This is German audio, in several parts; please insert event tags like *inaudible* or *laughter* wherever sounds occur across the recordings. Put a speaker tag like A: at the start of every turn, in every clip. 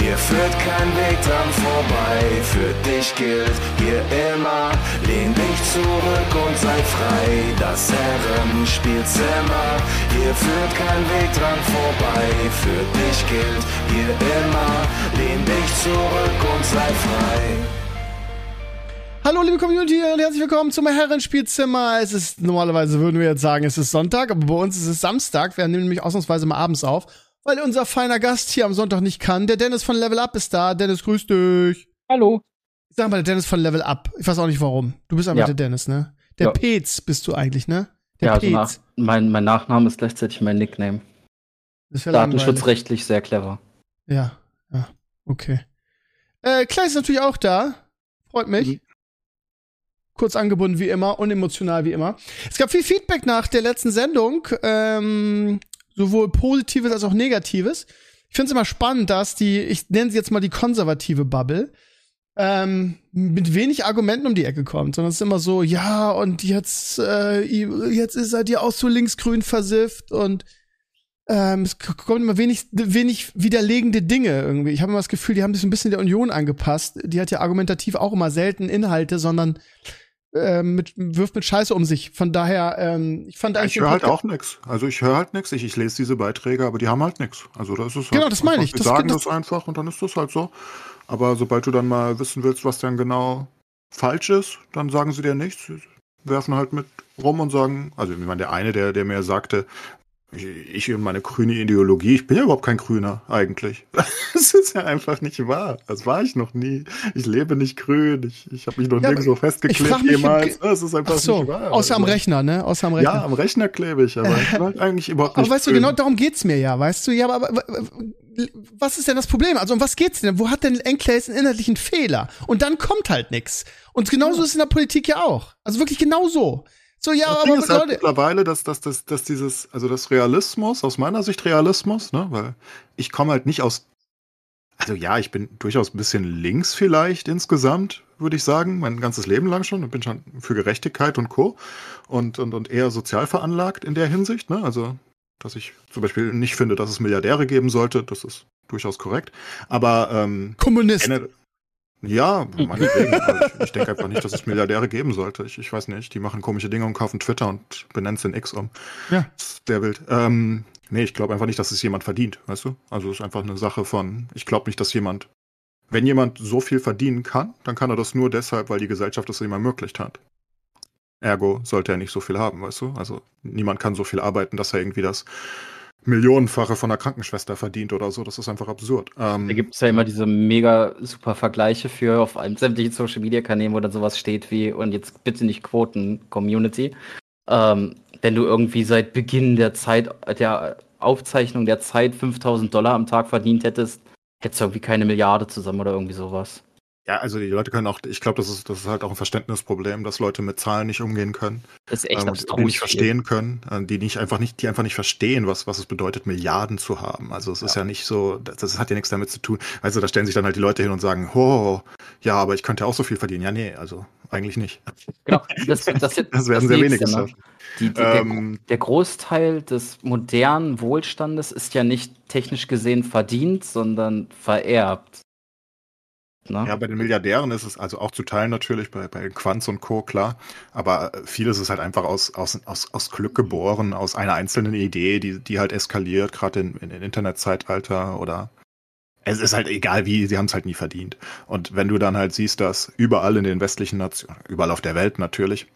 A: hier führt kein Weg dran vorbei. Für dich gilt hier immer, lehn dich zurück und sei frei. Das Herrenspielzimmer, hier führt kein Weg dran vorbei. Für dich gilt hier immer, lehn dich zurück und sei frei.
B: Hallo liebe Community und herzlich willkommen zum Herrenspielzimmer. Es ist normalerweise würden wir jetzt sagen, es ist Sonntag, aber bei uns ist es Samstag. Wir nehmen nämlich ausnahmsweise mal abends auf, weil unser feiner Gast hier am Sonntag nicht kann. Der Dennis von Level Up ist da. Dennis, grüß dich.
C: Hallo.
B: Sag mal, der Dennis von Level Up. Ich weiß auch nicht warum. Du bist einfach
C: Ja.
B: der Dennis, ne? Der
C: Ja.
B: Petz bist du eigentlich, ne? Der
C: ja, also nach, mein, mein Nachname ist gleichzeitig mein Nickname.
B: Das ist ja.
C: Datenschutzrechtlich sehr clever.
B: Ja, ja, okay. Äh, Kleis ist natürlich auch da. Freut mich.
C: Mhm.
B: Kurz angebunden wie immer, unemotional wie immer. Es gab viel Feedback nach der letzten Sendung, ähm, sowohl positives als auch negatives. Ich finde es immer spannend, dass die, ich nenne sie jetzt mal die konservative Bubble, ähm, mit wenig Argumenten um die Ecke kommt, sondern es ist immer so, ja, und jetzt, äh, jetzt ist er dir auch so linksgrün versifft und ähm, es k- kommt immer wenig, wenig widerlegende Dinge irgendwie. Ich habe immer das Gefühl, die haben sich ein bisschen der Union angepasst. Die hat ja argumentativ auch immer selten Inhalte, sondern ähm, mit, wirft mit Scheiße um sich. Von daher, ähm, ich fand eigentlich.
D: Ich höre halt auch nix. Also ich höre halt nix. Ich, ich lese diese Beiträge, aber die haben halt nix. Also das ist
B: Genau,
D: halt
B: das meine ich.
D: Die
B: Das-
D: sagen
B: das-
D: das, einfach und dann ist das halt so. Aber sobald du dann mal wissen willst, was dann genau falsch ist, dann sagen sie dir nichts. Sie werfen halt mit rum und sagen, also ich meine, der eine, der, der mir sagte, ich, und meine grüne Ideologie, ich bin ja überhaupt kein Grüner eigentlich. *laughs* Das ist ja einfach nicht wahr. Das war ich noch nie. Ich lebe nicht grün. Ich, ich habe mich noch
B: Ja,
D: nirgendwo festgeklebt jemals. Das ist einfach
B: Ach so,
D: nicht wahr.
B: außer am Rechner, ne? Außer am Rechner.
D: Ja, am Rechner klebe ich, aber ich halt eigentlich überhaupt nicht
B: aber weißt du,
D: grün.
B: genau darum geht's mir ja, weißt du? Ja, aber, aber was ist denn das Problem? Also um was geht's denn? Wo hat denn Enclaves einen inhaltlichen Fehler? Und dann kommt halt nix. Und genauso ist es in der Politik ja auch. Also wirklich genau so. Ja,
D: Das Ding
B: aber
D: ist halt
B: Leute,
D: mittlerweile, dass, dass, dass, dass dieses, also das Realismus, aus meiner Sicht Realismus, ne, weil ich komme halt nicht aus, also ja, ich bin durchaus ein bisschen links vielleicht insgesamt, würde ich sagen, mein ganzes Leben lang schon und bin schon für Gerechtigkeit und Co. und, und, und eher sozial veranlagt in der Hinsicht, ne, also, dass ich zum Beispiel nicht finde, dass es Milliardäre geben sollte, das ist durchaus korrekt, aber, ähm,
B: Kommunist.
D: Ende- Ja, meinetwegen. Also ich ich denke einfach nicht, dass es Milliardäre geben sollte. Ich, ich weiß nicht. Die machen komische Dinge und kaufen Twitter und benennen es in X um.
B: Ja.
D: Der Wild. Ähm, nee, ich glaube einfach nicht, dass es jemand verdient, weißt du? Also es ist einfach eine Sache von, ich glaube nicht, dass jemand, wenn jemand so viel verdienen kann, dann kann er das nur deshalb, weil die Gesellschaft es ihm ermöglicht hat. Ergo sollte er nicht so viel haben, weißt du? Also niemand kann so viel arbeiten, dass er irgendwie das Millionenfache von einer Krankenschwester verdient oder so. Das ist einfach absurd. Ähm,
C: Da gibt es ja immer diese mega super Vergleiche für auf allen sämtlichen Social Media Kanälen, wo dann sowas steht wie, und jetzt bitte nicht Quoten Community. Ähm, wenn du irgendwie seit Beginn der Zeit, der Aufzeichnung der Zeit 5000 Dollar am Tag verdient hättest, hättest du irgendwie keine Milliarde zusammen oder irgendwie sowas.
D: Ja, also die Leute können auch, ich glaube, das ist, das ist halt auch ein Verständnisproblem, dass Leute mit Zahlen nicht umgehen können,
C: Das ist echt
D: ähm, die nicht verstehen können, äh, die nicht einfach nicht, die einfach nicht verstehen, was, was es bedeutet, Milliarden zu haben. Also es ist ja nicht so, das, das hat ja nichts damit zu tun. Also da stellen sich dann halt die Leute hin und sagen, oh, ja, aber ich könnte auch so viel verdienen. Ja, nee, also eigentlich nicht.
C: Genau, das, das, das, *laughs*
D: Das werden sehr wenige
C: Nächste, ne? Die, die, der,
D: Ähm,
C: der Großteil des modernen Wohlstandes ist ja nicht technisch gesehen verdient, sondern vererbt. Ne?
D: Ja, bei den Milliardären ist es also auch zu teilen natürlich, bei, bei Quanz und Co., klar. Aber äh, vieles ist halt einfach aus, aus, aus, aus Glück geboren, aus einer einzelnen Idee, die, die halt eskaliert, gerade in, in, in Internetzeitalter oder es ist halt egal wie, sie haben es halt nie verdient. Und wenn du dann halt siehst, dass überall in den westlichen Nationen, überall auf der Welt natürlich,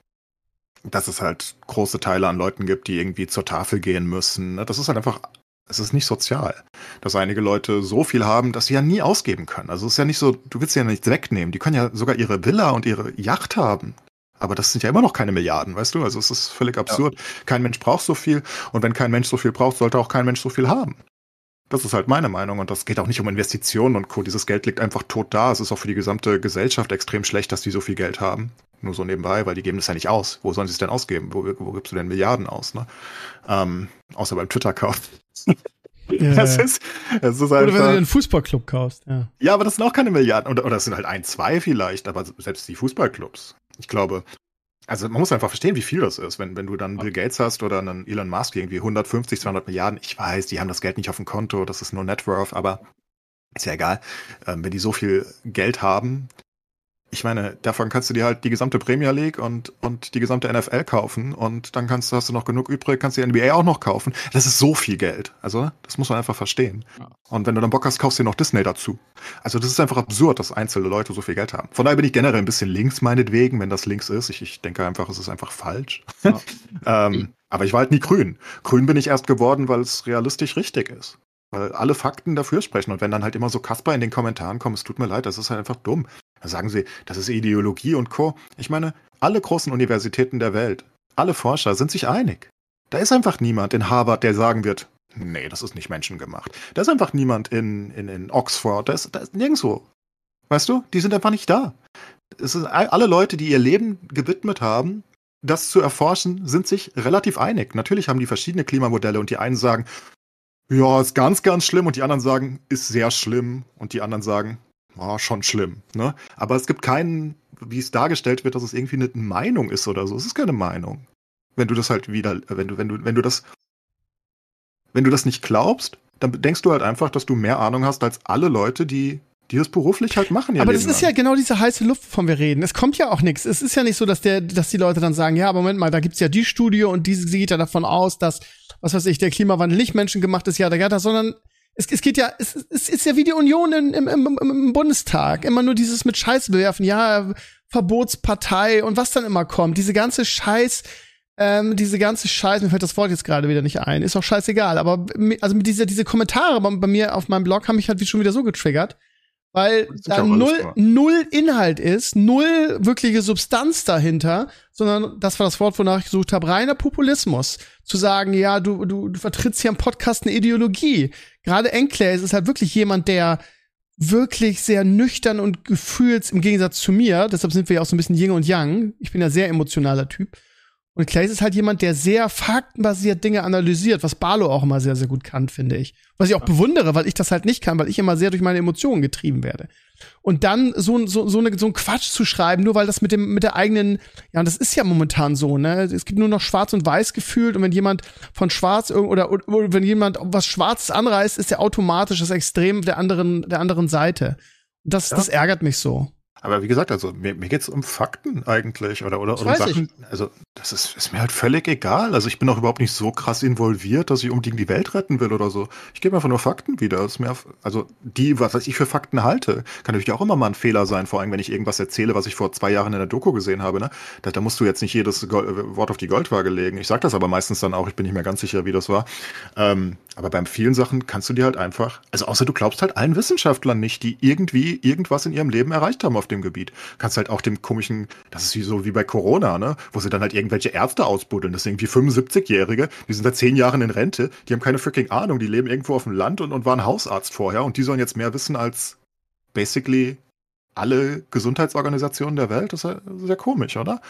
D: dass es halt große Teile an Leuten gibt, die irgendwie zur Tafel gehen müssen. ne, Das ist halt einfach, es ist nicht sozial. Dass einige Leute so viel haben, dass sie ja nie ausgeben können. Also es ist ja nicht so, du willst ja nichts wegnehmen. Die können ja sogar ihre Villa und ihre Yacht haben. Aber das sind ja immer noch keine Milliarden, weißt du? Also es ist völlig absurd. Kein Mensch braucht so viel. Und wenn kein Mensch so viel braucht, sollte auch kein Mensch so viel haben. Das ist halt meine Meinung und das geht auch nicht um Investitionen und Co. Dieses Geld liegt einfach tot da. Es ist auch für die gesamte Gesellschaft extrem schlecht, dass die so viel Geld haben. Nur so nebenbei, weil die geben das ja nicht aus. Wo sollen sie es denn ausgeben? Wo, wo gibst du denn Milliarden aus? Ne? Ähm, außer beim Twitter-Kauf.
B: Ja. *laughs*
D: Das ist, das ist
B: Oder wenn du
D: einfach.
B: einen Fußballclub kaufst. Ja.
D: Ja, aber das sind auch keine Milliarden. Oder, oder das sind halt ein, zwei vielleicht, aber selbst die Fußballclubs. Ich glaube, also man muss einfach verstehen, wie viel das ist. Wenn, wenn du dann Bill Gates hast oder einen Elon Musk, irgendwie 150, 200 Milliarden. Ich weiß, die haben das Geld nicht auf dem Konto, das ist nur Net Worth, aber ist ja egal. Ähm, wenn die so viel Geld haben, ich meine, davon kannst du dir halt die gesamte Premier League und, und die gesamte NFL kaufen und dann kannst du, hast du noch genug übrig, kannst die NBA auch noch kaufen. Das ist so viel Geld. Also, das muss man einfach verstehen. Und wenn du dann Bock hast, kaufst du dir noch Disney dazu. Also, das ist einfach absurd, dass einzelne Leute so viel Geld haben. Von daher bin ich generell ein bisschen links, meinetwegen, wenn das links ist. Ich, ich denke einfach, es ist einfach falsch.
C: Ja. *laughs*
D: ähm, aber ich war halt nie grün. Grün bin ich erst geworden, weil es realistisch richtig ist. Weil alle Fakten dafür sprechen. Und wenn dann halt immer so Kasper in den Kommentaren kommt, es tut mir leid, das ist halt einfach dumm. Da sagen sie, das ist Ideologie und Co. Ich meine, alle großen Universitäten der Welt, alle Forscher sind sich einig. Da ist einfach niemand in Harvard, der sagen wird, nee, das ist nicht menschengemacht. Da ist einfach niemand in, in, in Oxford, da ist, da ist nirgendwo. Weißt du, die sind einfach nicht da. Es ist, alle Leute, die ihr Leben gewidmet haben, das zu erforschen, sind sich relativ einig. Natürlich haben die verschiedene Klimamodelle und die einen sagen, ja, ist ganz, ganz schlimm und die anderen sagen, ist sehr schlimm und die anderen sagen, ja, schon schlimm. Ne? Aber es gibt keinen, wie es dargestellt wird, dass es irgendwie eine Meinung ist oder so. Es ist keine Meinung. Wenn du das halt wieder, wenn du, wenn du, wenn du das, wenn du das nicht glaubst, dann denkst du halt einfach, dass du mehr Ahnung hast als alle Leute, die, die das beruflich halt machen.
B: Aber das
D: Leben
B: ist ja
D: lang.
B: genau diese heiße Luft, von wir reden. Es kommt ja auch nichts. Es ist ja nicht so, dass der, dass die Leute dann sagen, ja, aber Moment mal, da gibt's ja die Studie und diese sie geht ja davon aus, dass, was weiß ich, der Klimawandel nicht menschengemacht ist, ja, da, ja, sondern es, es geht ja, es, es ist ja wie die Union in, im, im, im Bundestag. Immer nur dieses mit Scheiß bewerfen, ja, Verbotspartei und was dann immer kommt. Diese ganze Scheiß, ähm, diese ganze Scheiß, mir fällt das Wort jetzt gerade wieder nicht ein, ist auch scheißegal. Aber also mit diese, diese Kommentare bei, bei mir auf meinem Blog haben mich halt schon wieder so getriggert. Weil da null, null Inhalt ist, null wirkliche Substanz dahinter, sondern das war das Wort, wonach ich gesucht habe, reiner Populismus. Zu sagen, ja, du, du, du vertrittst hier im Podcast eine Ideologie. Gerade Enclays ist halt wirklich jemand, der wirklich sehr nüchtern und gefühls im Gegensatz zu mir, deshalb sind wir ja auch so ein bisschen Yin und Yang. Ich bin ja sehr emotionaler Typ. Und Clays ist halt jemand, der sehr faktenbasiert Dinge analysiert, was Barlow auch immer sehr, sehr gut kann, finde ich. Was ich auch bewundere, weil ich das halt nicht kann, weil ich immer sehr durch meine Emotionen getrieben werde. Und dann so, so, so, eine, so ein Quatsch zu schreiben, nur weil das mit dem, mit der eigenen, ja, und das ist ja momentan so, ne? Es gibt nur noch schwarz und weiß gefühlt und wenn jemand von schwarz oder, oder, oder wenn jemand was Schwarzes anreißt, ist der automatisch das Extrem der anderen, der anderen Seite. Das,
D: Ja.
B: das ärgert mich so.
D: Aber wie gesagt, also mir, mir geht's um Fakten eigentlich oder oder,
B: Das
D: um Sachen. Also das ist, ist mir halt völlig egal. Also ich bin auch überhaupt nicht so krass involviert, dass ich unbedingt die Welt retten will oder so. Ich gebe einfach nur Fakten wieder. Das ist mir, also die, was ich für Fakten halte, kann natürlich auch immer mal ein Fehler sein. Vor allem, wenn ich irgendwas erzähle, was ich vor zwei Jahren in der Doku gesehen habe. Ne, da, da musst du jetzt nicht jedes Gol- äh, Wort auf die Goldwaage legen. Ich sage das aber meistens dann auch. Ich bin nicht mehr ganz sicher, wie das war. Ähm, aber beim vielen Sachen kannst du dir halt einfach, also außer du glaubst halt allen Wissenschaftlern nicht, die irgendwie irgendwas in ihrem Leben erreicht haben auf dem Gebiet. Kannst halt auch dem komischen, das ist wie so wie bei Corona, ne, wo sie dann halt irgendwelche Ärzte ausbuddeln. Das sind irgendwie 75-Jährige, die sind seit zehn Jahren in Rente, die haben keine freaking Ahnung, die leben irgendwo auf dem Land und, und waren Hausarzt vorher und die sollen jetzt mehr wissen als basically alle Gesundheitsorganisationen der Welt. Das ist ja sehr komisch, oder?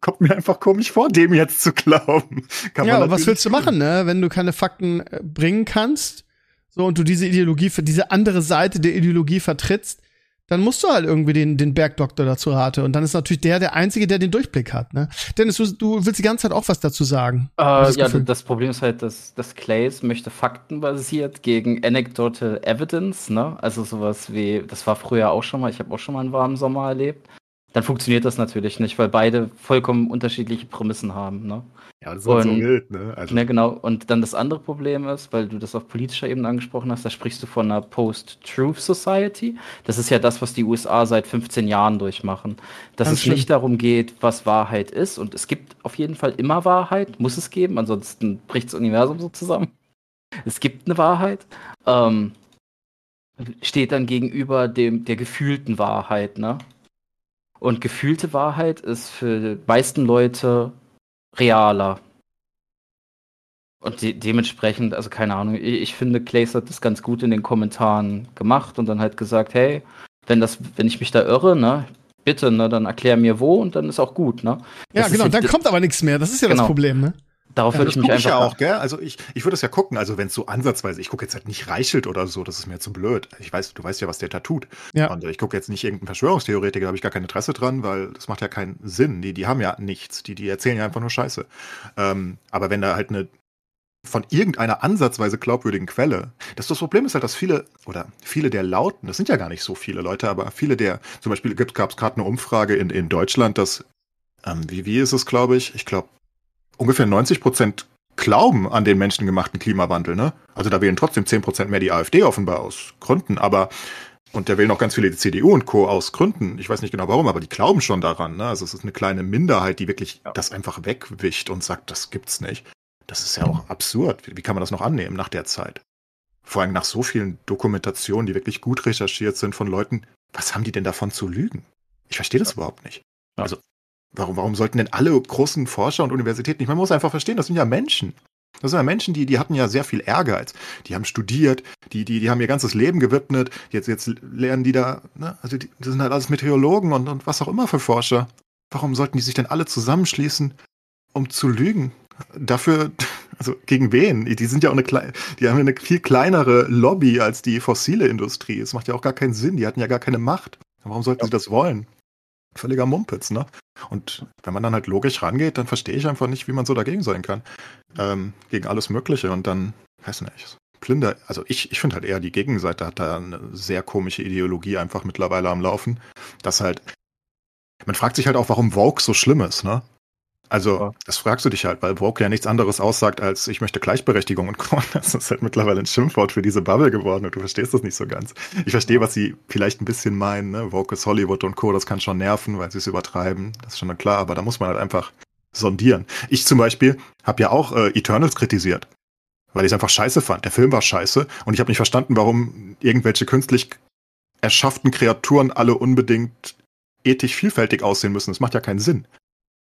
D: Kommt mir einfach komisch vor, dem jetzt zu glauben. *laughs* Kann
B: ja, aber was willst du machen, ne? Wenn du keine Fakten äh, bringen kannst, so und du diese Ideologie für diese andere Seite der Ideologie vertrittst, dann musst du halt irgendwie den, den Bergdoktor dazu rate. Und dann ist natürlich der der Einzige, der den Durchblick hat, ne? Dennis, du, du willst die ganze Zeit auch was dazu sagen.
C: Äh,
B: das
C: ja,
B: Gefühl.
C: das Problem ist halt, dass, dass Clays möchte faktenbasiert gegen Anecdotal Evidence, ne? Also sowas wie, das war früher auch schon mal, ich habe auch schon mal einen warmen Sommer erlebt. Dann funktioniert das natürlich nicht, weil beide vollkommen unterschiedliche Prämissen haben, ne?
D: Ja, das ist halt so
C: Und-
D: wild, ne? Also,
C: Ne, genau. Und dann das andere Problem ist, weil du das auf politischer Ebene angesprochen hast, da sprichst du von einer Post-Truth Society. Das ist ja das, was die USA seit 15 Jahren durchmachen. Dass
B: Ganz
C: es
B: schlimm.
C: nicht darum geht, was Wahrheit ist. Und es gibt auf jeden Fall immer Wahrheit, muss es geben, ansonsten bricht das Universum so zusammen. Es gibt eine Wahrheit. Ähm, steht dann gegenüber dem, der gefühlten Wahrheit, ne? Und gefühlte Wahrheit ist für die meisten Leute realer. Und de dementsprechend, also keine Ahnung, ich, ich finde, Clays hat das ganz gut in den Kommentaren gemacht und dann halt gesagt, hey, wenn das, wenn ich mich da irre, ne, bitte, ne, dann erklär mir wo und dann ist auch gut, ne?
B: Ja,
C: Das
B: genau, dann kommt aber nichts mehr. Das ist ja das
C: Genau.
B: Problem, ne?
C: Darauf
B: Ja,
C: würde
D: Das
C: ich mich
D: gucke ich
C: einfach
D: ja auch, gell? Also ich, ich würde es ja gucken, also wenn es so ansatzweise, ich gucke jetzt halt nicht Reichelt oder so, das ist mir zu blöd. Ich weiß, du weißt ja, was der da tut.
B: Ja.
D: Und ich gucke jetzt nicht irgendeinen Verschwörungstheoretiker, da habe ich gar kein Interesse dran, weil das macht ja keinen Sinn. Die, die haben ja nichts, die, die erzählen ja einfach nur Scheiße. Ähm, aber wenn da halt eine von irgendeiner ansatzweise glaubwürdigen Quelle. Das, das Problem ist halt, dass viele, oder viele der Lauten, das sind ja gar nicht so viele Leute, aber viele der, zum Beispiel gab es gerade eine Umfrage in, in Deutschland, dass, ähm, wie, wie ist es, glaube ich? Ich glaube, ungefähr 90 Prozent glauben an den menschengemachten Klimawandel, ne? Also da wählen trotzdem 10 Prozent mehr die AfD offenbar aus Gründen, aber und da wählen auch ganz viele die CDU und Co. aus Gründen. Ich weiß nicht genau warum, aber die glauben schon daran. Ne? Also es ist eine kleine Minderheit, die wirklich
C: Ja.
D: das einfach wegwischt und sagt, das gibt's nicht. Das ist ja auch absurd. Wie, kann man das noch annehmen nach der Zeit? Vor allem nach so vielen Dokumentationen, die wirklich gut recherchiert sind von Leuten. Was haben die denn davon zu lügen? Ich verstehe das überhaupt nicht.
C: Ja.
D: Also warum, warum sollten denn alle großen Forscher und Universitäten nicht? Man muss einfach verstehen, das sind ja Menschen. Das sind ja Menschen, die, die hatten ja sehr viel Ehrgeiz. Die haben studiert, die, die, die haben ihr ganzes Leben gewidmet. Jetzt, jetzt lernen die da, ne? also die, das sind halt alles Meteorologen und, und was auch immer für Forscher. Warum sollten die sich denn alle zusammenschließen, um zu lügen? Dafür, *laughs* also gegen wen? Die sind ja auch eine die haben ja eine viel kleinere Lobby als die fossile Industrie. Es macht ja auch gar keinen Sinn. Die hatten ja gar keine Macht. Warum sollten sie das wollen? Völliger Mumpitz, ne? Und wenn man dann halt logisch rangeht, dann verstehe ich einfach nicht, wie man so dagegen sein kann. Ähm, gegen alles Mögliche und dann, weiß nicht, Blinder, also ich, ich finde halt eher die Gegenseite hat da eine sehr komische Ideologie einfach mittlerweile am Laufen. Das halt, man fragt sich halt auch, warum Vogue so schlimm ist, ne? Also,
C: Ja.
D: das fragst du dich halt, weil Vogue ja nichts anderes aussagt als ich möchte Gleichberechtigung und Co. *laughs* Das ist halt mittlerweile ein Schimpfwort für diese Bubble geworden und du verstehst das nicht so ganz. Ich verstehe, was sie vielleicht ein bisschen meinen, ne? Vogue ist Hollywood und Co. Das kann schon nerven, weil sie es übertreiben. Das ist schon klar, aber da muss man halt einfach sondieren. Ich zum Beispiel habe ja auch äh, Eternals kritisiert, weil ich es einfach scheiße fand. Der Film war scheiße und ich habe nicht verstanden, warum irgendwelche künstlich erschafften Kreaturen alle unbedingt ethisch vielfältig aussehen müssen. Das macht ja keinen Sinn.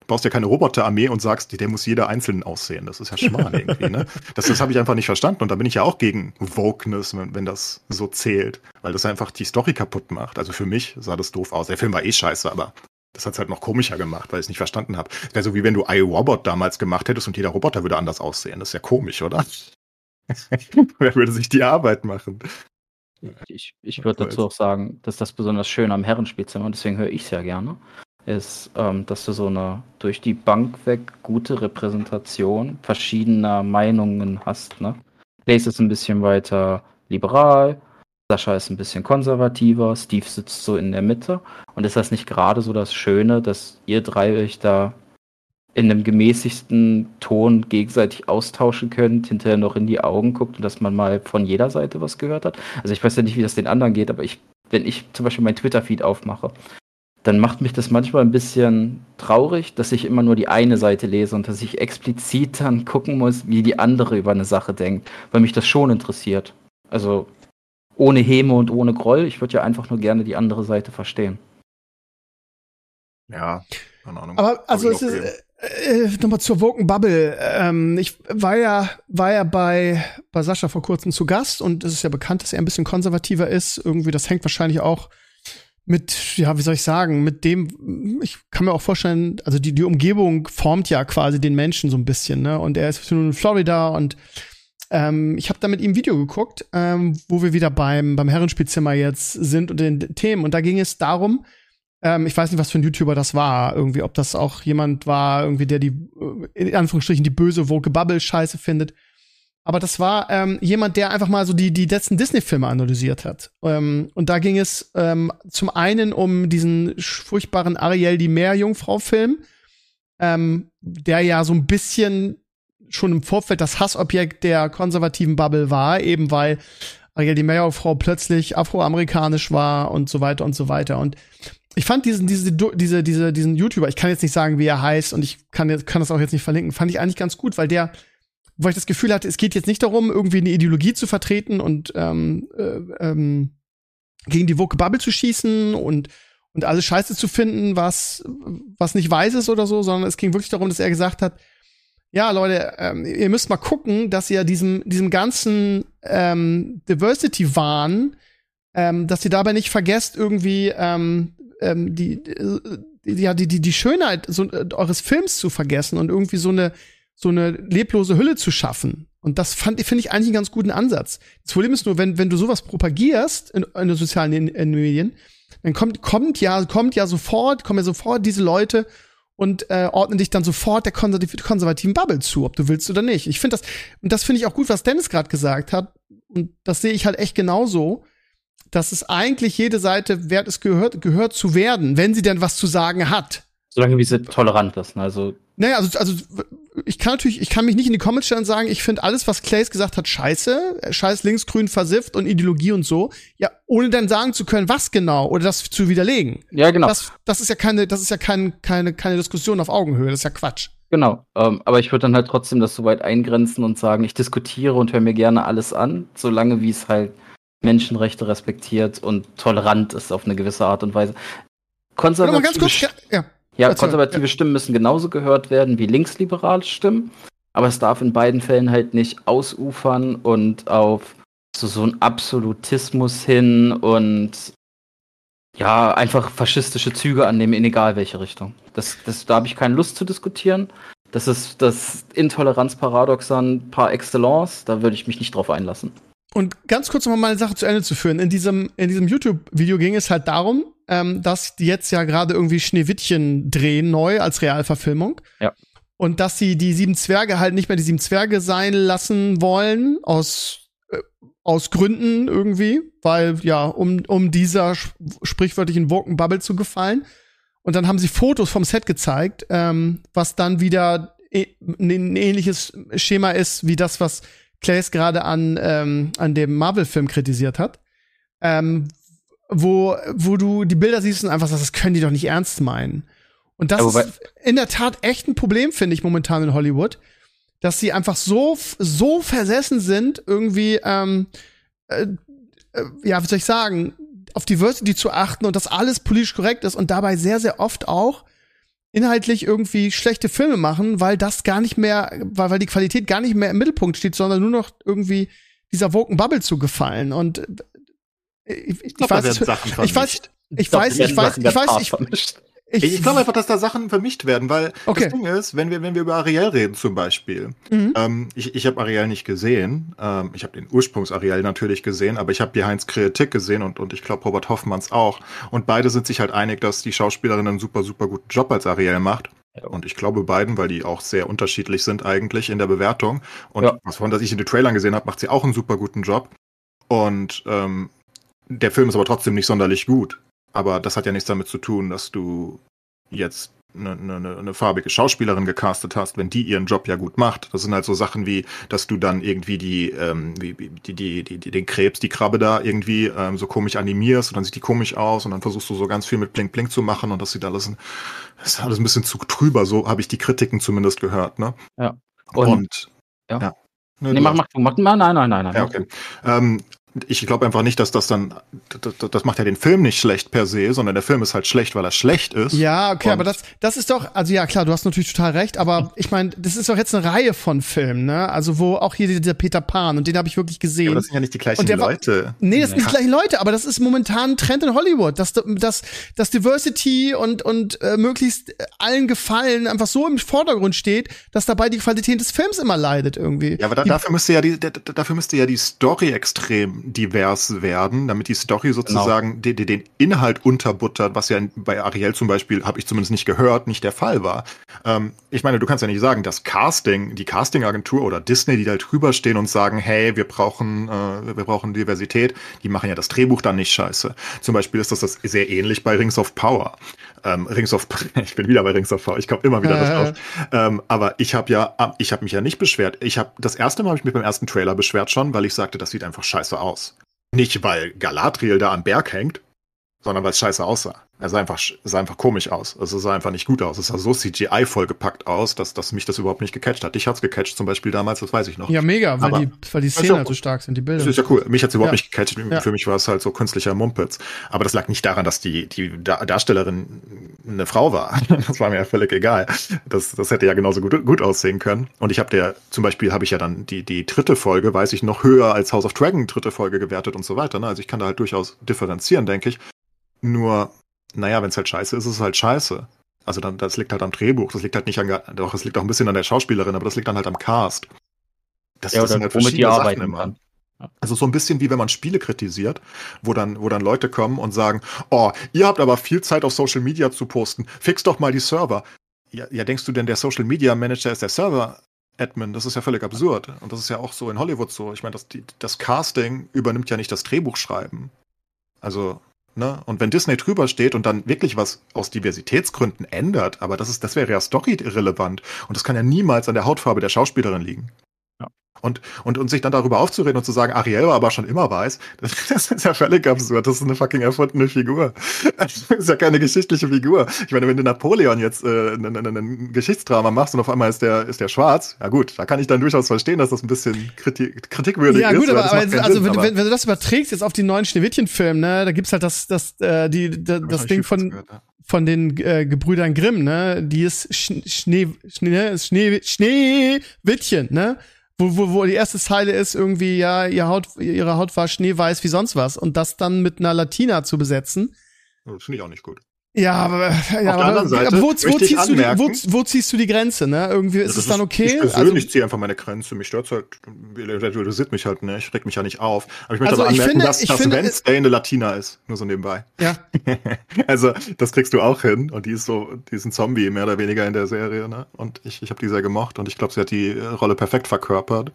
D: Du baust ja keine Roboterarmee und sagst, der muss jeder einzeln aussehen. Das ist ja Schmarrn *laughs* irgendwie, ne? Das, das habe ich einfach nicht verstanden. Und da bin ich ja auch gegen Wokeness, wenn, wenn das so zählt. Weil das einfach die Story kaputt macht. Also für mich sah das doof aus. Der Film war eh scheiße, aber das hat's halt noch komischer gemacht, weil ich es nicht verstanden habe. Wäre so wie wenn du iRobot damals gemacht hättest und jeder Roboter würde anders aussehen. Das ist ja komisch, oder? *laughs* Wer würde sich die Arbeit machen?
C: Ich, ich würde dazu auch sagen, dass das besonders schön am Herrenspielzimmer, und deswegen höre ich es ja gerne, ist, ähm, dass du so eine durch die Bank weg gute Repräsentation verschiedener Meinungen hast. Ne? Lace ist ein bisschen weiter liberal, Sascha ist ein bisschen konservativer, Steve sitzt so in der Mitte. Und ist das nicht gerade so das Schöne, dass ihr drei euch da in einem gemäßigten Ton gegenseitig austauschen könnt, hinterher noch in die Augen guckt und dass man mal von jeder Seite was gehört hat. Also ich weiß ja nicht, wie das den anderen geht, aber ich, wenn ich zum Beispiel mein Twitter-Feed aufmache, dann macht mich das manchmal ein bisschen traurig, dass ich immer nur die eine Seite lese und dass ich explizit dann gucken muss, wie die andere über eine Sache denkt, weil mich das schon interessiert. Also ohne Häme und ohne Groll, ich würde ja einfach nur gerne die andere Seite verstehen.
D: Ja, keine Ahnung.
B: Aber also es ist äh, äh, nochmal zur Woken Bubble. Ähm, ich war ja war ja bei bei Sascha vor kurzem zu Gast und es ist ja bekannt, dass er ein bisschen konservativer ist. Irgendwie das hängt wahrscheinlich auch mit ja wie soll ich sagen mit dem. Ich kann mir auch vorstellen, also die die Umgebung formt ja quasi den Menschen so ein bisschen ne und er ist nun in Florida und ähm, ich habe da mit ihm ein Video geguckt, ähm, wo wir wieder beim beim Herrenspielzimmer jetzt sind und den Themen und da ging es darum ähm, ich weiß nicht, was für ein YouTuber das war. Irgendwie, ob das auch jemand war, irgendwie, der die, äh, in Anführungsstrichen, die böse Woke Bubble Scheiße findet. Aber das war ähm, jemand, der einfach mal so die, die letzten Disney-Filme analysiert hat. Ähm, und da ging es ähm, zum einen um diesen furchtbaren Ariel die Meerjungfrau-Film, ähm, der ja so ein bisschen schon im Vorfeld das Hassobjekt der konservativen Bubble war, eben weil Ariel die Meerjungfrau plötzlich afroamerikanisch war und so weiter und so weiter. Und ich fand diesen, diese, diese, diese, diesen YouTuber, ich kann jetzt nicht sagen, wie er heißt und ich kann, kann das auch jetzt nicht verlinken, fand ich eigentlich ganz gut, weil der, wo ich das Gefühl hatte, es geht jetzt nicht darum, irgendwie eine Ideologie zu vertreten und ähm, äh, ähm, gegen die Woke Bubble zu schießen und, und alles scheiße zu finden, was, was nicht weiß ist oder so, sondern es ging wirklich darum, dass er gesagt hat, ja, Leute, ähm, ihr müsst mal gucken, dass ihr diesem, diesem ganzen ähm, Diversity-Wahn, ähm, dass ihr dabei nicht vergesst, irgendwie ähm, ähm, die, die, ja, die, die, die Schönheit so, äh, eures Films zu vergessen und irgendwie so eine, so eine leblose Hülle zu schaffen. Und das fand, finde ich eigentlich einen ganz guten Ansatz. Das Problem ist nur, wenn, wenn du sowas propagierst in, in den sozialen in, in Medien, dann kommt, kommt ja, kommt ja sofort, kommen ja sofort diese Leute und äh, ordnen dich dann sofort der konservativ konservativen Bubble zu, ob du willst oder nicht. Ich finde das, und das finde ich auch gut, was Dennis gerade gesagt hat. Und das sehe ich halt echt genauso, dass es eigentlich jede Seite wert ist, gehört, gehört zu werden, wenn sie denn was zu sagen hat.
C: Solange wie sie tolerant ist. Ne? Also
B: naja, also, also ich kann natürlich, ich kann mich nicht in die Comments stellen und sagen, ich finde alles, was Clays gesagt hat, scheiße, scheiß linksgrün versifft und Ideologie und so. Ja, ohne dann sagen zu können, was genau oder das zu widerlegen.
C: Ja, genau.
B: Das, das ist ja keine, das ist ja kein, keine, keine Diskussion auf Augenhöhe, das ist ja Quatsch.
C: Genau, ähm, aber ich würde dann halt trotzdem das soweit eingrenzen und sagen, ich diskutiere und höre mir gerne alles an, solange wie es halt Menschenrechte respektiert und tolerant ist auf eine gewisse Art und Weise.
B: Konservative, ganz kurz, ja,
C: ja. Ja, konservative ja. Stimmen müssen genauso gehört werden wie linksliberale Stimmen. Aber es darf in beiden Fällen halt nicht ausufern und auf so, so einen Absolutismus hin und ja, einfach faschistische Züge annehmen, in egal welche Richtung. Das, das, da habe ich keine Lust zu diskutieren. Das ist das Intoleranzparadoxon par excellence. Da würde ich mich nicht drauf einlassen.
B: Und ganz kurz noch mal eine Sache zu Ende zu führen. In diesem, in diesem YouTube-Video ging es halt darum, ähm, dass die jetzt ja gerade irgendwie Schneewittchen drehen, neu als Realverfilmung.
C: Ja.
B: Und dass sie die sieben Zwerge halt nicht mehr die sieben Zwerge sein lassen wollen, aus, äh, aus Gründen irgendwie, weil, ja, um, um dieser sprichwörtlichen Woken-Bubble zu gefallen. Und dann haben sie Fotos vom Set gezeigt, ähm, was dann wieder e ein ähnliches Schema ist, wie das, was Clays gerade an, ähm, an dem Marvel-Film kritisiert hat. Ähm, wo, wo du die Bilder siehst und einfach sagst, das können die doch nicht ernst meinen. Und das Aber ist in der Tat echt ein Problem, finde ich, momentan in Hollywood, dass sie einfach so, so versessen sind, irgendwie, ähm, äh, äh, ja, wie soll ich sagen, auf Diversity zu achten und dass alles politisch korrekt ist und dabei sehr, sehr oft auch inhaltlich irgendwie schlechte Filme machen, weil das gar nicht mehr, weil, weil die Qualität gar nicht mehr im Mittelpunkt steht, sondern nur noch irgendwie dieser Woken Bubble zu gefallen. Und
D: ich, ich, ich, weiß,
B: ich, weiß, ich weiß, ich weiß, ich weiß, ich weiß,
D: ich, ich, glaube einfach, dass da Sachen vermischt werden, weil okay. das Ding ist, wenn wir, wenn wir über Ariel reden zum Beispiel, mhm. ähm, ich, ich habe Ariel nicht gesehen, ähm, ich habe den Ursprungs-Ariel natürlich gesehen, aber ich habe die Heinz Kreatik gesehen und, und ich glaube Robert Hoffmanns auch. Und beide sind sich halt einig, dass die Schauspielerin einen super, super guten Job als Ariel macht. Und ich glaube beiden, weil die auch sehr unterschiedlich sind eigentlich in der Bewertung. Und ja. was von, dass ich in den Trailern gesehen habe, macht sie auch einen super guten Job. Und ähm, der Film ist aber trotzdem nicht sonderlich gut. Aber das hat ja nichts damit zu tun, dass du jetzt eine, eine, eine farbige Schauspielerin gecastet hast, wenn die ihren Job ja gut macht. Das sind halt so Sachen wie, dass du dann irgendwie die, ähm, wie, die, die, die, die, den Krebs, die Krabbe da irgendwie ähm, so komisch animierst und dann sieht die komisch aus und dann versuchst du so ganz viel mit Blink Blink zu machen und das sieht alles, ein, das ist alles ein bisschen zu trüber. So habe ich die Kritiken zumindest gehört. Ne?
C: Ja.
D: Und, und
C: ja. ja. Nee, nee mach, mach, mach, nein, nein, nein, nein.
D: Ja, okay. Ähm, ich glaube einfach nicht, dass das dann, das, macht ja den Film nicht schlecht per se, sondern der Film ist halt schlecht, weil er schlecht ist.
B: Ja, okay, aber das, das ist doch, also ja klar, du hast natürlich total recht, aber ich meine, das ist doch jetzt eine Reihe von Filmen, ne? Also wo auch hier dieser Peter Pan und den habe ich wirklich gesehen. Ja, aber
D: das sind ja nicht die gleichen Leute.
B: War, nee, das sind nicht die gleichen Leute, aber das ist momentan ein Trend in Hollywood, dass das, das Diversity und und äh, möglichst allen Gefallen einfach so im Vordergrund steht, dass dabei die Qualität des Films immer leidet irgendwie.
D: Ja, aber da, dafür müsste ja die, dafür müsste ja die Story extrem divers werden, damit die Story sozusagen genau. den, den Inhalt unterbuttert, was ja bei Ariel zum Beispiel, habe ich zumindest nicht gehört, nicht der Fall war. Ähm, ich meine, du kannst ja nicht sagen, dass Casting, die Castingagentur oder Disney, die da drüber stehen und sagen, hey, wir brauchen, äh, wir brauchen Diversität, die machen ja das Drehbuch dann nicht scheiße. Zum Beispiel ist das, das sehr ähnlich bei Rings of Power. Ähm, Rings of, *laughs* ich bin wieder bei Rings of Power, ich komme immer wieder äh. drauf. Ähm, aber ich habe ja, ich habe mich ja nicht beschwert. Ich habe das erste Mal habe ich mich beim ersten Trailer beschwert schon, weil ich sagte, das sieht einfach scheiße aus. Nicht, weil Galadriel da am Berg hängt, sondern weil es scheiße aussah. Er sah einfach, sah einfach komisch aus. Also es sah einfach nicht gut aus. Es sah so CGI vollgepackt aus, dass, dass mich das überhaupt nicht gecatcht hat. Dich hat's gecatcht zum Beispiel damals, das weiß ich noch.
B: Ja, mega, weil Aber die, weil die Szenen halt so stark sind, die Bilder.
D: Das ist ja cool. Mich hat's überhaupt ja. nicht gecatcht. Ja. Für mich war es halt so künstlicher Mumpitz. Aber das lag nicht daran, dass die, die Darstellerin eine Frau war. *laughs* Das war mir ja völlig egal. Das, das hätte ja genauso gut, gut aussehen können. Und ich habe der, zum Beispiel habe ich ja dann die, die dritte Folge, weiß ich, noch höher als House of Dragon dritte Folge gewertet und so weiter. Ne? Also ich kann da halt durchaus differenzieren, denke ich. Nur, naja, wenn es halt scheiße ist, ist es halt scheiße. Also dann, das liegt halt am Drehbuch, das liegt halt nicht an, doch, es liegt auch ein bisschen an der Schauspielerin, aber das liegt dann halt am Cast.
C: Das, ja, das sind halt die arbeiten immer. Kann.
D: Also so ein bisschen wie wenn man Spiele kritisiert, wo dann, wo dann Leute kommen und sagen, oh, ihr habt aber viel Zeit auf Social Media zu posten, fix doch mal die Server. Ja, ja denkst du denn, der Social Media Manager ist der Server Admin? Das ist ja völlig absurd. Und das ist ja auch so in Hollywood so. Ich meine, das, die, das Casting übernimmt ja nicht das Drehbuchschreiben. Also, ne? Und wenn Disney drüber steht und dann wirklich was aus Diversitätsgründen ändert, aber das ist, das wäre ja story-irrelevant. Und das kann ja niemals an der Hautfarbe der Schauspielerin liegen. Und, und, und sich dann darüber aufzureden und zu sagen, Ariel war aber schon immer weiß, das, *laughs* das ist ja völlig absurd. Das ist eine fucking erfundene Figur. *laughs* Das ist ja keine geschichtliche Figur. Ich meine, wenn du Napoleon jetzt äh, ein Geschichtsdrama machst und auf einmal ist der, ist der schwarz, ja gut, da kann ich dann durchaus verstehen, dass das ein bisschen kritik, kritikwürdig
B: ist.
D: Ja
B: gut, aber, aber also, Sinn, wenn, aber wenn, wenn, du das überträgst jetzt auf die neuen Schneewittchen-Film, ne, da gibt's halt das, das, äh, die, das, das Ding von, gehört, ja von den äh, Gebrüdern Grimm, ne? Die ist Sch Schnee, Schnee, Schnee, Schneewittchen, ne? Wo, wo, wo die erste Zeile ist irgendwie, ja, ihr Haut, ihre Haut war schneeweiß wie sonst was. Und das dann mit einer Latina zu besetzen.
D: Das finde ich auch nicht gut.
B: Ja, aber, ja,
D: Auf der anderen Seite
B: aber wo, wo, ziehst du die, wo, wo, ziehst du die Grenze, ne? Irgendwie ist es dann okay?
D: Ich persönlich also, ziehe einfach meine Grenze. Mich stört halt, interessiert mich halt, ne? Ich reg mich ja nicht auf. Aber ich möchte also aber anmerken, finde, dass, dass finde, Wednesday eine Latina ist. Nur so nebenbei.
B: Ja. *laughs*
D: also, das kriegst du auch hin. Und die ist so, die ist ein Zombie, mehr oder weniger in der Serie, ne? Und ich, ich habe die sehr gemocht und ich glaube, sie hat die Rolle perfekt verkörpert.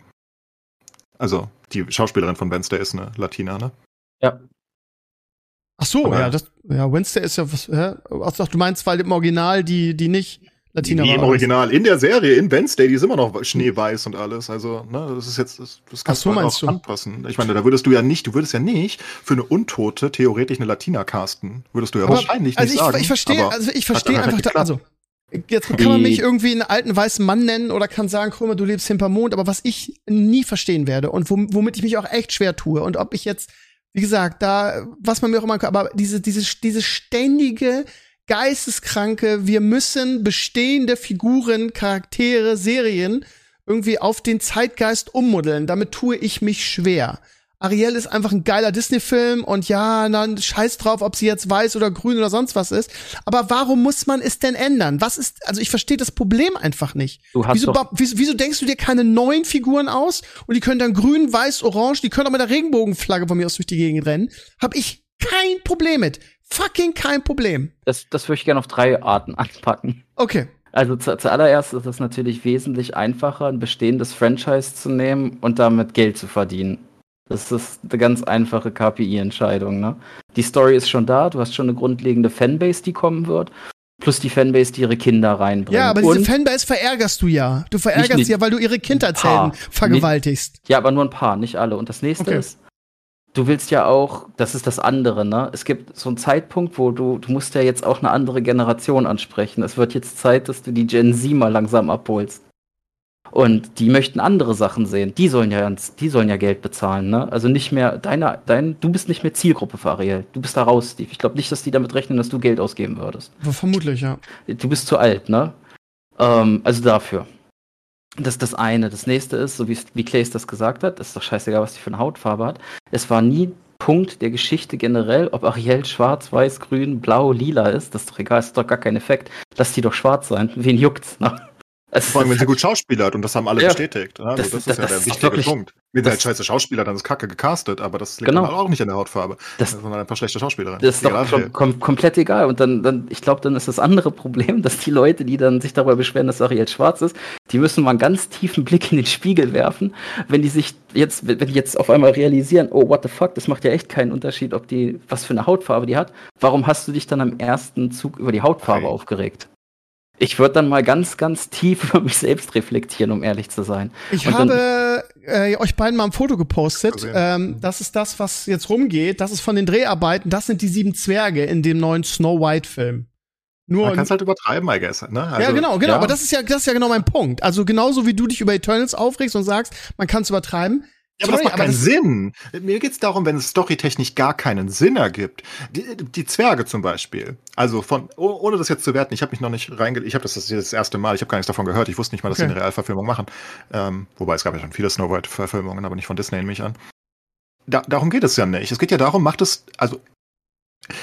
D: Also, die Schauspielerin von Wednesday ist eine Latina, ne?
C: Ja.
B: Ach so, Aber ja, das, ja, Wednesday ist ja was, hä? Ach, du meinst, weil im Original die, die nicht Latina
D: die war. Im Original, in der Serie, in Wednesday, die ist immer noch schneeweiß und alles. Also, ne, das ist jetzt, das, das kannst
B: so,
D: du
B: auch du?
D: anpassen. Ich meine, da würdest du ja nicht, du würdest ja nicht für eine Untote theoretisch eine Latina casten. Würdest du ja aber, wahrscheinlich
B: also
D: nicht
B: ich,
D: sagen.
B: Ich verstehe, also ich verstehe einfach, da, also, Jetzt kann man mich irgendwie einen alten weißen Mann nennen oder kann sagen, guck mal, du lebst hinter Mond, aber was ich nie verstehen werde und womit ich mich auch echt schwer tue und ob ich jetzt wie gesagt, da, was man mir auch immer, aber diese, diese, diese ständige, geisteskranke, wir müssen bestehende Figuren, Charaktere, Serien irgendwie auf den Zeitgeist ummuddeln. Damit tue ich mich schwer. Ariel ist einfach ein geiler Disney-Film und ja, dann scheiß drauf, ob sie jetzt weiß oder grün oder sonst was ist. Aber warum muss man es denn ändern? Was ist, also ich verstehe das Problem einfach nicht.
C: Du hast
B: wieso, wieso, wieso, denkst du dir keine neuen Figuren aus und die können dann grün, weiß, orange, die können auch mit der Regenbogenflagge von mir aus durch die Gegend rennen? Hab ich kein Problem mit. Fucking kein Problem.
C: Das, das würde ich gerne auf drei Arten *laughs* anpacken.
B: Okay.
C: Also zu, zuallererst ist es natürlich wesentlich einfacher, ein bestehendes Franchise zu nehmen und damit Geld zu verdienen. Das ist eine ganz einfache KPI-Entscheidung. Ne? Die Story ist schon da, du hast schon eine grundlegende Fanbase, die kommen wird. Plus die Fanbase, die ihre Kinder reinbringt.
B: Ja, aber diese Und Fanbase verärgerst du ja. Du verärgerst nicht, ja, weil du ihre Kindheitshelden vergewaltigst.
C: Ja, aber nur ein paar, nicht alle. Und das nächste okay. ist, du willst ja auch, das ist das andere, ne? Es gibt so einen Zeitpunkt, wo du, du musst ja jetzt auch eine andere Generation ansprechen. Es wird jetzt Zeit, dass du die Gen Z mal langsam abholst. Und die möchten andere Sachen sehen. Die sollen ja, die sollen ja Geld bezahlen, ne? Also nicht mehr, deine, dein, du bist nicht mehr Zielgruppe für Ariel. Du bist da raus, Steve. Ich glaube nicht, dass die damit rechnen, dass du Geld ausgeben würdest.
B: Vermutlich, ja.
C: Du bist zu alt, ne? Ähm, also dafür. Das ist das eine. Das nächste ist, so wie, wie Clays das gesagt hat, ist doch scheißegal, was die für eine Hautfarbe hat. Es war nie Punkt der Geschichte generell, ob Ariel schwarz, weiß, grün, blau, lila ist. Das ist doch egal, ist doch gar kein Effekt. Lass die doch schwarz sein. Wen juckt's, ne?
D: Also Vor allem, wenn sie gut schauspielert und das haben alle ja, bestätigt. Also das, das, ist das, ja der wichtige wirklich, Punkt. Wenn sie halt scheiße Schauspieler, dann ist Kacke gecastet, aber das liegt
C: genau.
D: auch nicht an der Hautfarbe,
C: das,
D: sondern ein paar schlechte Schauspielerinnen.
C: Das ist doch kom kom komplett egal. Und dann, dann ich glaube, dann ist das andere Problem, *laughs* dass die Leute, die dann sich darüber beschweren, dass Ariel schwarz ist, die müssen mal einen ganz tiefen Blick in den Spiegel werfen, wenn die sich jetzt, wenn die jetzt auf einmal realisieren, oh, what the fuck, das macht ja echt keinen Unterschied, ob die, was für eine Hautfarbe die hat. Warum hast du dich dann am ersten Zug über die Hautfarbe hey. aufgeregt? Ich würde dann mal ganz, ganz tief *laughs* über mich selbst reflektieren, um ehrlich zu sein.
B: Ich Und habe äh, euch beiden mal ein Foto gepostet. Ähm, das ist das, was jetzt rumgeht. Das ist von den Dreharbeiten. Das sind die sieben Zwerge in dem neuen Snow White-Film.
D: Nur Man kann es halt übertreiben, I guess. Ne?
B: Also, ja, genau, genau. Ja. Aber das ist ja, das ist ja genau mein Punkt. Also genauso wie du dich über Eternals aufregst und sagst, man kann es übertreiben.
D: Ja, aber Sorry, das macht keinen Sinn. Mir geht's darum, wenn es storytechnisch gar keinen Sinn ergibt. Die, die Zwerge zum Beispiel. Also von, oh, ohne das jetzt zu werten, ich habe mich noch nicht reinge... Ich habe das, das das erste Mal, ich habe gar nichts davon gehört. Ich wusste nicht mal, dass okay. sie eine Realverfilmung machen. Ähm, wobei es gab ja schon viele Snow White-Verfilmungen, aber nicht von Disney, nehme ich an. Da, darum geht es ja nicht. Es geht ja darum, macht es, also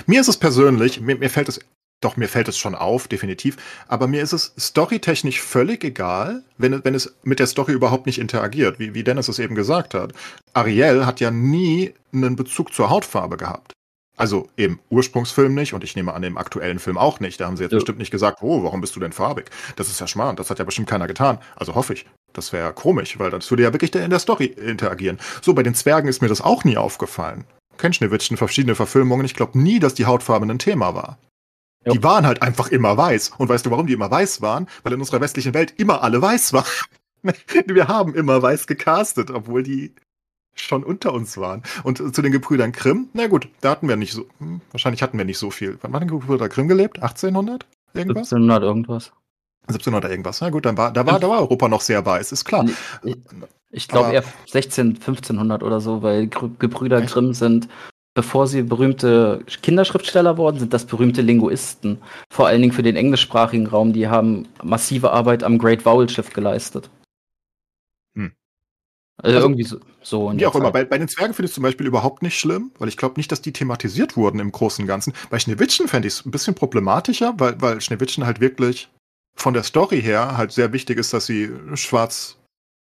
D: mir ist es persönlich, mir, mir fällt es doch, mir fällt es schon auf, definitiv. Aber mir ist es storytechnisch völlig egal, wenn, wenn es mit der Story überhaupt nicht interagiert, wie, wie Dennis es eben gesagt hat. Ariel hat ja nie einen Bezug zur Hautfarbe gehabt. Also im Ursprungsfilm nicht und ich nehme an, im aktuellen Film auch nicht. Da haben sie jetzt ja. bestimmt nicht gesagt, oh, warum bist du denn farbig? Das ist ja schmarrn, das hat ja bestimmt keiner getan. Also hoffe ich. Das wäre komisch, weil das würde ja wirklich in der Story interagieren. So, bei den Zwergen ist mir das auch nie aufgefallen. Kennt Schneewittchen verschiedene Verfilmungen. Ich glaube nie, dass die Hautfarbe ein Thema war. Die waren halt einfach immer weiß. Und weißt du, warum die immer weiß waren? Weil in unserer westlichen Welt immer alle weiß waren. *laughs* Wir haben immer weiß gecastet, obwohl die schon unter uns waren. Und zu den Gebrüdern Grimm, na gut, da hatten wir nicht so, hm, wahrscheinlich hatten wir nicht so viel. Wann waren die Gebrüder Grimm gelebt? 1800?
C: Irgendwas? 1700 irgendwas.
D: 1700 irgendwas. Na gut, dann war, da war, da war Europa noch sehr weiß, ist klar.
C: Ich, ich glaube eher 16, 1500 oder so, weil Gebrüder Grimm sind bevor sie berühmte Kinderschriftsteller wurden, sind das berühmte Linguisten. Vor allen Dingen für den englischsprachigen Raum. Die haben massive Arbeit am Great Vowel Shift geleistet. Hm. Also, also, irgendwie so. so
D: wie auch Zeit. immer. Bei, bei, den Zwergen finde ich es zum Beispiel überhaupt nicht schlimm, weil ich glaube nicht, dass die thematisiert wurden im Großen und Ganzen. Bei Schneewittchen fände ich es ein bisschen problematischer, weil, weil Schneewittchen halt wirklich von der Story her halt sehr wichtig ist, dass sie schwarz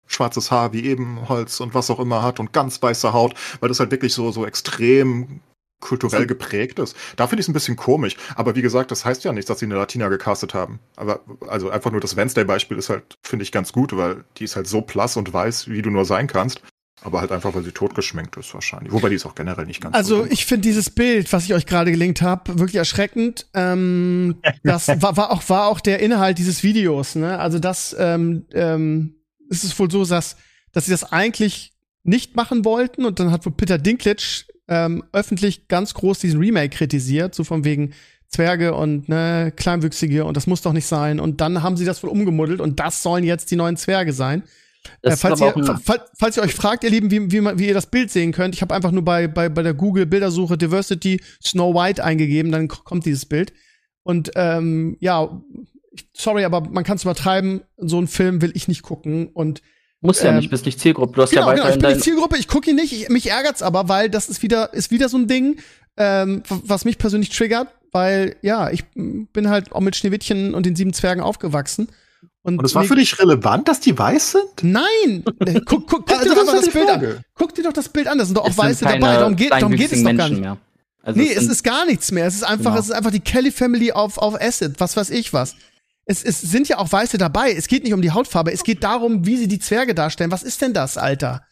D: schwarzes Haar wie Ebenholz und was auch immer hat und ganz weiße Haut, weil das halt wirklich so, so extrem kulturell geprägt ist. Da finde ich es ein bisschen komisch. Aber wie gesagt, das heißt ja nicht, dass sie eine Latina gecastet haben. Aber also einfach nur das Wednesday-Beispiel ist halt, finde ich, ganz gut, weil die ist halt so blass und weiß, wie du nur sein kannst. Aber halt einfach, weil sie totgeschminkt ist wahrscheinlich. Wobei die ist auch generell nicht ganz
B: Also so ich finde dieses Bild, was ich euch gerade gelinkt habe, wirklich erschreckend. Ähm, das *laughs* war, war, auch, war auch der Inhalt dieses Videos. Ne? Also das ähm, ähm, ist es wohl so, dass, dass sie das eigentlich nicht machen wollten und dann hat wohl Peter Dinklage ähm, öffentlich ganz groß diesen Remake kritisiert, so von wegen Zwerge und ne, Kleinwüchsige und das muss doch nicht sein. Und dann haben sie das wohl umgemuddelt und das sollen jetzt die neuen Zwerge sein. Äh, falls, ihr, falls, falls, ihr euch fragt, ihr Lieben, wie, wie, wie ihr das Bild sehen könnt, ich habe einfach nur bei, bei, bei der Google-Bildersuche Diversity Snow White eingegeben, dann kommt dieses Bild. Und ähm, ja, sorry, aber man kann es übertreiben. So einen Film will ich nicht gucken und
C: muss ja ähm, nicht, bist nicht Zielgruppe. Du hast
B: genau,
C: ja
B: genau, ich bin nicht Zielgruppe, ich gucke ihn nicht. Ich, mich ärgert's aber, weil das ist wieder ist wieder so ein Ding, ähm, was mich persönlich triggert, weil ja, ich bin halt auch mit Schneewittchen und den sieben Zwergen aufgewachsen.
D: Und, es war für dich relevant, dass die weiß sind?
B: Nein! Äh, guck, guck, guck also, dir doch mal das Bild Frage. an. Guck dir doch das Bild an, da sind doch auch Weiße dabei. Darum geht, darum geht es doch gar nicht. Mehr. Also nee, es, es ist gar nichts mehr. Es ist einfach, genau. es ist einfach die Kelly Family auf, auf Acid, was weiß ich was es, es sind ja auch Weiße dabei. Es geht nicht um die Hautfarbe, es geht darum, wie sie die Zwerge darstellen. Was ist denn das, Alter?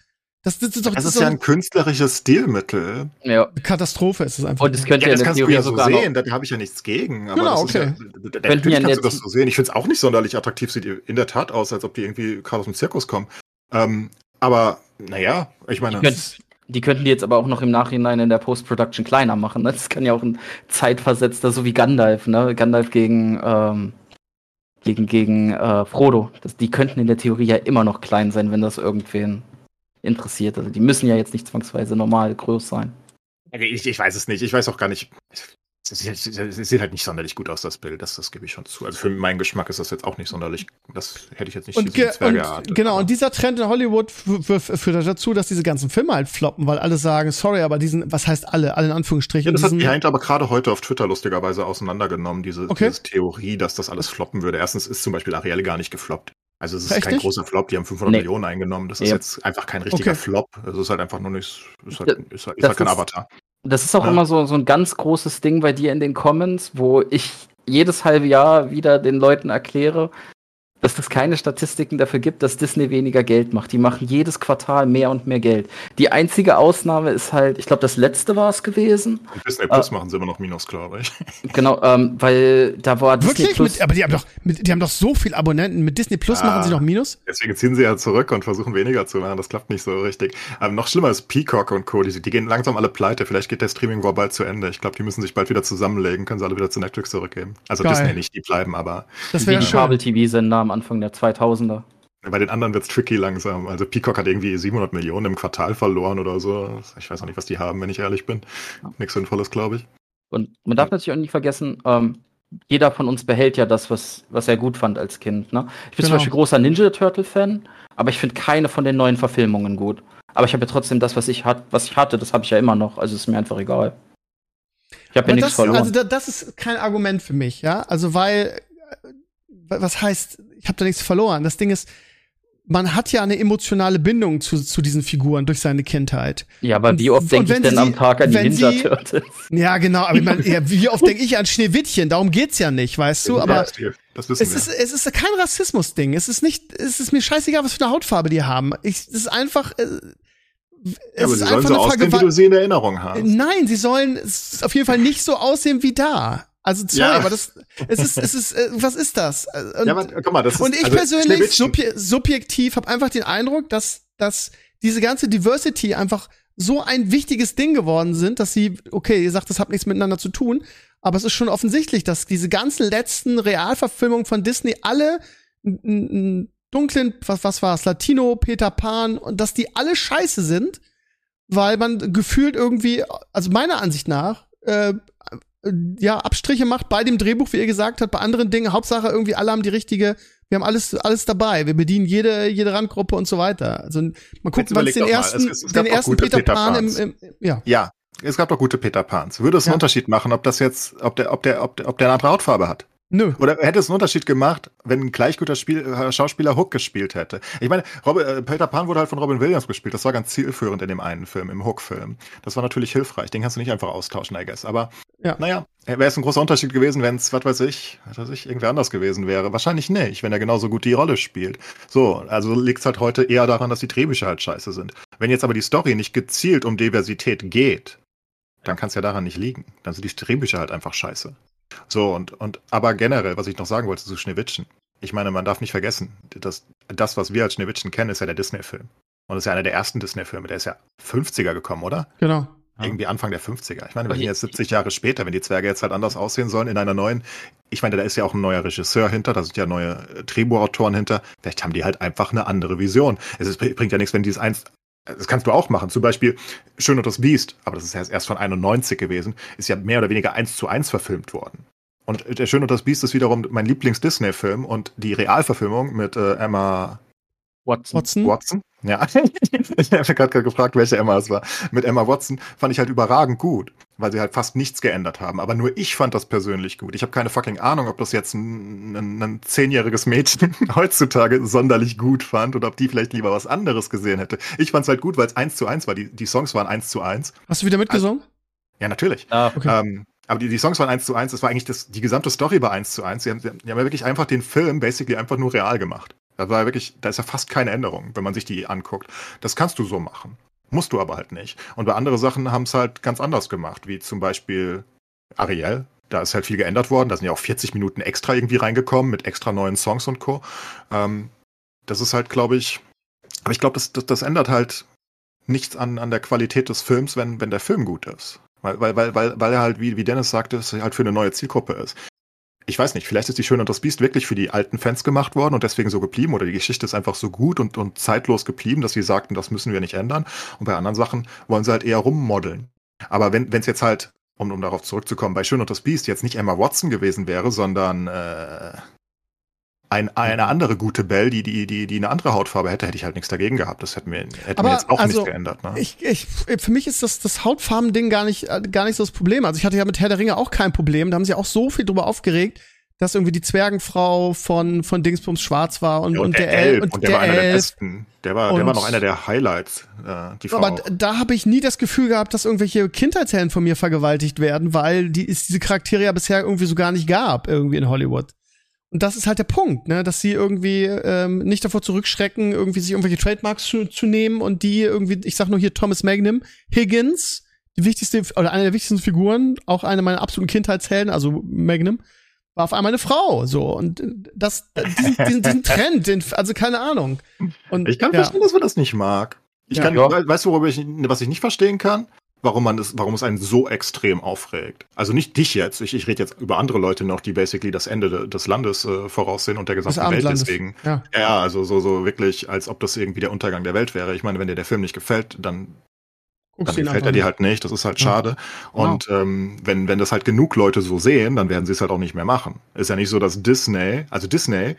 D: Das, das ist doch das, das ist ja ein künstlerisches Stilmittel.
B: Ja. Katastrophe ist es einfach.
D: Und das könnt ihr ja, das kannst Theorie du ja so sehen, da habe ich ja nichts gegen. Aber genau, okay. Ja, natürlich kannst du das so sehen. Ich finde es auch nicht sonderlich attraktiv, sieht in der Tat aus, als ob die irgendwie gerade aus dem Zirkus kommen. Ähm, aber, naja, ich meine.
C: Könnt, die könnten die jetzt aber auch noch im Nachhinein in der Post-Production kleiner machen. Ne? Das kann ja auch ein zeitversetzter, so wie Gandalf, ne? Gandalf gegen ähm, gegen, gegen äh, Frodo. Das, die könnten in der Theorie ja immer noch klein sein, wenn das irgendwen interessiert. Also die müssen ja jetzt nicht zwangsweise normal groß sein.
D: Ich, ich weiß es nicht. Ich weiß auch gar nicht. Es sieht, halt nicht sonderlich gut aus, das Bild, das, das gebe ich schon zu. Also für meinen Geschmack ist das jetzt auch nicht sonderlich, das hätte ich jetzt nicht
B: und ge und, Genau, aber. und dieser Trend in Hollywood führt dazu, dass diese ganzen Filme halt floppen, weil alle sagen, sorry, aber diesen, was heißt alle, alle in Anführungsstrichen.
D: Ja, das hat Behind aber gerade heute auf Twitter lustigerweise auseinandergenommen, diese, okay. diese Theorie, dass das alles floppen würde. Erstens ist zum Beispiel Ariel gar nicht gefloppt. Also es ist Echt kein nicht? großer Flop, die haben 500 nee. Millionen eingenommen. Das ist ja. jetzt einfach kein richtiger okay. Flop. Es ist halt einfach nur nicht, ist halt, ist halt, ist halt kein Avatar.
C: Das ist auch ja. immer so, so ein ganz großes Ding bei dir in den Comments, wo ich jedes halbe Jahr wieder den Leuten erkläre, dass es keine Statistiken dafür gibt, dass Disney weniger Geld macht. Die machen jedes Quartal mehr und mehr Geld. Die einzige Ausnahme ist halt, ich glaube, das letzte war es gewesen.
D: Mit Disney Plus äh, machen sie immer noch Minus, glaube ich. *laughs*
C: Genau, ähm, weil da war
B: Wirklich? Disney Plus. Mit, aber die haben, doch, mit, die haben doch so viel Abonnenten. Mit Disney Plus ah, machen sie noch Minus?
D: Deswegen ziehen sie ja zurück und versuchen weniger zu machen. Das klappt nicht so richtig. Ähm, noch schlimmer ist Peacock und Co. Die, die, gehen langsam alle pleite. Vielleicht geht der Streaming war bald zu Ende. Ich glaube, die müssen sich bald wieder zusammenlegen, können sie alle wieder zu Netflix zurückgeben. Also Geil. Disney nicht, die bleiben, aber.
C: Das wäre Kabel-TV-Sender am Anfang der 2000 Tausender.
D: Bei den anderen wird's tricky langsam. Also Peacock hat irgendwie 700 Millionen im Quartal verloren oder so. Ich weiß auch nicht, was die haben, wenn ich ehrlich bin. Nichts Sinnvolles, glaube ich.
C: Und man darf natürlich auch nicht vergessen, ähm, jeder von uns behält ja das, was, was er gut fand als Kind. Ne? Ich bin
B: Genau.
C: zum Beispiel großer Ninja Turtle-Fan, aber ich finde keine von den neuen Verfilmungen gut. Aber ich habe ja trotzdem das, was ich, hat, was ich hatte, das habe ich ja immer noch. Also ist mir einfach egal. Ich habe ja nichts
B: das,
C: verloren.
B: also da, das ist kein Argument für mich, ja. Also weil, was heißt, ich habe da nichts verloren. Das Ding ist, man hat ja eine emotionale Bindung zu, zu diesen Figuren durch seine Kindheit.
C: ja, aber wie oft denke ich
B: wenn
C: denn
B: sie-
C: am Tag an die Ninja Turtles?
B: Ja, genau, aber ich meine, *laughs* ja, wie oft denke ich an Schneewittchen? Darum geht's ja nicht, weißt du? Aber es ist, es ist kein Rassismus-Ding. Es ist nicht, es ist mir scheißegal, was für eine Hautfarbe die haben. Ich, es ist einfach, äh, es
D: ja, aber
B: ist
D: sie sollen
B: einfach
D: so
B: eine
D: aussehen, wie du sie in Erinnerung hast.
B: Nein, sie sollen auf jeden Fall nicht so aussehen wie da. Also sorry,
D: Ja.
B: aber das, es ist, es ist, äh, was ist das? Äh, Und,
D: ja, aber guck mal, das ist
B: und ich
D: also
B: persönlich subje subjektiv habe einfach den Eindruck, dass, dass diese ganze Diversity einfach so ein wichtiges Ding geworden sind, dass sie, okay, ihr sagt, das hat nichts miteinander zu tun, aber es ist schon offensichtlich, dass diese ganzen letzten Realverfilmungen von Disney alle n- n- n- dunklen, was, was war's, Latino, Peter Pan und dass die alle scheiße sind, weil man gefühlt irgendwie, also meiner Ansicht nach, äh, ja, Abstriche macht bei dem Drehbuch, wie ihr gesagt habt, bei anderen Dingen. Hauptsache irgendwie alle haben die richtige, wir haben alles, alles dabei. Wir bedienen jede, jede Randgruppe und so weiter. Also man guckt, es den ersten,
D: es- es
B: den ersten Peter,
D: Peter
B: Pan im, im, ja.
D: Ja, es gab doch gute Peter Pans. Würde es einen
B: Ja.
D: Unterschied machen, ob das jetzt, ob der, ob der, ob der, ob der eine andere Hautfarbe hat?
B: Nö.
D: Oder hätte es einen Unterschied gemacht, wenn ein gleich guter Spiel, äh, Schauspieler Hook gespielt hätte? Ich meine, Robin, äh, Peter Pan wurde halt von Robin Williams gespielt. Das war ganz zielführend in dem einen Film, im Hook-Film. Das war natürlich hilfreich. Den kannst du nicht einfach austauschen, I guess. Aber
B: Ja.
D: naja, wäre es ein großer Unterschied gewesen, wenn es, was weiß ich, was weiß ich, irgendwer anders gewesen wäre. Wahrscheinlich nicht, wenn er genauso gut die Rolle spielt. So, also liegt es halt heute eher daran, dass die Drehbücher halt scheiße sind. Wenn jetzt aber die Story nicht gezielt um Diversität geht, dann kann es ja daran nicht liegen. Dann sind die Drehbücher halt einfach scheiße. So, und, und aber generell, was ich noch sagen wollte zu Schneewittchen. Ich meine, man darf nicht vergessen, dass das, was wir als Schneewittchen kennen, ist ja der Disney-Film. Und das ist ja einer der ersten Disney-Filme. Der ist ja 50er gekommen, oder?
B: Genau.
C: Ja.
D: Irgendwie Anfang der 50er. Ich meine, wir
C: Und
D: sind
C: ich-
D: jetzt 70 Jahre später, wenn die Zwerge jetzt halt anders aussehen sollen in einer neuen. Ich meine, da ist ja auch ein neuer Regisseur hinter, da sind ja neue äh, Drehbuchautoren hinter. Vielleicht haben die halt einfach eine andere Vision. Es ist, bringt ja nichts, wenn die es eins. Das kannst du auch machen. Zum Beispiel Schön und das Biest, aber das ist ja erst von 91 gewesen, ist ja mehr oder weniger eins zu eins verfilmt worden. Und der Schön und das Biest ist wiederum mein Lieblings-Disney-Film und die Realverfilmung mit äh, Emma
C: Watson.
B: Watson.
D: Watson? Ja, *laughs* ich habe gerade gefragt, welche Emma es war. Mit Emma Watson fand ich halt überragend gut, weil sie halt fast nichts geändert haben. Aber nur ich fand das persönlich gut. Ich habe keine fucking Ahnung, ob das jetzt ein, ein, ein zehnjähriges Mädchen *laughs* heutzutage sonderlich gut fand oder ob die vielleicht lieber was anderes gesehen hätte. Ich fand es halt gut, weil es eins zu eins war. Die, die Songs waren eins zu eins.
B: Hast du wieder mitgesungen?
D: Ja, natürlich.
C: Ah,
B: Okay.
D: Ähm, aber die, die Songs waren eins zu eins. Das war eigentlich das, die gesamte Story war eins zu eins. Sie haben, sie haben ja wirklich einfach den Film basically einfach nur real gemacht. Da war wirklich, da ist ja fast keine Änderung, wenn man sich die anguckt. Das kannst du so machen. Musst du aber halt nicht. Und bei anderen Sachen haben es halt ganz anders gemacht, wie zum Beispiel Ariel. Da ist halt viel geändert worden. Da sind ja auch 40 Minuten extra irgendwie reingekommen mit extra neuen Songs und Co. Ähm, das ist halt, glaube ich, aber ich glaube, das, das, das ändert halt nichts an, an der Qualität des Films, wenn, wenn der Film gut ist. Weil, weil, weil, weil, er halt, wie, wie Dennis sagte, es halt für eine neue Zielgruppe ist. Ich weiß nicht, vielleicht ist die Schöne und das Biest wirklich für die alten Fans gemacht worden und deswegen so geblieben oder die Geschichte ist einfach so gut und, und zeitlos geblieben, dass sie sagten, das müssen wir nicht ändern. Und bei anderen Sachen wollen sie halt eher rummodeln. Aber wenn es jetzt halt, um, um darauf zurückzukommen, bei Schön und das Biest jetzt nicht Emma Watson gewesen wäre, sondern äh, ein, eine andere gute Belle, die, die, die, die eine andere Hautfarbe hätte, hätte ich halt nichts dagegen gehabt. Das hätte mir, hätte
B: Aber
D: mir jetzt auch
B: also,
D: nichts geändert. Ne?
B: Ich, ich, für mich ist das, das Hautfarben-Ding gar nicht, gar nicht so das Problem. Also ich hatte ja mit Herr der Ringe auch kein Problem. Da haben sie auch so viel drüber aufgeregt, dass irgendwie die Zwergenfrau von, von Dingsbums schwarz war und,
D: Ja,
B: und, der Elf und,
D: und der,
B: der
D: war einer der besten. Der war, der
B: Und-
D: war noch einer der Highlights, äh, die Frau.
B: Aber da habe ich nie das Gefühl gehabt, dass irgendwelche Kindheitshelden von mir vergewaltigt werden, weil die es diese Charaktere ja bisher irgendwie so gar nicht gab, irgendwie in Hollywood. Und das ist halt der Punkt, ne, dass sie irgendwie ähm, nicht davor zurückschrecken, irgendwie sich irgendwelche Trademarks zu, zu nehmen und die irgendwie, ich sag nur hier Thomas Magnum, Higgins, die wichtigste oder eine der wichtigsten Figuren, auch eine meiner absoluten Kindheitshelden, also Magnum, war auf einmal eine Frau, so und äh, das diesen, diesen, diesen Trend, den, also keine Ahnung. Und
D: ich kann
B: ja.
D: verstehen, dass man das nicht mag. Ich
B: Ja.
D: kann, weißt du, worüber ich, was ich nicht verstehen kann? Warum man es, warum es einen so extrem aufregt. Also nicht dich jetzt, ich, ich rede jetzt über andere Leute noch, die basically das Ende des Landes äh, voraussehen und der gesamten Welt deswegen.
B: Ja.
D: ja, also so, so wirklich, als ob das irgendwie der Untergang der Welt wäre. Ich meine, wenn dir der Film nicht gefällt, dann dann gefällt er dir halt nicht, das ist halt
B: Ja.
D: schade. Und ähm, wenn, wenn das halt genug Leute so sehen, dann werden sie es halt auch nicht mehr machen. Ist ja nicht so, dass Disney, also Disney,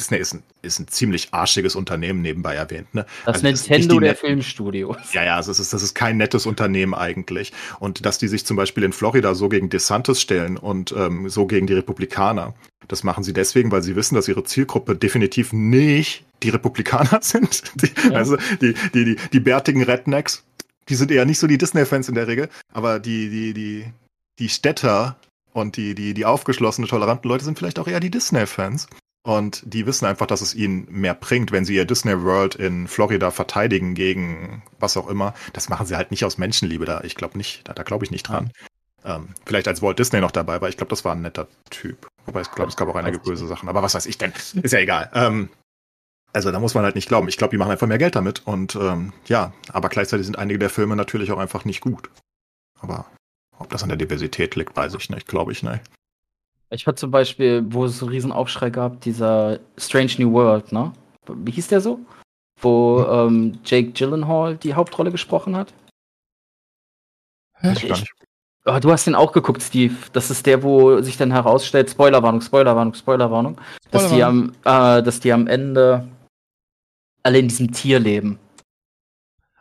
D: Disney ist ein, ist ein ziemlich arschiges Unternehmen nebenbei erwähnt. Ne?
C: Das
D: Also
C: Nintendo
D: die
C: der Filmstudios.
D: Ja, ja, also es ist, das ist kein nettes Unternehmen eigentlich. Und dass die sich zum Beispiel in Florida so gegen DeSantis stellen und ähm, so gegen die Republikaner, das machen sie deswegen, weil sie wissen, dass ihre Zielgruppe definitiv nicht die Republikaner *laughs* sind. Die,
C: Ja.
D: Also die, die, die, die bärtigen Rednecks, die sind eher nicht so die Disney-Fans in der Regel, aber die, die, die, die Städter und die, die, die aufgeschlossene, toleranten Leute sind vielleicht auch eher die Disney-Fans. Und die wissen einfach, dass es ihnen mehr bringt, wenn sie ihr Disney World in Florida verteidigen gegen was auch immer. Das machen sie halt nicht aus Menschenliebe da. Ich glaube nicht, da, da glaube ich nicht dran. Ähm, vielleicht als Walt Disney noch dabei war. Ich glaube, das war ein netter Typ. Wobei ich glaube, es gab auch einige böse Sachen. Aber was weiß ich denn? Ist ja egal. Ähm, also da muss man halt nicht glauben. Ich glaube, die machen einfach mehr Geld damit. Und ähm, ja, aber gleichzeitig sind einige der Filme natürlich auch einfach nicht gut. Aber ob das an der Diversität liegt, weiß ich nicht. Glaube ich nicht.
C: Ich hatte zum Beispiel, wo es so einen riesen Aufschrei gab, dieser Strange New World, ne? Wie hieß der so? Wo ähm, Jake Gyllenhaal die Hauptrolle gesprochen hat.
D: Ich gar nicht.
C: Oh, du hast den auch geguckt, Steve. Das ist der, wo sich dann herausstellt, Spoilerwarnung, Spoilerwarnung, Spoilerwarnung, dass die am, äh, dass die am Ende alle in diesem Tier leben.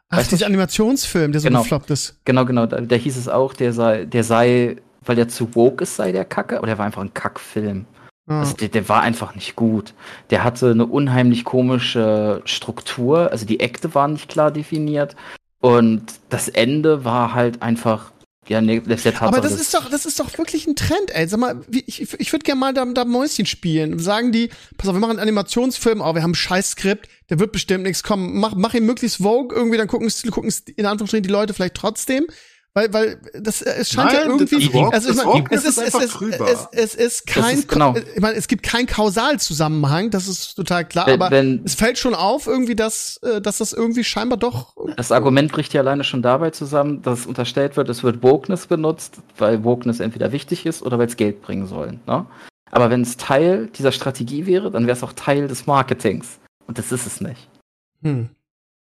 B: Ach,
C: Weißt du-
B: dieser Animationsfilm, der so
C: Genau.
B: gefloppt ist.
C: Genau, genau. Da, da hieß es auch, der sei, der sei, weil der zu woke ist, sei der Kacke. Aber der war einfach ein Kackfilm.
B: Ja.
C: Also der, der war einfach nicht gut. Der hatte eine unheimlich komische Struktur. Also die Akte waren nicht klar definiert. Und das Ende war halt einfach, ja, ne, lässt der Tatsache.
B: Aber das ist doch, das ist doch wirklich ein Trend, ey. Sag mal, ich, ich würde gerne mal da, da Mäuschen spielen. Sagen die, pass auf, wir machen einen Animationsfilm, aber wir haben ein scheiß Skript, der wird bestimmt nichts kommen. Mach, mach ihn möglichst Vogue irgendwie, dann gucken, gucken in Anführungsstrichen die Leute vielleicht trotzdem. Weil, weil das, äh, es scheint ja
D: Nein,
B: irgendwie,
D: das Woke-
B: also ich meine, es
D: ist
B: es
D: einfach
B: ist, es, es ist kein,
C: ist genau.
B: ich meine, es gibt keinen Kausalzusammenhang, das ist total klar,
C: Wenn-
B: aber
C: wenn-
B: es fällt schon auf irgendwie, dass, äh, dass das irgendwie scheinbar doch,
C: Das Argument bricht ja alleine schon dabei zusammen, dass unterstellt wird, es wird Wokeness benutzt, weil Wokeness entweder wichtig ist oder weil es Geld bringen soll. Ne? Aber wenn es Teil dieser Strategie wäre, dann wäre es auch Teil des Marketings. Und das ist es nicht.
B: hm.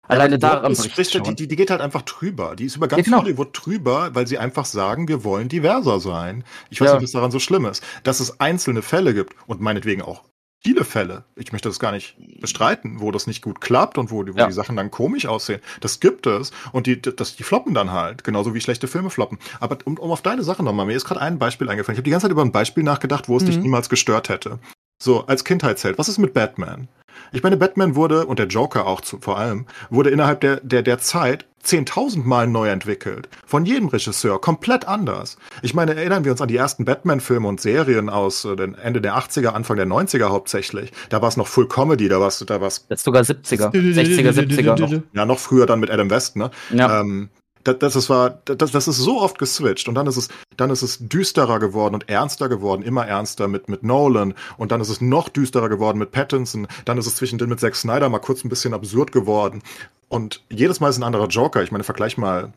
C: Alleine daran
D: spricht, die, die, die geht halt einfach drüber. Die ist über ganz
C: Ja, genau.
D: Hollywood drüber, weil sie einfach sagen, wir wollen diverser sein. Ich weiß
C: Ja.
D: nicht, was daran so schlimm ist. Dass es einzelne Fälle gibt und meinetwegen auch viele Fälle, ich möchte das gar nicht bestreiten, wo das nicht gut klappt und wo, die- wo
C: Ja.
D: die Sachen dann komisch aussehen. Das gibt es und die, das, die floppen dann halt, genauso wie schlechte Filme floppen. Aber um, um auf deine Sache nochmal, mir ist gerade ein Beispiel eingefallen. Ich habe die ganze Zeit über ein Beispiel nachgedacht, wo es dich
B: Mhm.
D: niemals gestört hätte. So, als Kindheitsheld, was ist mit Batman? Ich meine, Batman wurde, und der Joker auch zu, vor allem, wurde innerhalb der, der, der Zeit 10.000 Mal neu entwickelt. Von jedem Regisseur, komplett anders. Ich meine, erinnern wir uns an die ersten Batman-Filme und Serien aus äh, den Ende der 80er, Anfang der 90er hauptsächlich. Da war es noch Full Comedy, da war es da war's,
C: Das ist sogar 70er, 60er, 70er.
D: ja noch früher dann mit Adam West, ne?
C: Ja.
D: Ähm, das, das, ist, war, das, das ist so oft geswitcht und dann ist es, dann ist es düsterer geworden und ernster geworden, immer ernster mit, mit Nolan und dann ist es noch düsterer geworden mit Pattinson, dann ist es zwischendrin mit Zack Snyder mal kurz ein bisschen absurd geworden und jedes Mal ist ein anderer Joker. Ich meine, vergleich mal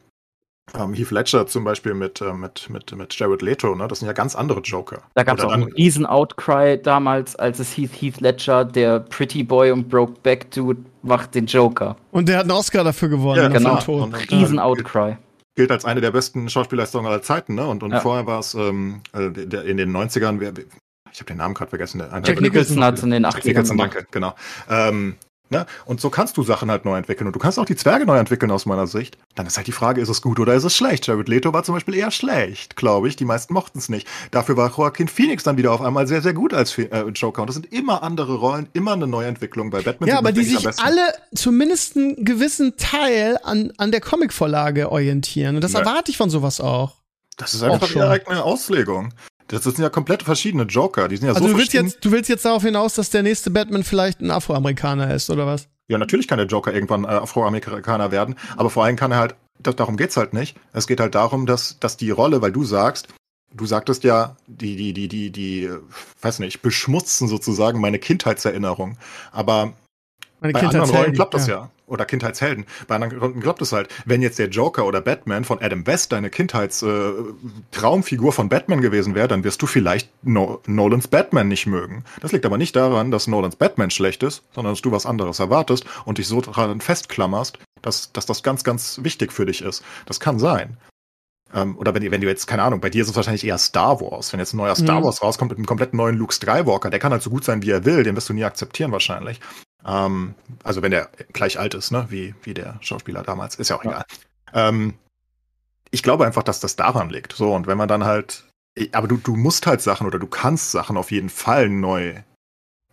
D: ähm, Heath Ledger zum Beispiel mit, äh, mit, mit, mit Jared Leto, ne? Das sind ja ganz andere Joker.
C: Da gab es auch einen riesen Outcry damals, als es hieß, Heath Ledger, der Pretty Boy und Brokeback Dude, macht den Joker.
B: Und der hat einen Oscar dafür gewonnen.
D: Ja,
C: genau.
B: Tod.
D: Und- und-
C: Riesen Outcry.
D: gilt als eine der besten Schauspielleistungen aller Zeiten, ne? Und, und
C: Ja.
D: vorher war es ähm, äh, in den 90ern, wer, ich habe den Namen gerade vergessen. Der,
B: Jack
C: Nicholson hat es in den
D: Jack
C: 80ern
D: Nicholson,
C: gemacht.
D: danke, genau. Ähm, ne? Und so kannst du Sachen halt neu entwickeln. Und du kannst auch die Zwerge neu entwickeln aus meiner Sicht. Dann ist halt die Frage, ist es gut oder ist es schlecht? Jared Leto war zum Beispiel eher schlecht, glaube ich. Die meisten mochten es nicht. Dafür war Joaquin Phoenix dann wieder auf einmal sehr, sehr gut als äh, Joker. Und das sind immer andere Rollen, immer eine Neuentwicklung. Bei Batman
B: Ja, aber die sich alle zumindest einen gewissen Teil an, an der Comicvorlage orientieren. Und das
D: Ja.
B: erwarte ich von sowas auch.
D: Das ist einfach ihre eigene Auslegung. Das sind ja komplett verschiedene Joker. Die sind ja
B: Also
D: so
B: du willst,
D: verschieden.
B: jetzt, du willst jetzt darauf hinaus, dass der nächste Batman vielleicht ein Afroamerikaner ist, oder was?
D: Ja, natürlich kann der Joker irgendwann äh, Afroamerikaner werden, aber vor allem kann er halt, das, darum geht's halt nicht. Es geht halt darum, dass, dass die Rolle, weil du sagst, du sagtest ja, die, die, die, die, die, weiß nicht, beschmutzen sozusagen meine Kindheitserinnerung. Aber
B: Meine
D: Bei anderen Rollen
B: Kindheitshelden,
D: klappt das ja. Oder Kindheitshelden. Bei anderen Rollen klappt es halt. Wenn jetzt der Joker oder Batman von Adam West deine Kindheitstraumfigur von Batman gewesen wäre, dann wirst du vielleicht no Nolans Batman nicht mögen. Das liegt aber nicht daran, dass Nolans Batman schlecht ist, sondern dass du was anderes erwartest und dich so daran festklammerst, dass, dass das ganz, ganz wichtig für dich ist. Das kann sein. Ähm, oder wenn, wenn du jetzt, keine Ahnung, bei dir ist es wahrscheinlich eher Star Wars. Wenn jetzt ein neuer Star
B: Mhm.
D: Wars rauskommt mit einem komplett neuen Luke Skywalker, der kann halt so gut sein, wie er will, den wirst du nie akzeptieren wahrscheinlich. Ähm, also wenn der gleich alt ist, ne, wie, wie der Schauspieler damals, ist ja auch
C: Ja.
D: egal. Ähm, ich glaube einfach, dass das daran liegt. So, und wenn man dann halt, aber du, du musst halt Sachen oder du kannst Sachen auf jeden Fall neu,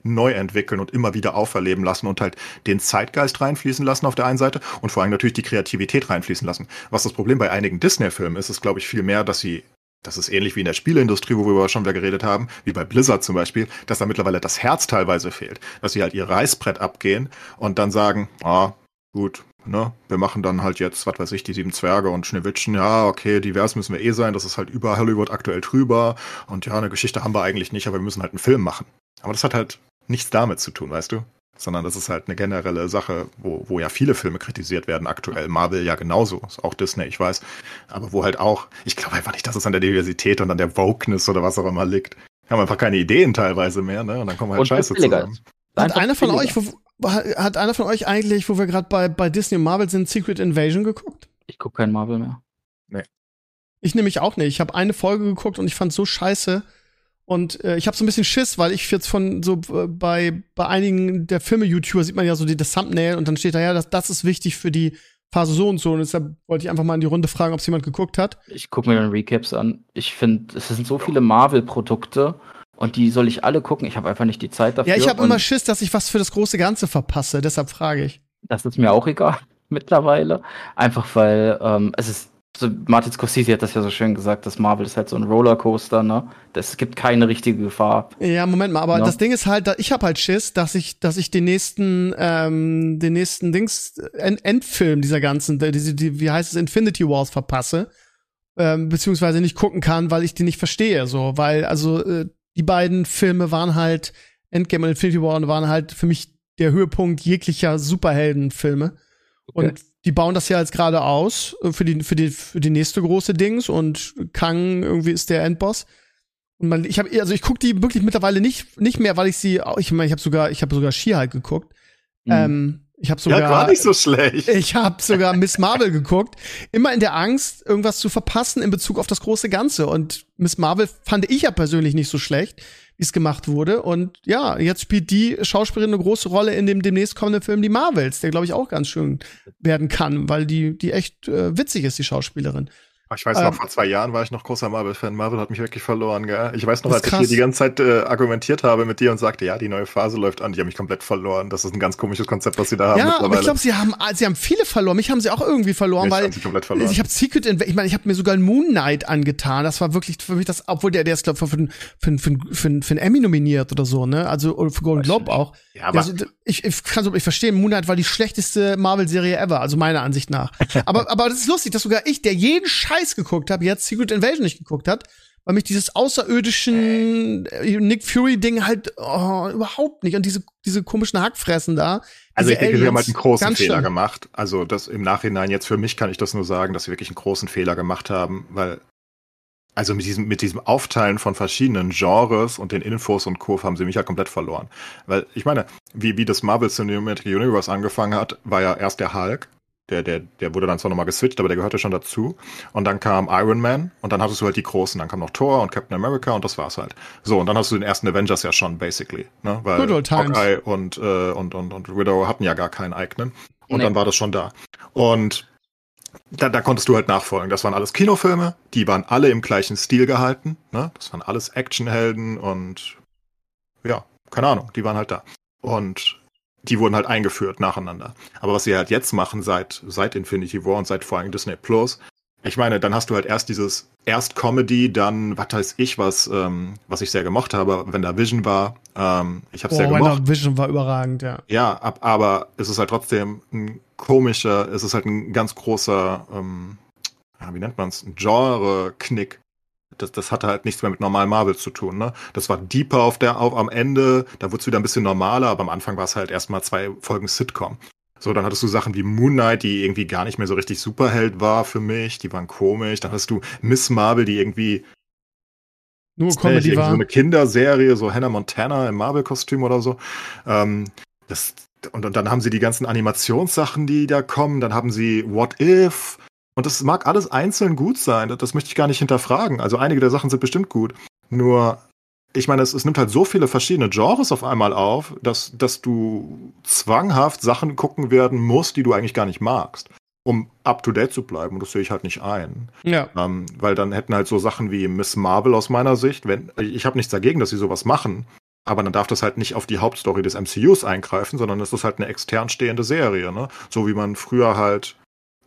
D: neu entwickeln und immer wieder auferleben lassen und halt den Zeitgeist reinfließen lassen auf der einen Seite und vor allem natürlich die Kreativität reinfließen lassen. Was das Problem bei einigen Disney-Filmen ist, ist, glaube ich, viel mehr, dass sie das ist ähnlich wie in der Spieleindustrie, wo wir schon wieder geredet haben, wie bei Blizzard zum Beispiel, dass da mittlerweile das Herz teilweise fehlt. Dass sie halt ihr Reißbrett abgehen und dann sagen, ah, gut, ne, wir machen dann halt jetzt, was weiß ich, die sieben Zwerge und Schneewittchen, ja, okay, divers müssen wir eh sein, das ist halt über Hollywood aktuell drüber und ja, eine Geschichte haben wir eigentlich nicht, aber wir müssen halt einen Film machen. Aber das hat halt nichts damit zu tun, weißt du? Sondern das ist halt eine generelle Sache, wo, wo ja viele Filme kritisiert werden aktuell. Marvel ja genauso, ist auch Disney, ich weiß. Aber wo halt auch, ich glaube einfach nicht, dass es an der Diversität und an der Wokeness oder was auch immer liegt. Wir haben einfach keine Ideen teilweise mehr, ne? Und dann kommen halt
C: Und
D: Scheiße zusammen.
B: Hat einer von
C: billiger.
B: euch, wo, hat einer von euch eigentlich, wo wir gerade bei, bei Disney und Marvel sind, Secret Invasion geguckt?
C: Ich gucke kein Marvel mehr.
B: Ich nämlich auch nicht. Ich habe eine Folge geguckt und ich fand so scheiße. Und äh, ich habe so ein bisschen Schiss, weil ich jetzt von so äh, bei, bei einigen der Filme-YouTuber sieht man ja so die, das Thumbnail und dann steht da ja, das, das ist wichtig für die Phase so und so. Und deshalb wollte ich einfach mal in die Runde fragen, ob es jemand geguckt hat.
C: Ich gucke mir dann Recaps an. Ich finde, es sind so viele Marvel-Produkte und die soll ich alle gucken. Ich habe einfach nicht die Zeit dafür.
B: Ja, ich habe immer Schiss, dass ich was für das große Ganze verpasse. Deshalb frage ich.
C: Das ist mir auch egal *laughs* mittlerweile. Einfach weil ähm, es ist. So, Martin Scorsese hat das ja so schön gesagt, dass Marvel ist halt so ein Rollercoaster, ne? Es gibt keine richtige Gefahr.
B: Ja, Moment mal, aber
C: Ja.
B: das Ding ist halt, ich habe halt Schiss, dass ich, dass ich den nächsten, ähm, den nächsten Dings, End Endfilm dieser ganzen, diese, die, wie heißt es, Infinity Wars verpasse, ähm, beziehungsweise nicht gucken kann, weil ich die nicht verstehe, so, weil, also, äh, die beiden Filme waren halt, Endgame und Infinity War waren halt für mich der Höhepunkt jeglicher Superheldenfilme.
C: Okay.
B: Und die bauen das ja jetzt gerade aus äh, für die, für die, für die nächste große Dings und Kang irgendwie ist der Endboss. Und man, ich habe, also ich gucke die wirklich mittlerweile nicht, nicht mehr, weil ich sie, ich meine, ich habe sogar, ich habe sogar She-Hulk geguckt.
C: Mhm.
B: Ähm, ich habe sogar,
D: Ja, war nicht so schlecht.
B: ich habe sogar Miss Marvel geguckt, immer in der Angst, irgendwas zu verpassen in Bezug auf das große Ganze. Und Miss Marvel fand ich ja persönlich nicht so schlecht, wie es gemacht wurde. Und ja, jetzt spielt die Schauspielerin eine große Rolle in dem demnächst kommenden Film Die Marvels, der glaube ich auch ganz schön werden kann, weil die die echt äh, witzig ist, die Schauspielerin.
D: Ich weiß noch,
B: Ähm,
D: vor zwei Jahren war ich noch großer Marvel-Fan. Marvel hat mich wirklich verloren, gell? Ich weiß noch, als
B: ist
D: ich hier
B: krass.
D: die ganze Zeit äh, argumentiert habe mit dir und sagte, ja, die neue Phase läuft an, die haben mich komplett verloren. Das ist ein ganz komisches Konzept, was sie da haben
B: ja, aber ich glaube, sie haben sie haben viele verloren. Mich haben sie auch irgendwie verloren, weil
D: haben sie komplett verloren.
B: Ich habe Secret Invasion, ich meine, ich habe mir sogar einen Moon Knight angetan. Das war wirklich für mich das, obwohl der, der ist, glaube ich, für, für, für, für, für, für einen Emmy nominiert oder so, ne? Also für Golden Globe auch.
D: ja, aber
B: Also, ich, ich kann so, ich verstehe, Moon Knight war die schlechteste Marvel-Serie ever, also meiner Ansicht nach. *laughs* aber, aber das ist lustig, dass sogar ich, der jeden Scheiß geguckt habe, jetzt Secret Invasion nicht geguckt hat, weil mich dieses außerirdischen äh, Nick Fury-Ding halt oh, überhaupt nicht und diese, diese komischen Hackfressen da.
D: Also ich denke, wir haben halt
B: Aliens,
D: einen großen Fehler
B: schlimm.
D: gemacht. Also das im Nachhinein jetzt für mich kann ich das nur sagen, dass wir wirklich einen großen Fehler gemacht haben, weil also mit diesem mit diesem Aufteilen von verschiedenen Genres und den Infos und Co haben sie mich ja komplett verloren. Weil ich meine, wie wie das Marvel Cinematic Universe angefangen hat, war ja erst der Hulk. Der, der, der wurde dann zwar nochmal geswitcht, aber der gehörte schon dazu. Und dann kam Iron Man und dann hattest du halt die großen. Dann kam noch Thor und Captain America und das war's halt. So, und dann hast du den ersten Avengers ja schon, basically. Ne? Weil
B: Good old times.
D: Hawkeye und, äh, und, und, und Widow hatten ja gar keinen eigenen. Und
C: Nee.
D: dann war das schon da. Und da, da konntest du halt nachfolgen. Das waren alles Kinofilme, die waren alle im gleichen Stil gehalten. Ne? Das waren alles Actionhelden und ja, keine Ahnung, die waren halt da. Und die wurden halt eingeführt nacheinander. Aber was sie halt jetzt machen seit, seit Infinity War und seit vor allem Disney Plus, ich meine, dann hast du halt erst dieses, erst Comedy, dann, was weiß ich, was, ähm, was ich sehr gemocht habe, wenn da Vision war. Ähm, ich habe sehr
B: Boah,
D: gemocht.
B: Vision war überragend, ja.
D: Ja, ab, aber es ist halt trotzdem ein komischer, es ist halt ein ganz großer, ähm, wie nennt man es, Genre-Knick. Das, das hatte halt nichts mehr mit normalen Marvel zu tun. Ne? Das war deeper auf der, auf, am Ende, da wurde es wieder ein bisschen normaler, aber am Anfang war es halt erstmal zwei Folgen Sitcom. So, dann hattest du Sachen wie Moon Knight, die irgendwie gar nicht mehr so richtig Superheld war für mich, die waren komisch. Dann hast du Miss Marvel, die irgendwie
B: nur Comedy war.
D: So eine Kinderserie, so Hannah Montana im Marvel-Kostüm oder so. Ähm, das, und, und dann haben sie die ganzen Animationssachen, die da kommen. Dann haben sie What If. Und das mag alles einzeln gut sein. Das, möchte ich gar nicht hinterfragen. Also einige der Sachen sind bestimmt gut. Nur, ich meine, es, es nimmt halt so viele verschiedene Genres auf einmal auf, dass, dass du zwanghaft Sachen gucken werden musst, die du eigentlich gar nicht magst um up to date zu bleiben. Und das sehe ich halt nicht ein.
B: Ja.
D: Ähm, weil dann hätten halt so Sachen wie Miss Marvel aus meiner Sicht, wenn, ich habe nichts dagegen, dass sie sowas machen, aber dann darf das halt nicht auf die Hauptstory des MCUs eingreifen, sondern es ist halt eine extern stehende Serie, ne? So wie man früher halt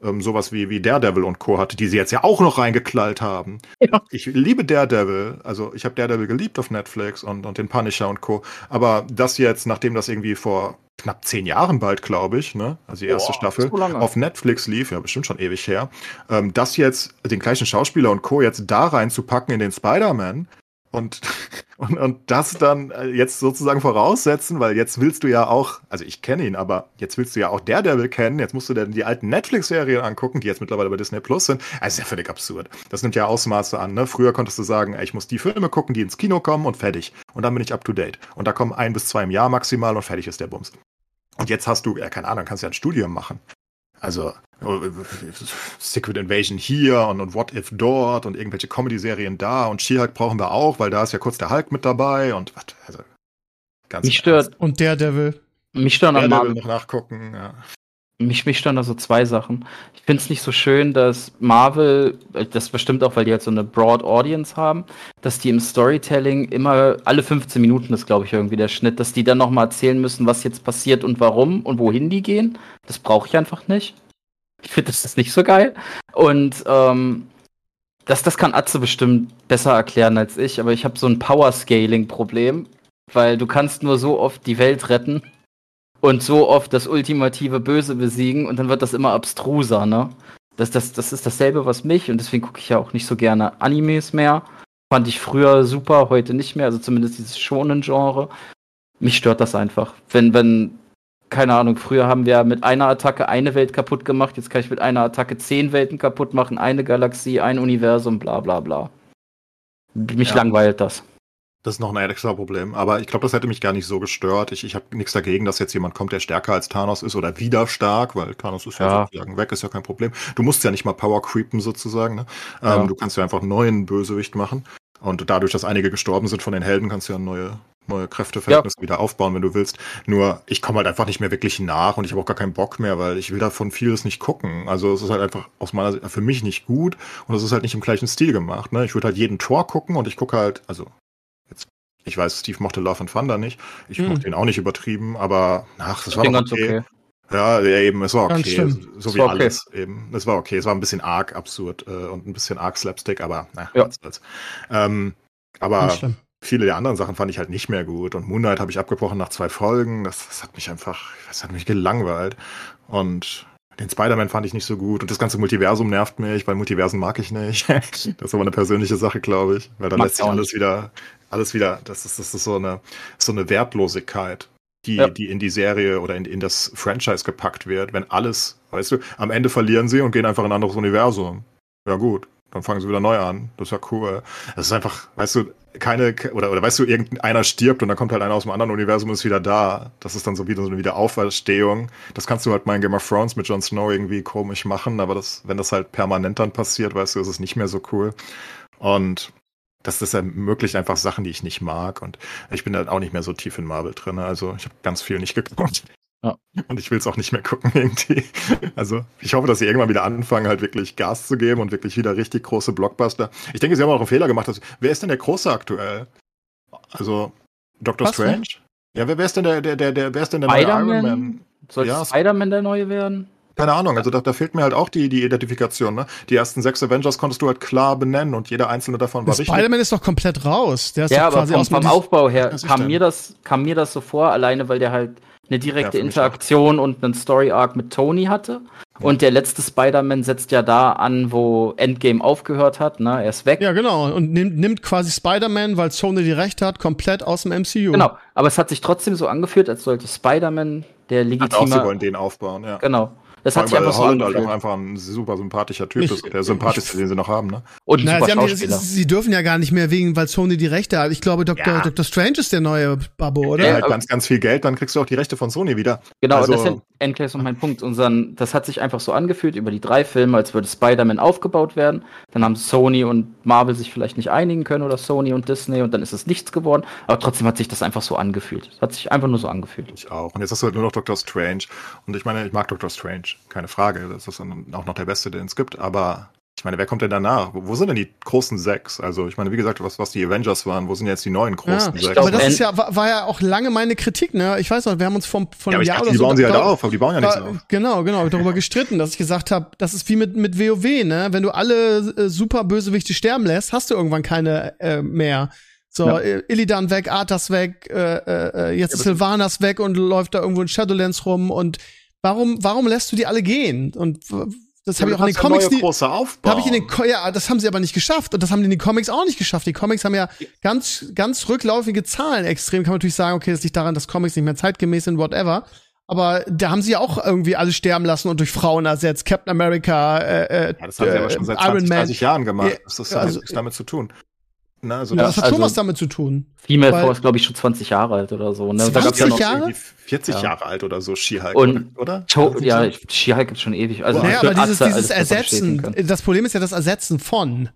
D: ähm, sowas wie, wie Daredevil und Co. hatte, die sie jetzt ja auch noch reingeklallt haben. Ja. Ich liebe Daredevil, also ich habe Daredevil geliebt auf Netflix und, und den Punisher und Co. Aber das jetzt, nachdem das irgendwie vor knapp zehn Jahren bald, glaube ich, ne? Also die erste Boah, Staffel so auf Netflix lief, ja bestimmt schon ewig her. Ähm, das jetzt, den gleichen Schauspieler und Co. jetzt da reinzupacken in den Spider-Man und, *laughs* und, und das dann äh, jetzt sozusagen voraussetzen, weil jetzt willst du ja auch, also ich kenne ihn, aber jetzt willst du ja auch Daredevil kennen, jetzt musst du dann die alten Netflix-Serien angucken, die jetzt mittlerweile bei Disney Plus sind. Also ist ja völlig absurd. Das nimmt ja Ausmaße an, ne? Früher konntest du sagen, ey, ich muss die Filme gucken, die ins Kino kommen und fertig. Und dann bin ich up to date. Und da kommen ein bis zwei im Jahr maximal und fertig ist der Bums. Und jetzt hast du, ja, keine Ahnung, kannst ja ein Studium machen. Also Secret Invasion hier und, und What If dort und irgendwelche Comedy-Serien da und She-Hulk brauchen wir auch, weil da ist ja kurz der Hulk mit dabei und was, also
C: ganz Mich stört.
B: Und der Devil.
C: Mich stört
D: Daredevil noch nachgucken, ja
C: mich, mich stören da so zwei Sachen. Ich finde es nicht so schön, dass Marvel, äh, das bestimmt auch, weil die halt so eine Broad Audience haben, dass die im Storytelling immer alle 15 Minuten ist, glaube ich, irgendwie der Schnitt, dass die dann nochmal erzählen müssen, was jetzt passiert und warum und wohin die gehen. Das brauche ich einfach nicht. Ich finde das nicht so geil. Und ähm, das, das kann Atze bestimmt besser erklären als ich, aber ich habe so ein Power-Scaling-Problem, weil du kannst nur so oft die Welt retten und so oft das ultimative Böse besiegen und dann wird das immer abstruser, ne? Das, das, das ist dasselbe, was mich und deswegen gucke ich ja auch nicht so gerne Animes mehr. Fand ich früher super, heute nicht mehr, also zumindest dieses schonen Genre. Mich stört das einfach. Wenn, wenn, keine Ahnung, früher haben wir mit einer Attacke eine Welt kaputt gemacht, jetzt kann ich mit einer Attacke zehn Welten kaputt machen, eine Galaxie, ein Universum, bla bla bla. Mich ja. langweilt das.
D: Das ist noch ein extra Problem. Aber ich glaube, das hätte mich gar nicht so gestört. Ich, ich habe nichts dagegen, dass jetzt jemand kommt, der stärker als Thanos ist oder wieder stark, weil Thanos ist ja, ja sozusagen weg, ist ja kein Problem. Du musst ja nicht mal Power creepen sozusagen. Ne? Ähm, ja. Ähm, du kannst ja einfach einen neuen Bösewicht machen. Und dadurch, dass einige gestorben sind von den Helden, kannst du ja neue, neue Kräfteverhältnisse ja. wieder aufbauen, wenn du willst. Nur ich komme halt einfach nicht mehr wirklich nach und ich habe auch gar keinen Bock mehr, weil ich will davon vieles nicht gucken. Also es ist halt einfach aus meiner Sicht für mich nicht gut und es ist halt nicht im gleichen Stil gemacht. Ne? Ich würde halt jeden Tor gucken und ich gucke halt, also ich weiß, Steve mochte Love and Thunder nicht. Ich hm. mochte ihn auch nicht übertrieben, aber ach, das war doch okay. okay. Ja, ja, eben, es war okay. So wie okay. alles eben. Es war okay. Es war ein bisschen arg absurd äh, und ein bisschen arg Slapstick, aber na, ja. was soll's. Ähm, aber viele der anderen Sachen fand ich halt nicht mehr gut. Und Moonlight habe ich abgebrochen nach zwei Folgen. Das, das hat mich einfach, das hat mich gelangweilt. Und den Spider-Man fand ich nicht so gut und das ganze Multiversum nervt mich, weil Multiversen mag ich nicht. *laughs* das ist aber eine persönliche Sache, glaube ich, weil dann Mag's lässt sich alles wieder, alles wieder, das ist, das ist so eine, so eine Wertlosigkeit, die, ja. die in die Serie oder in, in das Franchise gepackt wird, wenn alles, weißt du, am Ende verlieren sie und gehen einfach in ein anderes Universum. Ja gut, dann fangen sie wieder neu an. Das ist ja cool. Das ist einfach, weißt du, keine, oder, oder weißt du, irgendeiner stirbt und dann kommt halt einer aus dem anderen Universum und ist wieder da. Das ist dann so wieder so eine Wiederauferstehung. Das kannst du halt mal in Game of Thrones mit Jon Snow irgendwie komisch machen, aber das, wenn das halt permanent dann passiert, weißt du, ist es nicht mehr so cool. Und das, das ermöglicht einfach Sachen, die ich nicht mag. Und ich bin halt auch nicht mehr so tief in Marvel drin. Also ich habe ganz viel nicht geguckt. Ja. Und ich will es auch nicht mehr gucken irgendwie. Also ich hoffe, dass sie irgendwann wieder anfangen, halt wirklich Gas zu geben und wirklich wieder richtig große Blockbuster. Ich denke, sie haben auch einen Fehler gemacht. Dass, wer ist denn der Große aktuell? Also Doctor Was Strange? Denn? Ja, wer, wer, ist denn der, der, der, der, wer ist denn der
C: neue Iron Man? Soll ja, Spider-Man der neue werden?
D: Keine Ahnung, also da, da fehlt mir halt auch die, die Identifikation. Ne? Die ersten sechs Avengers konntest du halt klar benennen und jeder einzelne davon war wichtig.
B: Spider-Man ist doch komplett raus. Der ist
C: Ja, aber
B: quasi
C: vom,
B: aus
C: vom
B: dem-
C: Aufbau her kam mir, das, kam mir das so vor, alleine weil der halt eine
D: Ja,
C: direkte
D: mich
C: Interaktion und einen Story-Arc mit Tony hatte. Und der letzte Spider-Man setzt ja da an, wo Endgame aufgehört hat. Ne? Er ist weg.
B: Ja, genau. Und nimmt, nimmt quasi Spider-Man, weil Sony die Rechte hat, komplett aus dem MCU.
C: Genau. Aber es hat sich trotzdem so angeführt, als sollte Spider-Man der
D: Hat auch, sie
C: legitime.
D: wollen den aufbauen, ja.
C: Genau. Das
D: Vor
C: hat sich einfach so
D: Holland halt auch einfach ein super sympathischer Typ
B: Ich-
D: ist. Der sympathischste, den sie noch haben, ne?
C: Und
B: Na, sie, haben sie, sie dürfen ja gar nicht mehr wegen, weil Sony die Rechte hat. Ich glaube, Dr.
D: Ja.
B: Dr. Strange ist der neue Babbo, oder?
D: Ja, halt ganz, ganz viel Geld, dann kriegst du auch die Rechte von Sony wieder.
C: Genau,
D: Also-
C: das ist endlich so mein Punkt. Unseren, das hat sich einfach so angefühlt über die drei Filme, als würde Spider-Man aufgebaut werden. Dann haben Sony und Marvel sich vielleicht nicht einigen können oder Sony und Disney und dann ist es nichts geworden. Aber trotzdem hat sich das einfach so angefühlt. Es hat sich einfach nur so angefühlt.
D: Ich auch. Und jetzt hast du halt nur noch Doctor Strange. Und ich meine, ich mag Doctor Strange, keine Frage. Das ist dann auch noch der beste, den es gibt. Aber ich meine, wer kommt denn danach? Wo, wo sind denn die großen sechs? Also ich meine, wie gesagt, was, was die Avengers waren, wo sind jetzt die neuen großen
B: Ja,
C: Ich
D: sechs?
C: glaub,
B: aber das ist ja, war, war ja auch lange meine Kritik, ne? Ich weiß noch, wir haben uns vom, von
D: ja,
B: einem Jahr
D: dachte,
B: oder
D: die
B: so.
D: bauen sie halt
B: da-
D: auf, aber die bauen ja nichts
B: da,
D: auf.
B: Genau, genau, darüber gestritten, dass ich gesagt habe, das ist wie mit, mit WoW, ne? Wenn du alle äh, super Bösewichte sterben lässt, hast du irgendwann keine äh, mehr. So,
D: Ja.
B: äh, Illidan weg, Arthas weg, äh, äh, jetzt ist Sylvanas weg und läuft da irgendwo in Shadowlands rum und warum, warum lässt du die alle gehen? Und das habe ich auch in den Comics nie, habe ich in den Co ja, das haben sie aber nicht geschafft und das haben die in den Comics auch nicht geschafft. Die Comics haben ja ganz ganz rücklaufige Zahlen extrem. Kann man natürlich sagen, okay, das liegt daran, dass Comics nicht mehr zeitgemäß sind, whatever. Aber da haben sie ja auch irgendwie alles sterben lassen und durch Frauen ersetzt. Captain America, äh, äh,
D: ja, das haben sie aber schon seit 20, 30 Jahren gemacht.
B: Ja,
D: Das, das
B: ja,
D: hat
B: also-
D: nichts damit zu tun. Na, also
B: ja,
D: das
B: was hat
C: also-
B: Thomas damit zu tun?
C: Female
B: Weil-
C: Force, glaube ich, schon 20 Jahre alt oder so. Ne? Da gab's
B: 20
C: ja noch
B: Jahre?
D: irgendwie 40
C: Ja.
D: Jahre alt oder so, She-Hulk,
C: Und-
D: oder? Oder?
C: ja, She-Hulk gibt schon ewig. Also,
B: naja, aber dieses, dieses Ersetzen, das Problem ist ja das Ersetzen von.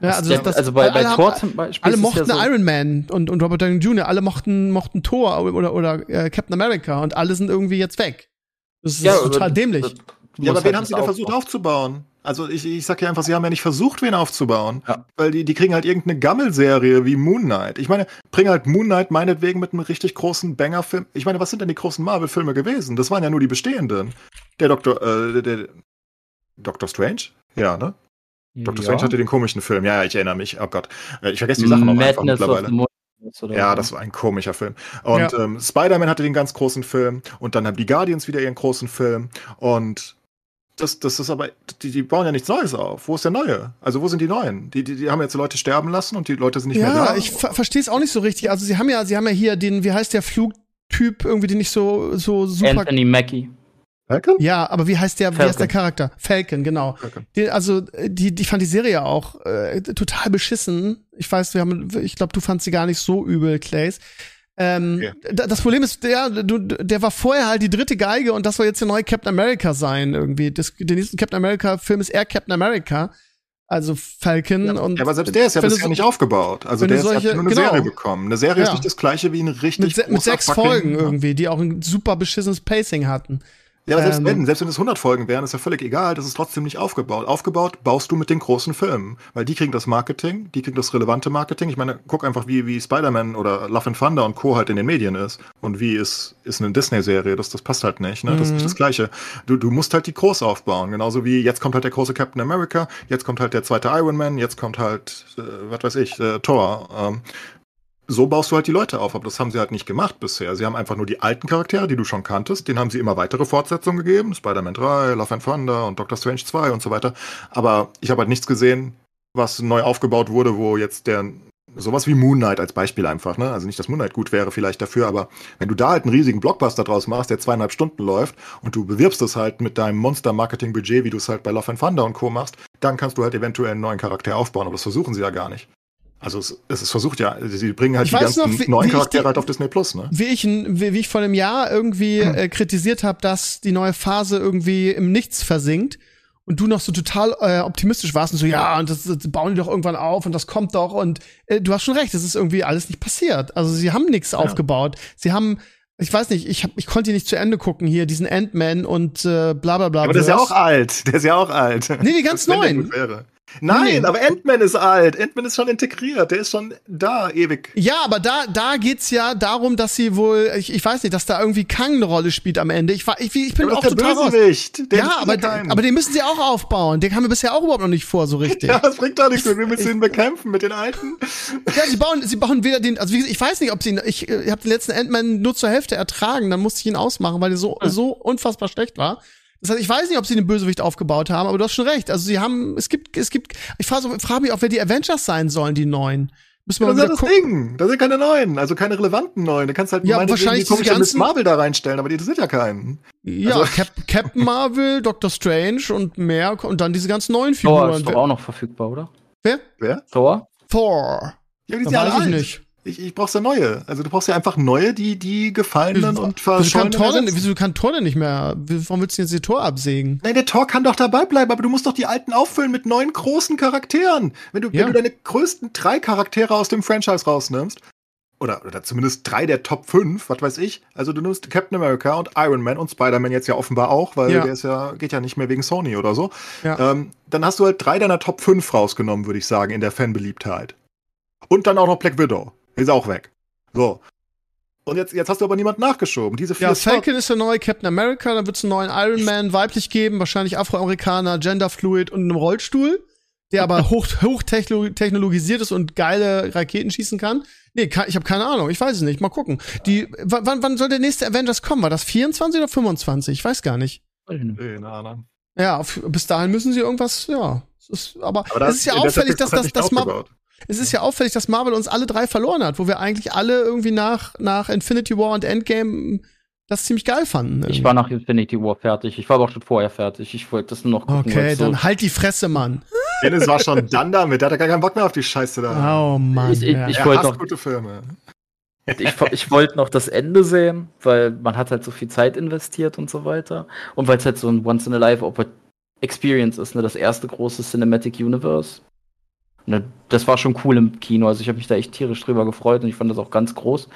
B: Ja, also,
C: Ja,
B: das, das,
C: also bei, bei Thor
B: haben-
C: zum Beispiel.
B: alle
C: ist
B: mochten
C: ja so,
B: Iron Man und, und Robert Downey Jr., alle mochten, mochten Thor oder, oder äh, Captain America und alle sind irgendwie jetzt weg. Das ist
C: Ja,
B: total dämlich.
D: Ja, aber wen
C: halt
D: haben sie denn versucht
C: aufbauen.
D: aufzubauen? Also ich, ich sag ja einfach, sie haben ja nicht versucht, wen aufzubauen.
C: Ja.
D: Weil die, die kriegen halt irgendeine Gammelserie wie Moon Knight. Ich meine, bring halt Moon Knight meinetwegen mit einem richtig großen Banger-Film. Ich meine, was sind denn die großen Marvel-Filme gewesen? Das waren ja nur die bestehenden. Der Doktor, äh, der, der Doctor Strange? Ja, ne? Doctor Strange hatte den komischen Film. Ja, ja, ich erinnere mich. Oh Gott. Äh, Ich vergesse die Sachen auch einfach mittlerweile. Ja, das war ein komischer Film. Und
B: Ja.
D: ähm, Spider-Man hatte den ganz großen Film und dann haben die Guardians wieder ihren großen Film und das, das ist aber, die, die bauen ja nichts Neues auf. Wo ist der Neue? Also wo sind die Neuen? Die, die, die haben jetzt Leute sterben lassen und die Leute sind nicht mehr da.
B: Ja, ich ver verstehe es auch nicht so richtig. Also sie haben ja, sie haben ja hier den, wie heißt der Flugtyp irgendwie, den nicht so so super.
C: Anthony Mackie.
D: Falcon?
B: Ja, aber wie heißt der, wie heißt der
C: Falcon.
B: Charakter? Falcon, genau.
D: Falcon.
B: Die, also die, die fand die Serie auch äh, total beschissen. Ich weiß, wir haben, ich glaube, du fandst sie gar nicht so übel, Clays. Ähm,
D: Ja.
B: da- Das Problem ist, der, du, der war vorher halt die dritte Geige und das soll jetzt der neue Captain America sein irgendwie. Das, der nächste Captain America Film ist eher Captain America, also Falcon und
D: Ja, aber selbst der ist ja bisher
B: so-
D: nicht aufgebaut. Also der ist, hat
B: solche-
D: nur eine
B: genau.
D: Serie bekommen. Eine Serie
B: Ja.
D: ist nicht das gleiche wie ein richtig
B: mit, se mit sechs
D: fucking-
B: Folgen irgendwie, die auch ein super beschissenes Pacing hatten.
D: Ja, aber selbst
B: Ähm,
D: wenn, selbst wenn es 100 Folgen wären, ist ja völlig egal, das ist trotzdem nicht aufgebaut. Aufgebaut baust du mit den großen Filmen, weil die kriegen das Marketing, die kriegen das relevante Marketing. Ich meine, guck einfach, wie, wie Spider-Man oder Love and Thunder und Co. halt in den Medien ist. Und wie ist, ist eine Disney-Serie, das, das passt halt nicht, ne? Das ist nicht
B: Mhm.
D: das Gleiche. Du, du musst halt die groß aufbauen, genauso wie jetzt kommt halt der große Captain America, jetzt kommt halt der zweite Iron Man, jetzt kommt halt, äh, was weiß ich, äh, Thor. Ähm, so baust du halt die Leute auf, aber das haben sie halt nicht gemacht bisher. Sie haben einfach nur die alten Charaktere, die du schon kanntest, denen haben sie immer weitere Fortsetzungen gegeben, Spider-Man 3, Love and Thunder und Doctor Strange 2 und so weiter. Aber ich habe halt nichts gesehen, was neu aufgebaut wurde, wo jetzt der sowas wie Moon Knight als Beispiel einfach, ne? Also nicht, dass Moon Knight gut wäre vielleicht dafür, aber wenn du da halt einen riesigen Blockbuster draus machst, der zweieinhalb Stunden läuft und du bewirbst es halt mit deinem Monster-Marketing-Budget, wie du es halt bei Love and Thunder und Co. machst, dann kannst du halt eventuell einen neuen Charakter aufbauen, aber das versuchen sie ja gar nicht. Also es, es ist versucht ja, sie bringen halt
B: Ich
D: die ganzen
B: noch, wie-
D: neuen
B: wie
D: Charaktere
B: die-
D: halt auf Disney Plus, ne?
B: wie ich, wie, wie ich vor einem Jahr irgendwie
D: Hm.
B: äh, kritisiert habe, dass die neue Phase irgendwie im Nichts versinkt und du noch so total äh, optimistisch warst und so, ja, und das, das bauen die doch irgendwann auf und das kommt doch und äh, du hast schon recht, es ist irgendwie alles nicht passiert. Also sie haben nichts aufgebaut. Sie haben ich weiß nicht, ich, hab, ich konnte nicht zu Ende gucken hier, diesen Ant-Man und äh, bla bla bla.
D: Aber der ist ja auch alt. Der ist ja auch alt.
B: Nee, die ganz neuen.
D: Nein, aber Ant-Man ist alt. Ant-Man ist schon integriert. Der ist schon da, ewig.
B: Ja, aber da, da geht's ja darum, dass sie wohl, ich, ich weiß nicht, dass da irgendwie Kang eine Rolle spielt am Ende. Ich, ich, ich bin auch total
D: Bösewicht.
B: Der ja, aber, aber den müssen sie auch aufbauen. Den haben wir bisher auch überhaupt noch nicht vor, so *laughs* richtig.
D: ja, das bringt doch nichts. Wir müssen ihn bekämpfen mit den Alten.
B: ja, sie bauen, sie bauen weder den, also ich weiß nicht, ob sie, ich, ich habe den letzten Ant-Man nur zur Hälfte ertragen, dann musste ich ihn ausmachen, weil der so, so unfassbar schlecht war. Das heißt, ich weiß nicht, ob sie den Bösewicht aufgebaut haben, aber du hast schon recht. Also sie haben, es gibt, es gibt, ich frage, frage mich auch, wer die Avengers sein sollen, die neuen.
D: Müssen wir das ist das Ding. Da sind keine neuen, also keine relevanten neuen. Da kannst halt
B: ja, wahrscheinlich die
D: komische Miss Marvel da reinstellen, aber die interessiert ja keinen.
B: Ja, also. Cap Captain *laughs* Marvel, Doctor Strange und mehr und dann diese ganzen neuen Figuren.
C: Thor ist doch auch noch verfügbar, oder?
B: Wer?
D: Wer?
C: Thor?
B: Thor.
D: Ja, die sind ja alle alt. nicht. Ich, ich brauch's ja neue. Also du brauchst ja einfach neue, die die gefallenen und verschollenen.
B: Wieso kann, Tor wieso kann Tor denn nicht mehr? Warum willst du jetzt die Tor absägen?
D: Nein, der Tor kann doch dabei bleiben, aber du musst doch die alten auffüllen mit neuen großen Charakteren. Wenn du, ja. wenn du deine größten drei Charaktere aus dem Franchise rausnimmst, oder, oder zumindest drei der Top 5, was weiß ich. Also du nimmst Captain America und Iron Man und Spider-Man jetzt ja offenbar auch, weil ja. der ist ja, geht ja nicht mehr wegen Sony oder so. Ja. Ähm, dann hast du halt drei deiner Top 5 rausgenommen, würde ich sagen, in der Fanbeliebtheit. Und dann auch noch Black Widow. Ist auch weg. So. Und jetzt, jetzt hast du aber niemand nachgeschoben. Diese
B: vier ja, Falcon ist der neue Captain America, dann wird es einen neuen Iron Man weiblich geben, wahrscheinlich Afroamerikaner, Genderfluid und einem Rollstuhl, der aber *laughs* hoch, hochtechnologisiert ist und geile Raketen schießen kann. Nee, ich habe keine Ahnung, ich weiß es nicht. Mal gucken. Die, wann, wann soll der nächste Avengers kommen? War das 24 oder 25? Ich weiß gar nicht.
D: Keine Ahnung.
B: Ja, bis dahin müssen sie irgendwas, ja. Ist, aber, aber es ist ja auffällig, dass das, das mal. Es ist ja auffällig, dass Marvel uns alle drei verloren hat, wo wir eigentlich alle irgendwie nach, nach Infinity War und Endgame das ziemlich geil fanden.
C: Irgendwie. Ich war nach Infinity War fertig. Ich war aber auch schon vorher fertig. Ich wollte das nur noch
B: gucken. Okay, dann so halt die Fresse, Mann.
D: Dennis war schon dann damit. Der hatte gar keinen Bock mehr auf die Scheiße da.
B: Oh Mann.
C: Ich, ich, ja. ich wollte noch
D: gute Filme.
C: Ich, ich wollte noch das Ende sehen, weil man hat halt so viel Zeit investiert und so weiter. Und weil es halt so ein Once-in-a-Life-Experience ist, ne? Das erste große Cinematic Universe. Ne, das war schon cool im Kino. Also ich habe mich da echt tierisch drüber gefreut und ich fand das auch ganz groß.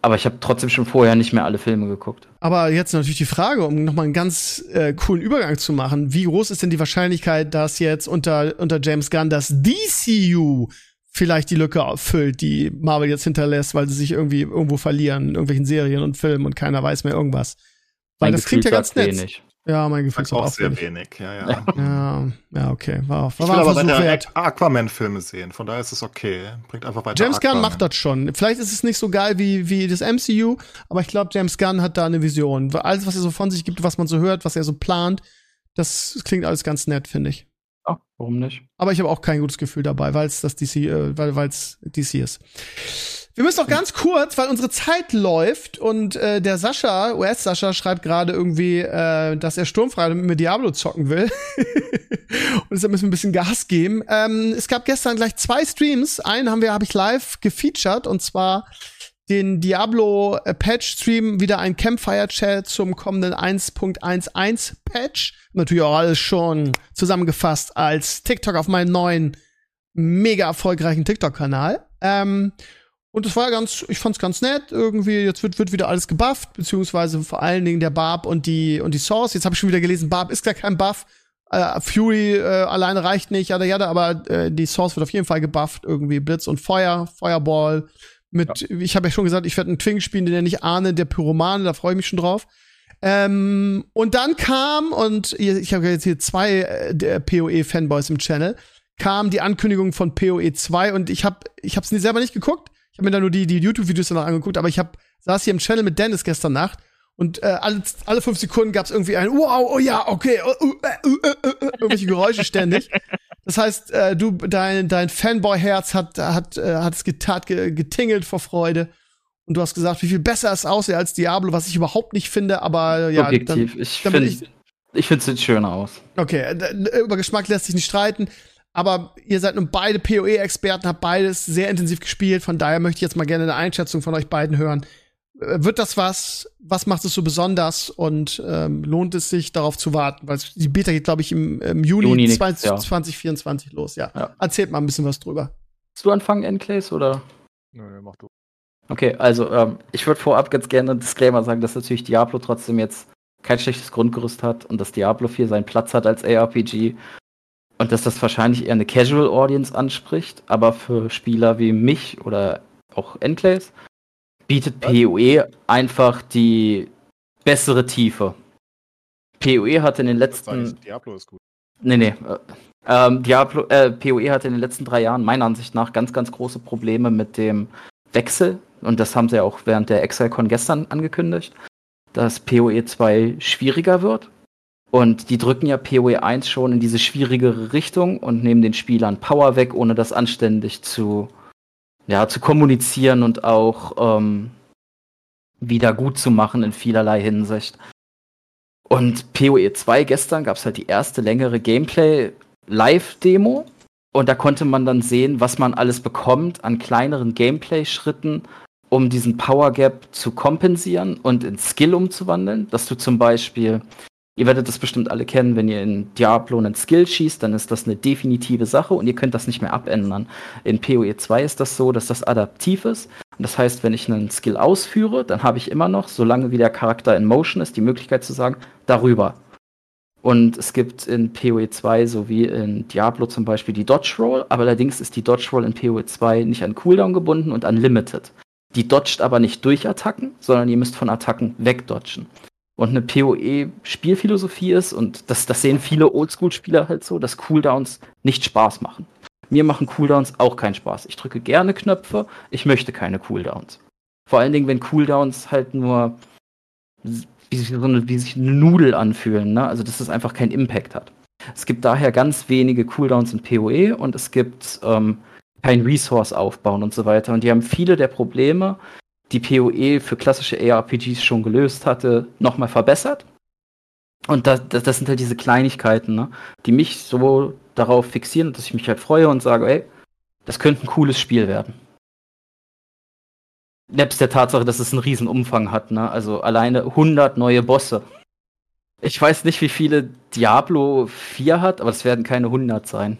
C: Aber ich habe trotzdem schon vorher nicht mehr alle Filme geguckt.
B: Aber jetzt natürlich die Frage, um nochmal einen ganz äh, coolen Übergang zu machen. Wie groß ist denn die Wahrscheinlichkeit, dass jetzt unter, unter James Gunn das DCU vielleicht die Lücke füllt, die Marvel jetzt hinterlässt, weil sie sich irgendwie irgendwo verlieren in irgendwelchen Serien und Filmen und keiner weiß mehr irgendwas? Weil mein das Gefühl klingt ja ganz nett. Wenig. Ja, mein Gefühl ist
D: auch, auch sehr wenig. Ja, ja.
B: ja, ja, okay. War, war
D: ich will aber weiter Aquaman-Filme sehen, von daher ist es okay. Bringt einfach weiter.
B: James Aquaman. Gunn macht das schon. Vielleicht ist es nicht so geil wie, wie das MCU, aber ich glaube, James Gunn hat da eine Vision. Alles, was er so von sich gibt, was man so hört, was er so plant, das klingt alles ganz nett, finde ich.
C: Ja, warum nicht?
B: Aber ich habe auch kein gutes Gefühl dabei, weil es das DC, äh, weil es DC ist. Wir müssen noch ganz kurz, weil unsere Zeit läuft und äh, der Sascha, US-Sascha, schreibt gerade irgendwie, äh, dass er sturmfrei mit Diablo zocken will. *laughs* und deshalb müssen wir ein bisschen Gas geben. Ähm, es gab gestern gleich zwei Streams. Einen haben wir, habe ich live gefeatured und zwar den Diablo äh, Patch Stream wieder ein Campfire Chat zum kommenden 1.11 Patch. Natürlich auch alles schon zusammengefasst als TikTok auf meinem neuen mega erfolgreichen TikTok Kanal. Ähm, und es war ganz, ich fand's ganz nett. Irgendwie, jetzt wird, wird wieder alles gebufft, beziehungsweise vor allen Dingen der Barb und die, und die Source. Jetzt habe ich schon wieder gelesen, Barb ist gar kein Buff. Äh, Fury äh, alleine reicht nicht, jada, jada, aber äh, die Source wird auf jeden Fall gebufft. Irgendwie Blitz und Feuer, Fireball. Mit, ja. ich habe ja schon gesagt, ich werde einen Twink spielen, den ich ahne, der Pyromane, da freue ich mich schon drauf. Ähm, und dann kam, und ich habe jetzt hier zwei äh, PoE-Fanboys im Channel, kam die Ankündigung von PoE 2 und ich habe ich hab's selber nicht geguckt ich habe mir da nur die, die YouTube-Videos danach angeguckt, aber ich hab, saß hier im Channel mit Dennis gestern Nacht und äh, alle, alle fünf Sekunden gab's irgendwie ein Wow, oh ja, okay, uh, uh, uh, irgendwelche Geräusche ständig. Das heißt, äh, du, dein, dein Fanboy-Herz hat, hat, äh, hat es getat, getingelt vor Freude. Und du hast gesagt, wie viel besser es aussieht als Diablo, was ich überhaupt nicht finde, aber ja.
C: Objektiv, dann, ich finde ich, ich finde es sieht schön aus.
B: Okay, über Geschmack lässt sich nicht streiten. Aber ihr seid nun beide PoE-Experten, habt beides sehr intensiv gespielt. Von daher möchte ich jetzt mal gerne eine Einschätzung von euch beiden hören. Äh, wird das was? Was macht es so besonders? Und ähm, lohnt es sich, darauf zu warten? Weil die Beta geht, glaube ich, im, im Juni, Juni 20, 2024 los. Ja. ja. Erzählt mal ein bisschen was drüber.
C: Willst du anfangen, Enclaves, oder?
D: Nö, nee, mach du.
C: Okay, also ähm, ich würde vorab ganz gerne einen Disclaimer sagen, dass natürlich Diablo trotzdem jetzt kein schlechtes Grundgerüst hat und dass Diablo 4 seinen Platz hat als ARPG und dass das wahrscheinlich eher eine Casual Audience anspricht, aber für Spieler wie mich oder auch Enclaves bietet PoE einfach die bessere Tiefe. PoE hat in den letzten.
D: Diablo ist gut.
C: Nee, nee. Äh, ähm, Diablo, äh, PoE hat in den letzten drei Jahren meiner Ansicht nach ganz, ganz große Probleme mit dem Wechsel. Und das haben sie auch während der ExileCon gestern angekündigt, dass PoE 2 schwieriger wird. Und die drücken ja PoE 1 schon in diese schwierigere Richtung und nehmen den Spielern Power weg, ohne das anständig zu, ja, zu kommunizieren und auch ähm, wieder gut zu machen in vielerlei Hinsicht. Und PoE 2 gestern gab es halt die erste längere Gameplay-Live-Demo. Und da konnte man dann sehen, was man alles bekommt an kleineren Gameplay-Schritten, um diesen Power Gap zu kompensieren und in Skill umzuwandeln. Dass du zum Beispiel Ihr werdet das bestimmt alle kennen, wenn ihr in Diablo einen Skill schießt, dann ist das eine definitive Sache und ihr könnt das nicht mehr abändern. In PoE 2 ist das so, dass das adaptiv ist. Und das heißt, wenn ich einen Skill ausführe, dann habe ich immer noch, solange wie der Charakter in Motion ist, die Möglichkeit zu sagen, darüber. Und es gibt in PoE 2 sowie in Diablo zum Beispiel die Dodge Roll, aber allerdings ist die Dodge Roll in PoE 2 nicht an Cooldown gebunden und unlimited. Die dodgt aber nicht durch Attacken, sondern ihr müsst von Attacken wegdodgen und eine PoE-Spielphilosophie ist, und das, das sehen viele Oldschool-Spieler halt so, dass Cooldowns nicht Spaß machen. Mir machen Cooldowns auch keinen Spaß. Ich drücke gerne Knöpfe, ich möchte keine Cooldowns. Vor allen Dingen, wenn Cooldowns halt nur wie sich, so wie sich eine Nudel anfühlen, ne? also dass es einfach keinen Impact hat. Es gibt daher ganz wenige Cooldowns in PoE und es gibt ähm, kein Resource aufbauen und so weiter. Und die haben viele der Probleme, die PoE für klassische ARPGs schon gelöst hatte, nochmal verbessert. Und das, das, das, sind halt diese Kleinigkeiten, ne, die mich so darauf fixieren, dass ich mich halt freue und sage, ey, das könnte ein cooles Spiel werden. Nebst der Tatsache, dass es einen riesen Umfang hat, ne? Also alleine 100 neue Bosse. Ich weiß nicht, wie viele Diablo 4 hat, aber es werden keine 100 sein.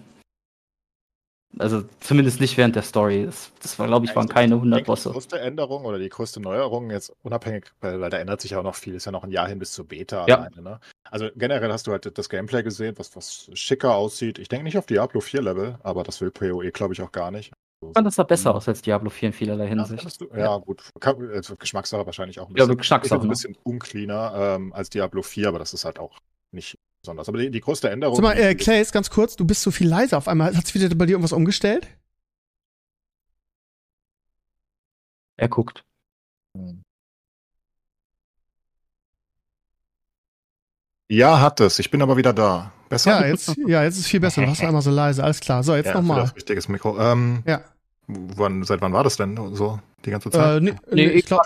C: Also zumindest nicht während der Story. Das, das war, glaube ich, waren keine 100 Bosse.
D: Die größte Änderung oder die größte Neuerung, jetzt unabhängig, weil, weil da ändert sich ja auch noch viel, ist ja noch ein Jahr hin bis zur Beta
C: ja.
D: alleine. Ne? Also generell hast du halt das Gameplay gesehen, was, was schicker aussieht. Ich denke nicht auf Diablo 4 Level, aber das will PoE, glaube ich, auch gar nicht.
C: Ich fand das sah besser aus als Diablo 4 in vielerlei Hinsicht.
D: Ja, ja gut. Also Geschmackssache wahrscheinlich auch
C: ein bisschen. Ja, Geschmackssache.
D: Ein ne? bisschen uncleaner ähm, als Diablo 4, aber das ist halt auch nicht besonders. Aber die, die größte Änderung.
B: Sag mal, äh, Clays, ganz kurz, du bist so viel leiser auf einmal. Hat sich wieder bei dir irgendwas umgestellt?
C: Er guckt.
D: Ja, hat es. Ich bin aber wieder da.
B: Besser? Ja, jetzt, ja, jetzt ist viel besser. Du hast *laughs* einmal so leise. Alles klar. So, jetzt ja, nochmal.
D: Das wichtiges Mikro. Ähm,
B: ja.
D: Wann, seit wann war das denn so die ganze Zeit?
B: Äh, nee, nee, ich glaube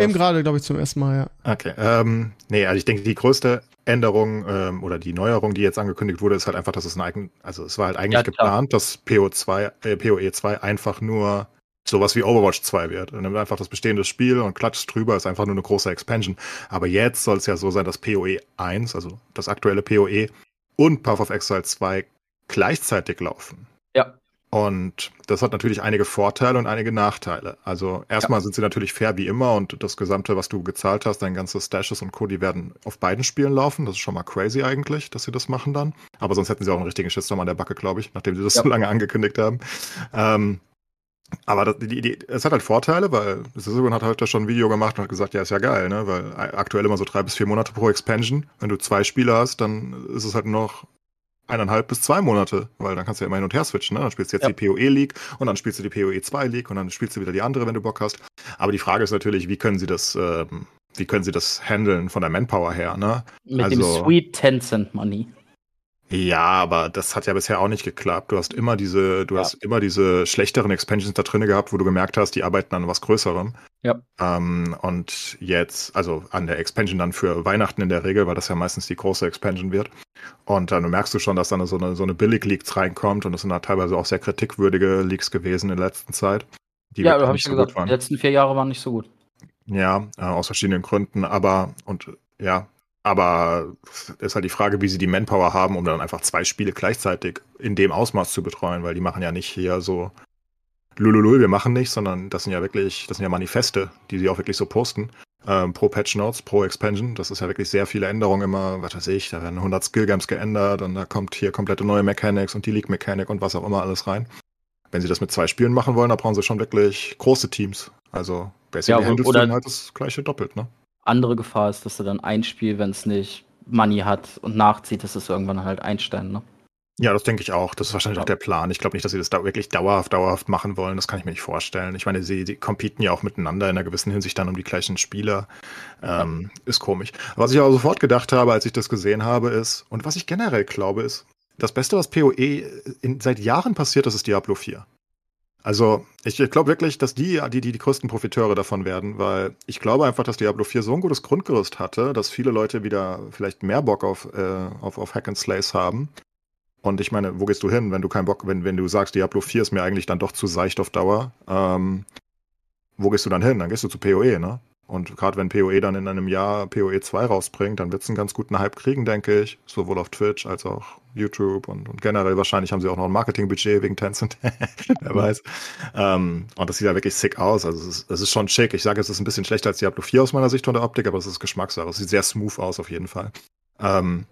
B: eben gerade, glaube ich, zum ersten Mal, ja.
D: Okay. Ähm, nee, also ich denke, die größte Änderung ähm, oder die Neuerung, die jetzt angekündigt wurde, ist halt einfach, dass es ein eigen, also es war halt eigentlich ja, geplant, dass PO2, äh, PoE 2 einfach nur sowas wie Overwatch 2 wird. Und nimmt einfach das bestehende Spiel und klatscht drüber, ist einfach nur eine große Expansion. Aber jetzt soll es ja so sein, dass PoE 1, also das aktuelle PoE und Path of Exile 2 gleichzeitig laufen.
C: Ja.
D: Und das hat natürlich einige Vorteile und einige Nachteile. Also erstmal ja. sind sie natürlich fair wie immer und das Gesamte, was du gezahlt hast, dein ganzes Stashes und Co., die werden auf beiden Spielen laufen. Das ist schon mal crazy eigentlich, dass sie das machen dann. Aber sonst hätten sie auch einen richtigen Shitstorm an der Backe, glaube ich, nachdem sie das ja. so lange angekündigt haben. Ähm, aber das, die, die, es hat halt Vorteile, weil Sisselgun hat da schon ein Video gemacht und hat gesagt, ja, ist ja geil, ne? Weil aktuell immer so drei bis vier Monate pro Expansion. Wenn du zwei Spiele hast, dann ist es halt noch eineinhalb bis zwei Monate, weil dann kannst du ja immer hin und her switchen. Ne? Dann spielst du jetzt ja. die PoE League und dann spielst du die PoE 2 League und dann spielst du wieder die andere, wenn du Bock hast. Aber die Frage ist natürlich, wie können sie das, ähm, wie können sie das handeln von der Manpower her? Ne?
C: Mit also, dem Sweet Tencent Money.
D: Ja, aber das hat ja bisher auch nicht geklappt. Du hast immer diese, du ja. hast immer diese schlechteren Expansions da drin gehabt, wo du gemerkt hast, die arbeiten an was Größerem.
C: Ja.
D: Ähm, und jetzt, also an der Expansion dann für Weihnachten in der Regel, weil das ja meistens die große Expansion wird. Und dann merkst du schon, dass dann so eine, so eine Billig-Leaks reinkommt und das sind da teilweise auch sehr kritikwürdige Leaks gewesen in der letzten Zeit.
C: ja, da habe ich so gesagt, die letzten vier Jahre waren nicht so gut.
D: Ja, äh, aus verschiedenen Gründen, aber und ja, aber ist halt die Frage, wie sie die Manpower haben, um dann einfach zwei Spiele gleichzeitig in dem Ausmaß zu betreuen, weil die machen ja nicht hier so lululul, wir machen nicht, sondern das sind ja wirklich, das sind ja Manifeste, die sie auch wirklich so posten. ähm, pro Patch Notes, pro Expansion. Das ist ja wirklich sehr viele Änderungen immer, was weiß ich, da werden 100 Skill Games geändert und da kommt hier komplette neue Mechanics und die League Mechanik und was auch immer alles rein. Wenn sie das mit zwei Spielen machen wollen, da brauchen sie schon wirklich große Teams. Also basically
C: Ja,
D: dann halt das gleiche doppelt, ne?
C: Andere Gefahr ist, dass du dann ein Spiel, wenn es nicht Money hat und nachzieht, dass es irgendwann halt einstellen, ne?
D: Ja, das denke ich auch. Das ist wahrscheinlich
C: Ja.
D: auch der Plan. Ich glaube nicht, dass sie das da wirklich dauerhaft, dauerhaft machen wollen. Das kann ich mir nicht vorstellen. Ich meine, sie, sie competen ja auch miteinander in einer gewissen Hinsicht dann um die gleichen Spieler. Ähm, Ist komisch. Was ich aber sofort gedacht habe, als ich das gesehen habe, ist, und was ich generell glaube, ist, das Beste, was PoE in, seit Jahren passiert, das ist Diablo 4. Also, ich, ich glaube wirklich, dass die, die, die größten Profiteure davon werden, weil ich glaube einfach, dass Diablo 4 so ein gutes Grundgerüst hatte, dass viele Leute wieder vielleicht mehr Bock auf, äh, auf, auf Hack and Slays haben. Und ich meine, wo gehst du hin, wenn du keinen Bock, wenn, wenn du sagst, Diablo 4 ist mir eigentlich dann doch zu seicht auf Dauer, ähm, wo gehst du dann hin? Dann gehst du zu PoE, ne? Und gerade wenn PoE dann in einem Jahr PoE 2 rausbringt, dann wird es einen ganz guten Hype kriegen, denke ich. Sowohl auf Twitch als auch YouTube und, und generell wahrscheinlich haben sie auch noch ein Marketingbudget wegen Tencent. *laughs* Wer weiß. Ähm, und das sieht ja wirklich sick aus. Also es ist, es ist schon schick. Ich sage, es ist ein bisschen schlechter als Diablo 4 aus meiner Sicht von der Optik, aber es ist Geschmackssache. Es sieht sehr smooth aus auf jeden Fall. Ähm,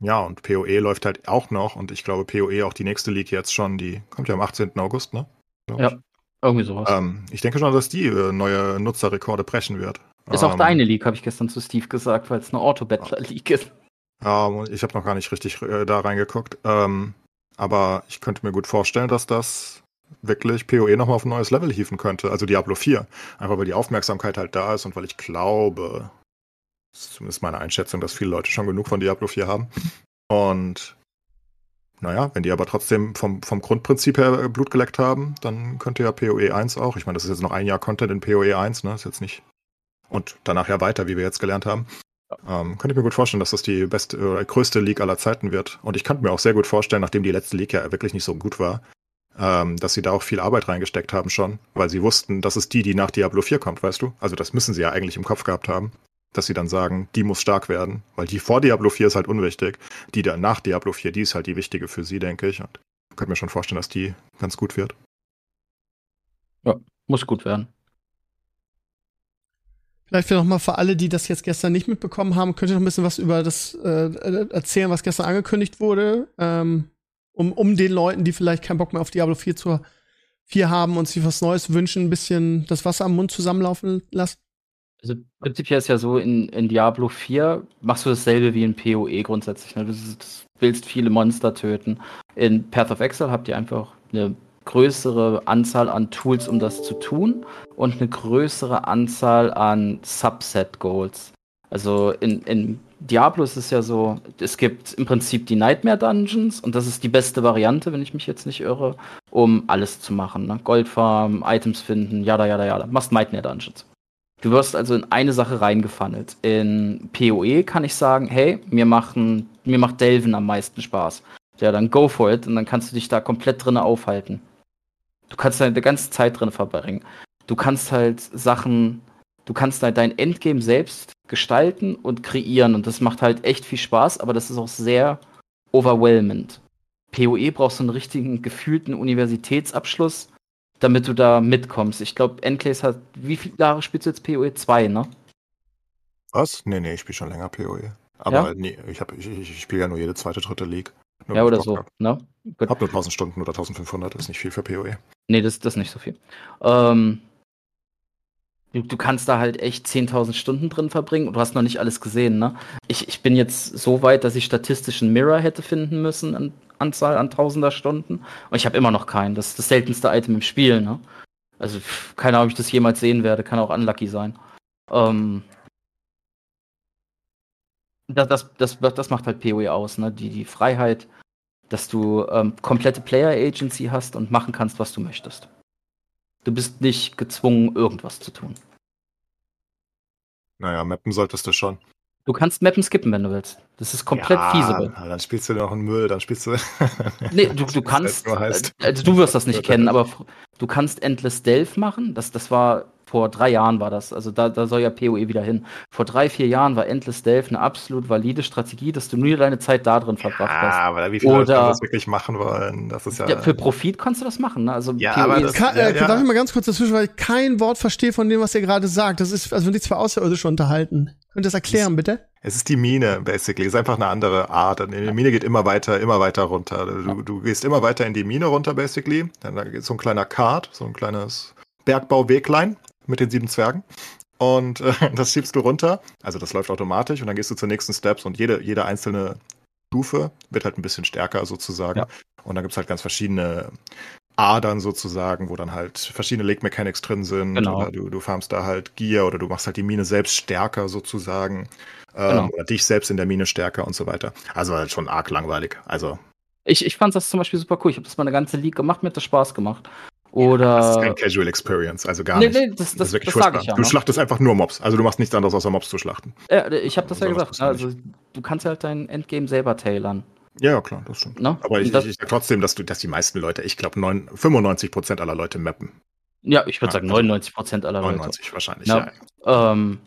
D: ja, und PoE läuft halt auch noch und ich glaube PoE auch die nächste League jetzt schon, die kommt ja am 18. August, ne? Glaub
C: Ja.
D: ich.
C: Irgendwie sowas.
D: Ähm, ich denke schon, dass die äh, neue Nutzerrekorde brechen wird.
C: ist auch
D: ähm,
C: deine League, habe ich gestern zu Steve gesagt, weil es eine Auto-Battler-League ist.
D: Ja, ich habe noch gar nicht richtig äh, da reingeguckt. Ähm, aber ich könnte mir gut vorstellen, dass das wirklich PoE nochmal auf ein neues Level hieven könnte. Also Diablo 4. Einfach weil die Aufmerksamkeit halt da ist und weil ich glaube, das ist zumindest meine Einschätzung, dass viele Leute schon genug von Diablo 4 haben. Und naja, wenn die aber trotzdem vom, vom Grundprinzip her äh, Blut geleckt haben, dann könnte ja PoE 1 auch. Ich meine, das ist jetzt noch ein Jahr Content in PoE 1, ne? Ist jetzt nicht. Und danach ja weiter, wie wir jetzt gelernt haben. Ähm, könnte ich mir gut vorstellen, dass das die beste, äh, größte League aller Zeiten wird. Und ich könnte mir auch sehr gut vorstellen, nachdem die letzte League ja wirklich nicht so gut war, ähm, dass sie da auch viel Arbeit reingesteckt haben schon, weil sie wussten, das ist die, die nach Diablo 4 kommt, weißt du? Also das müssen sie ja eigentlich im Kopf gehabt haben, dass sie dann sagen, die muss stark werden, weil die vor Diablo 4 ist halt unwichtig. Die da nach Diablo 4, die ist halt die wichtige für sie, denke ich. Und ich könnte mir schon vorstellen, dass die ganz gut wird.
C: Muss gut werden.
B: Vielleicht noch mal für alle, die das jetzt gestern nicht mitbekommen haben, könnt ihr noch ein bisschen was über das äh, erzählen, was gestern angekündigt wurde, ähm, um, um den Leuten, die vielleicht keinen Bock mehr auf Diablo 4 zur 4 haben und sich was Neues wünschen, ein bisschen das Wasser am Mund zusammenlaufen lassen.
C: Also prinzipiell ist ja so, in, in Diablo 4 machst du dasselbe wie in PoE grundsätzlich. Ne? Du, willst viele Monster töten. In Path of Exile habt ihr einfach eine größere Anzahl an Tools, um das zu tun und eine größere Anzahl an Subset-Goals. Also in, in Diablo ist es ja so, es gibt im Prinzip die Nightmare Dungeons und das ist die beste Variante, wenn ich mich jetzt nicht irre, um alles zu machen. Ne? Goldfarm, Items finden, jada, jada, jada. Machst Nightmare Dungeons. Du wirst also in eine Sache reingefunnelt. In PoE kann ich sagen, hey, mir, machen, mir macht Delven am meisten Spaß. Ja, dann go for it und dann kannst du dich da komplett drin aufhalten. Du kannst deine ganze Zeit drin verbringen. Du kannst halt Sachen, du kannst halt dein Endgame selbst gestalten und kreieren und das macht halt echt viel Spaß, aber das ist auch sehr overwhelmend. PoE brauchst du einen richtigen gefühlten Universitätsabschluss, damit du da mitkommst. Ich glaube, Enclaves hat, wie viele Jahre spielst du jetzt PoE 2, ne?
D: Was? Nee, nee, ich spiele schon länger PoE. Aber
C: Ja?
D: nee, ich, hab- ich, ich, spiele ja nur jede zweite, dritte League. Nur
C: Ja, oder
D: Bock
C: so,
D: hab.
C: ne? Gut.
D: Hab nur 1000 Stunden oder 1500, ist nicht viel für PoE.
C: Nee, das, das ist nicht so viel. Ähm, du, du kannst da halt echt 10.000 Stunden drin verbringen und du hast noch nicht alles gesehen, ne? Ich, ich bin jetzt so weit, dass ich statistischen Mirror hätte finden müssen an Anzahl an tausender Stunden. Und ich habe immer noch keinen. Das ist das seltenste Item im Spiel, ne? Also, keine Ahnung, ob ich das jemals sehen werde. Kann auch unlucky sein. Ähm, das, das, das, das macht halt PoE aus, ne? Die, die Freiheit, dass du ähm, komplette Player Agency hast und machen kannst, was du möchtest. Du bist nicht gezwungen, irgendwas zu tun.
D: Naja, mappen solltest du schon.
C: Du kannst Mappen skippen, wenn du willst. Das ist komplett
D: ja,
C: feasible.
D: Dann spielst du noch einen Müll, dann spielst du. *laughs*
C: nee, du, du kannst. Also du wirst das nicht *laughs* kennen, aber du kannst Endless Stealth machen. Das, das war vor drei Jahren war das. Also da, da soll ja PoE wieder hin. Vor drei, vier Jahren war Endless Stealth eine absolut valide Strategie, dass du nur deine Zeit da drin verbracht ja, hast.
D: aber wie viele Leute das wirklich machen wollen, das ist ja. ja
C: für Profit kannst du das machen. Ne? Also
B: ja, PoE aber das, kann, äh, ja, Darf ich mal ganz kurz dazwischen, weil ich kein Wort verstehe von dem, was ihr gerade sagt. Das ist, also wenn sich zwei Außerirdische unterhalten. Könnt ihr das erklären, bitte?
D: Es ist die Mine, basically. Es ist einfach eine andere Art. Die Mine geht immer weiter, immer weiter runter. Du, du gehst immer weiter in die Mine runter, basically. Dann da geht so ein kleiner Kart, so ein kleines Bergbauweglein mit den sieben Zwergen. Und äh, *laughs* das schiebst du runter. Also das läuft automatisch und dann gehst du zur nächsten Steps und jede, jede einzelne Stufe wird halt ein bisschen stärker sozusagen. Ja. Und dann gibt es halt ganz verschiedene Adern sozusagen, wo dann halt verschiedene Lake Mechanics drin sind. Genau. Oder du, du farmst da halt Gear oder du machst halt die Mine selbst stärker sozusagen. Ähm, genau. Oder dich selbst in der Mine stärker und so weiter. Also halt schon arg langweilig. Also.
C: Ich, ich fand das zum Beispiel super cool. Ich habe das mal eine ganze League gemacht, mir hat das Spaß gemacht. Oder. Das
D: ist kein Casual Experience, also gar nee, nicht. Nee,
C: das, das, das ist wirklich das ich ja.
D: Du schlachtest einfach nur Mobs. Also du machst nichts anderes außer Mobs zu schlachten.
C: Ja, ich habe das ja gesagt. Also du kannst halt dein Endgame selber tailern.
D: Ja, klar, das stimmt. No? Aber ich, das, ich, ich trotzdem, dass du, dass die meisten Leute, ich glaube 95 Prozent aller Leute mappen.
C: Ja, ich würde ja, sagen 99 Prozent aller
D: 99 Leute. 99% wahrscheinlich,
C: ja. ja. Ähm,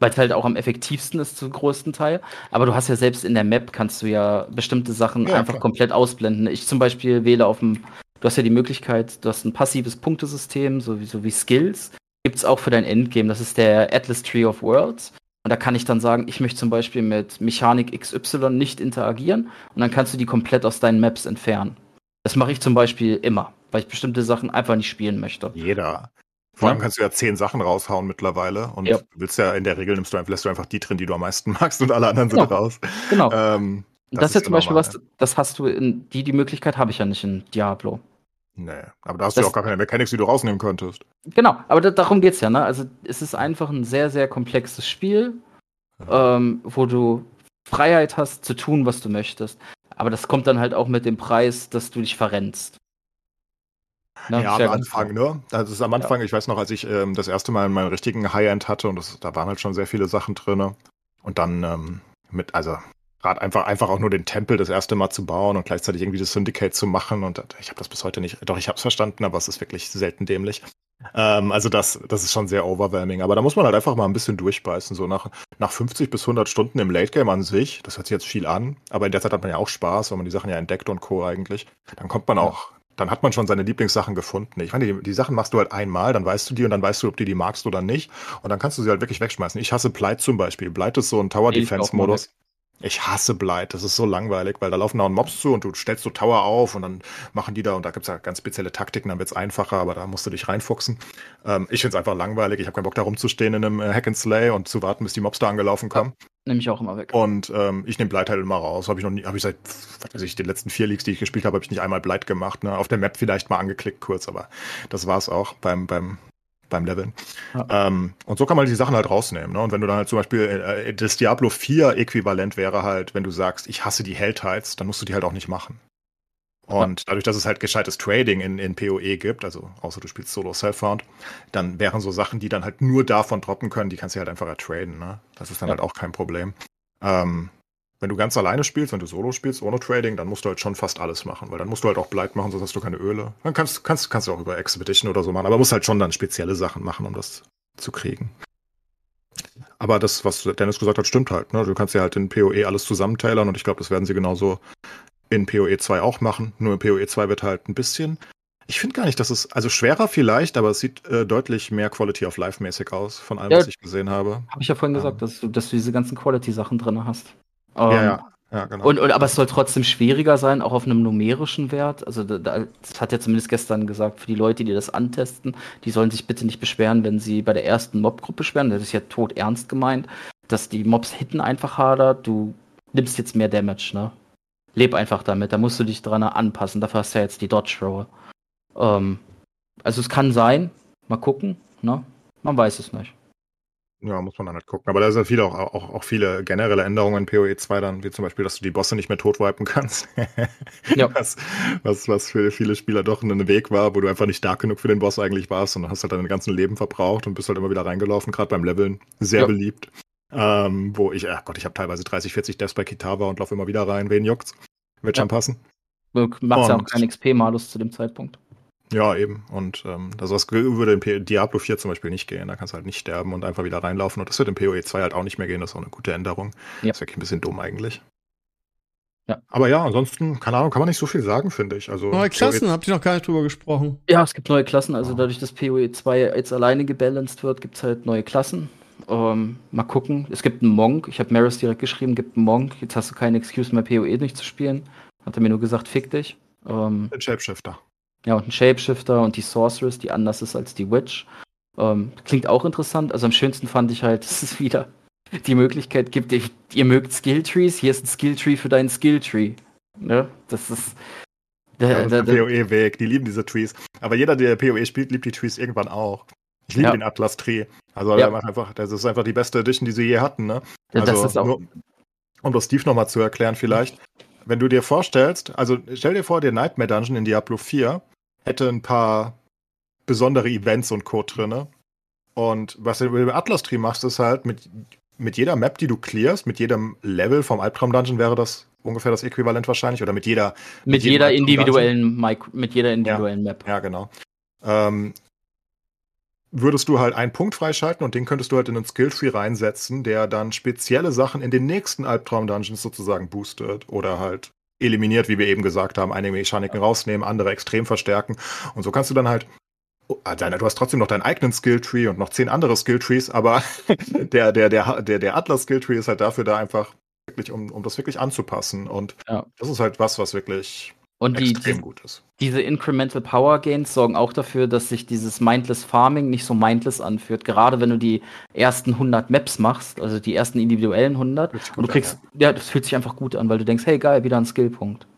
C: weil es halt auch am effektivsten ist zum größten Teil. Aber du hast ja selbst in der Map kannst du ja bestimmte Sachen ja, einfach klar. komplett ausblenden. Ich zum Beispiel wähle auf dem Du hast ja die Möglichkeit, du hast ein passives Punktesystem, so wie, so wie Skills. Gibt es auch für dein Endgame. Das ist der Atlas Tree of Worlds. Und da kann ich dann sagen, ich möchte zum Beispiel mit Mechanik XY nicht interagieren. Und dann kannst du die komplett aus deinen Maps entfernen. Das mache ich zum Beispiel immer, weil ich bestimmte Sachen einfach nicht spielen möchte.
D: Jeder. Vor allem kannst du ja zehn Sachen raushauen mittlerweile und ja. willst ja in der Regel nimmst du einfach, lässt du einfach die drin, die du am meisten *laughs* magst und alle anderen sind genau. raus.
C: Genau. Ähm, das, das ist ja zum Beispiel was, das hast du in, die, die Möglichkeit habe ich ja nicht in Diablo.
D: Nee, aber da hast das, du auch gar keine Mechanics, die du rausnehmen könntest.
C: Genau, aber da, darum geht's ja, ne? Also es ist einfach ein sehr, sehr komplexes Spiel, ja. ähm, wo du Freiheit hast zu tun, was du möchtest. Aber das kommt dann halt auch mit dem Preis, dass du dich verrennst.
D: Ne? Ja, am Anfang, ne? Das ist am Anfang, ja. ich weiß noch, als ich ähm, das erste Mal meinen richtigen High-End hatte und das, da waren halt schon sehr viele Sachen drin. Und dann ähm, mit, also gerade einfach, einfach auch nur den Tempel das erste Mal zu bauen und gleichzeitig irgendwie das Syndicate zu machen. Und ich habe das bis heute nicht, doch, ich habe es verstanden, aber es ist wirklich selten dämlich. Ähm, also das, das ist schon sehr overwhelming. Aber da muss man halt einfach mal ein bisschen durchbeißen. So nach, nach 50 bis 100 Stunden im Late Game an sich, das hört sich jetzt viel an, aber in der Zeit hat man ja auch Spaß, weil man die Sachen ja entdeckt und Co. eigentlich. Dann kommt man auch dann hat man schon seine Lieblingssachen gefunden. Ich meine, die, die, Sachen machst du halt einmal, dann weißt du die und dann weißt du, ob du die magst oder nicht. Und dann kannst du sie halt wirklich wegschmeißen. Ich hasse Blight zum Beispiel. Blight ist so ein Tower Defense Modus. Ich hasse Blight, das ist so langweilig, weil da laufen auch Mobs zu und du stellst so Tower auf und dann machen die da und da gibt's ja ganz spezielle Taktiken, dann wird's einfacher, aber da musst du dich reinfuchsen. Ähm, ich find's einfach langweilig, ich habe keinen Bock da rumzustehen in einem äh, Hack and Slay und zu warten, bis die Mobs da angelaufen kommen. Ja,
C: nehme ich auch immer weg.
D: Und ähm, ich nehme Blight halt immer raus. Habe ich noch nie, habe ich seit, was weiß ich, den letzten vier Leagues, die ich gespielt habe, habe ich nicht einmal Blight gemacht. Ne? Auf der Map vielleicht mal angeklickt kurz, aber das war's auch beim, beim beim Leveln. Ja. Ähm, und so kann man die Sachen halt rausnehmen. Ne? Und wenn du dann halt zum Beispiel äh, das Diablo 4 Äquivalent wäre halt, wenn du sagst, ich hasse die Helltides, dann musst du die halt auch nicht machen. Und ja. dadurch, dass es halt gescheites Trading in, in PoE gibt, also außer du spielst Solo Self-Found, dann wären so Sachen, die dann halt nur davon droppen können, die kannst du halt einfach ertraden. Ne? Das ist dann ja. halt auch kein Problem. Ähm, wenn du ganz alleine spielst, wenn du Solo spielst, ohne Trading, dann musst du halt schon fast alles machen, weil dann musst du halt auch Blight machen, sonst hast du keine Öle. Dann kannst, kannst, kannst du auch über Expedition oder so machen, aber musst halt schon dann spezielle Sachen machen, um das zu kriegen. Aber das, was Dennis gesagt hat, stimmt halt. Ne? Du kannst ja halt in PoE alles zusammentailern und ich glaube, das werden sie genauso in PoE 2 auch machen. Nur in PoE 2 wird halt ein bisschen. Ich finde gar nicht, dass es, also schwerer vielleicht, aber es sieht äh, deutlich mehr Quality of Life mäßig aus, von allem, ja, was ich gesehen habe.
C: Habe ich ja vorhin gesagt, dass du, dass du diese ganzen Quality-Sachen drin hast.
D: Ähm, ja, ja. Ja, genau.
C: Und, und, aber es soll trotzdem schwieriger sein, auch auf einem numerischen Wert. Also da, das hat ja zumindest gestern gesagt, für die Leute, die das antesten, die sollen sich bitte nicht beschweren, wenn sie bei der ersten Mob-Gruppe beschweren. Das ist ja tot ernst gemeint, dass die Mobs hitten einfach harder. Du nimmst jetzt mehr Damage, ne? Leb einfach damit, da musst du dich dran anpassen. Dafür hast du ja jetzt die Dodge Roll. Ähm, also es kann sein, mal gucken, ne? Man weiß es nicht.
D: Ja, muss man dann halt gucken. Aber da sind viele auch, auch, auch viele generelle Änderungen in PoE 2 dann, wie zum Beispiel, dass du die Bosse nicht mehr totwipen kannst. *laughs* ja. was, was, was für viele Spieler doch ein Weg war, wo du einfach nicht stark genug für den Boss eigentlich warst und hast halt dein ganzen Leben verbraucht und bist halt immer wieder reingelaufen, gerade beim Leveln. Sehr ja. beliebt. Ähm, wo ich, ach Gott, ich habe teilweise 30, 40 Deaths bei Kitaba und laufe immer wieder rein. Wen juckt's? Wird
C: Ja.
D: schon passen.
C: Macht ja auch keinen XP-Malus zu dem Zeitpunkt.
D: Ja, eben. Und ähm, das was würde in Diablo 4 zum Beispiel nicht gehen. Da kannst du halt nicht sterben und einfach wieder reinlaufen. Und das wird in PoE 2 halt auch nicht mehr gehen. Das ist auch eine gute Änderung.
C: Ja.
D: Das ist wirklich ein bisschen dumm eigentlich.
C: Ja.
D: Aber ja, ansonsten, keine Ahnung, kann man nicht so viel sagen, finde ich. Also
B: Neue Klassen, habt ihr noch gar nicht drüber gesprochen.
C: Ja, es gibt neue Klassen. Also
D: Oh.
C: dadurch, dass PoE 2 jetzt alleine gebalanced wird, gibt es halt neue Klassen. Ähm, mal gucken. Es gibt einen Monk. Ich habe Maris direkt geschrieben, gibt einen Monk. Jetzt hast du keine Excuse mehr, PoE nicht zu spielen. Hat er mir nur gesagt, fick dich. Ähm,
D: Den Shapeshifter.
C: Ja, und ein Shapeshifter und die Sorceress, die anders ist als die Witch. Ähm, klingt auch interessant. Also am schönsten fand ich halt, *laughs* dass es wieder die Möglichkeit gibt, ihr, ihr mögt Skilltrees, hier ist ein Skilltree für deinen Skilltree. Ne? Das ist.
D: Ja, das
C: da,
D: ist der
C: da,
D: PoE-Weg. Die lieben diese Trees. Aber jeder, der PoE spielt, liebt die Trees irgendwann auch. Ich liebe
C: Ja.
D: den Atlas-Tree. Also
C: Ja.
D: der einfach, das ist einfach die beste Edition, die sie je hatten, ne?
C: das
D: Also,
C: ist auch.
D: nur, um das Steve nochmal zu erklären, vielleicht. Wenn du dir vorstellst, also stell dir vor, der Nightmare Dungeon in Diablo 4 hätte ein paar besondere Events und Co. drinne. Und was du mit Atlas Tree machst, ist halt mit, mit jeder Map, die du clearst, mit jedem Level vom Albtraum Dungeon wäre das ungefähr das Äquivalent wahrscheinlich. Oder mit jeder,
C: Mit
D: jedem
C: jeder
D: Albtraum
C: individuellen Micro, mit jeder individuellen Map.
D: ja, genau. Ähm, würdest du halt einen Punkt freischalten und den könntest du halt in einen Skilltree reinsetzen, der dann spezielle Sachen in den nächsten Albtraum-Dungeons sozusagen boostet oder halt eliminiert, wie wir eben gesagt haben, einige Mechaniken rausnehmen, andere extrem verstärken. Und so kannst du dann halt Oh, ah, Du hast trotzdem noch deinen eigenen Skilltree und noch zehn andere Skilltrees, aber *laughs* der, der, der, der, der Atlas-Skilltree ist halt dafür da einfach wirklich, um, um das wirklich anzupassen. Und
C: Ja.
D: das ist halt was, was wirklich
C: Und die, die, diese Incremental Power Gains sorgen auch dafür, dass sich dieses Mindless Farming nicht so mindless anfühlt. Gerade wenn du die ersten 100 Maps machst, also die ersten individuellen 100,
D: Fühlt sich
C: und du
D: gut an,
C: kriegst, ja, das fühlt sich einfach gut an, weil du denkst, hey geil, wieder ein Skillpunkt.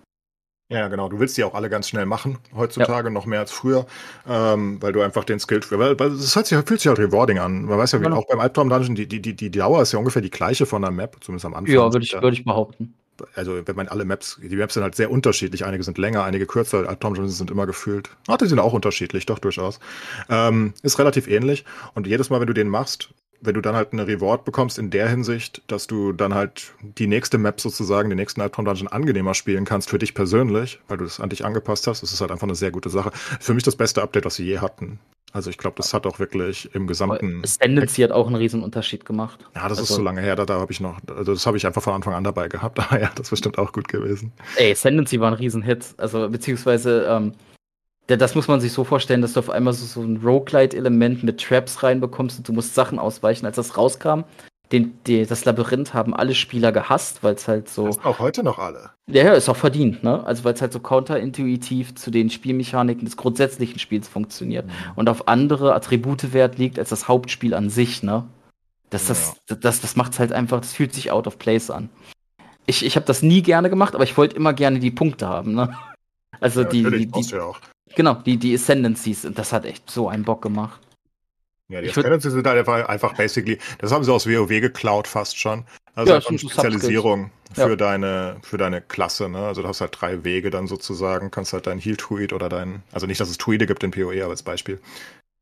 D: Ja, genau. Du willst die auch alle ganz schnell machen, heutzutage noch mehr als früher, ähm, weil du einfach den Skill, weil, weil das hört sich, fühlt sich halt rewarding an. Man weiß ja, wie
C: Genau.
D: auch beim Albtraum Dungeon, die, die, die, die Dauer ist ja ungefähr die gleiche von der Map, zumindest am Anfang.
C: Ja, würde ich, würde ich behaupten.
D: Also, wenn man alle Maps, die Maps sind halt sehr unterschiedlich. Einige sind länger, einige kürzer. Albtraum Dungeons sind immer gefühlt. Ach, die sind auch unterschiedlich, doch durchaus. Ähm, ist relativ ähnlich. Und jedes Mal, wenn du den machst, wenn du dann halt eine Reward bekommst in der Hinsicht, dass du dann halt die nächste Map sozusagen, den nächsten Albtraum Dungeon angenehmer spielen kannst für dich persönlich, weil du das an dich angepasst hast, das ist halt einfach eine sehr gute Sache. Für mich das beste Update, was sie je hatten. Also ich glaube, das hat auch wirklich im gesamten.
C: Ascendancy hat auch einen riesen Unterschied gemacht.
D: Ja, das ist
C: Also-
D: so lange her, da, da habe ich noch, also das habe ich einfach von Anfang an dabei gehabt. *laughs* Aber ja, das ist bestimmt auch gut gewesen.
C: Ey, Ascendancy war ein Riesenhit. Also, beziehungsweise, ähm, das muss man sich so vorstellen, dass du auf einmal so, so ein Roguelite-Element mit Traps reinbekommst und du musst Sachen ausweichen. Als das rauskam, den, die, das Labyrinth haben alle Spieler gehasst, weil es halt so.
D: Das auch heute noch alle.
C: Ja, ja, ist auch verdient, ne? Also, weil es halt so counterintuitiv zu den Spielmechaniken des grundsätzlichen Spiels funktioniert und auf andere Attribute Wert liegt als das Hauptspiel an sich, ne? Das, das, das, das macht's halt einfach, das fühlt sich out of place an. Ich, ich habe das nie gerne gemacht, aber ich wollte immer gerne die Punkte haben, ne? Also
D: Ja,
C: die, die, die,
D: ja auch.
C: Genau, die, die Ascendancies, und das hat echt so einen Bock gemacht.
D: Ja, die
C: Ich
D: Ascendancy sind halt einfach, einfach basically, das haben sie aus WoW geklaut fast schon. Also
C: Ja,
D: einfach eine
C: sind so
D: Spezialisierung
C: Ja.
D: für deine, für deine Klasse, ne? Also du hast halt drei Wege dann sozusagen, kannst halt dein Heal-Tweet oder dein, also nicht, dass es Tweede gibt in PoE, aber als Beispiel.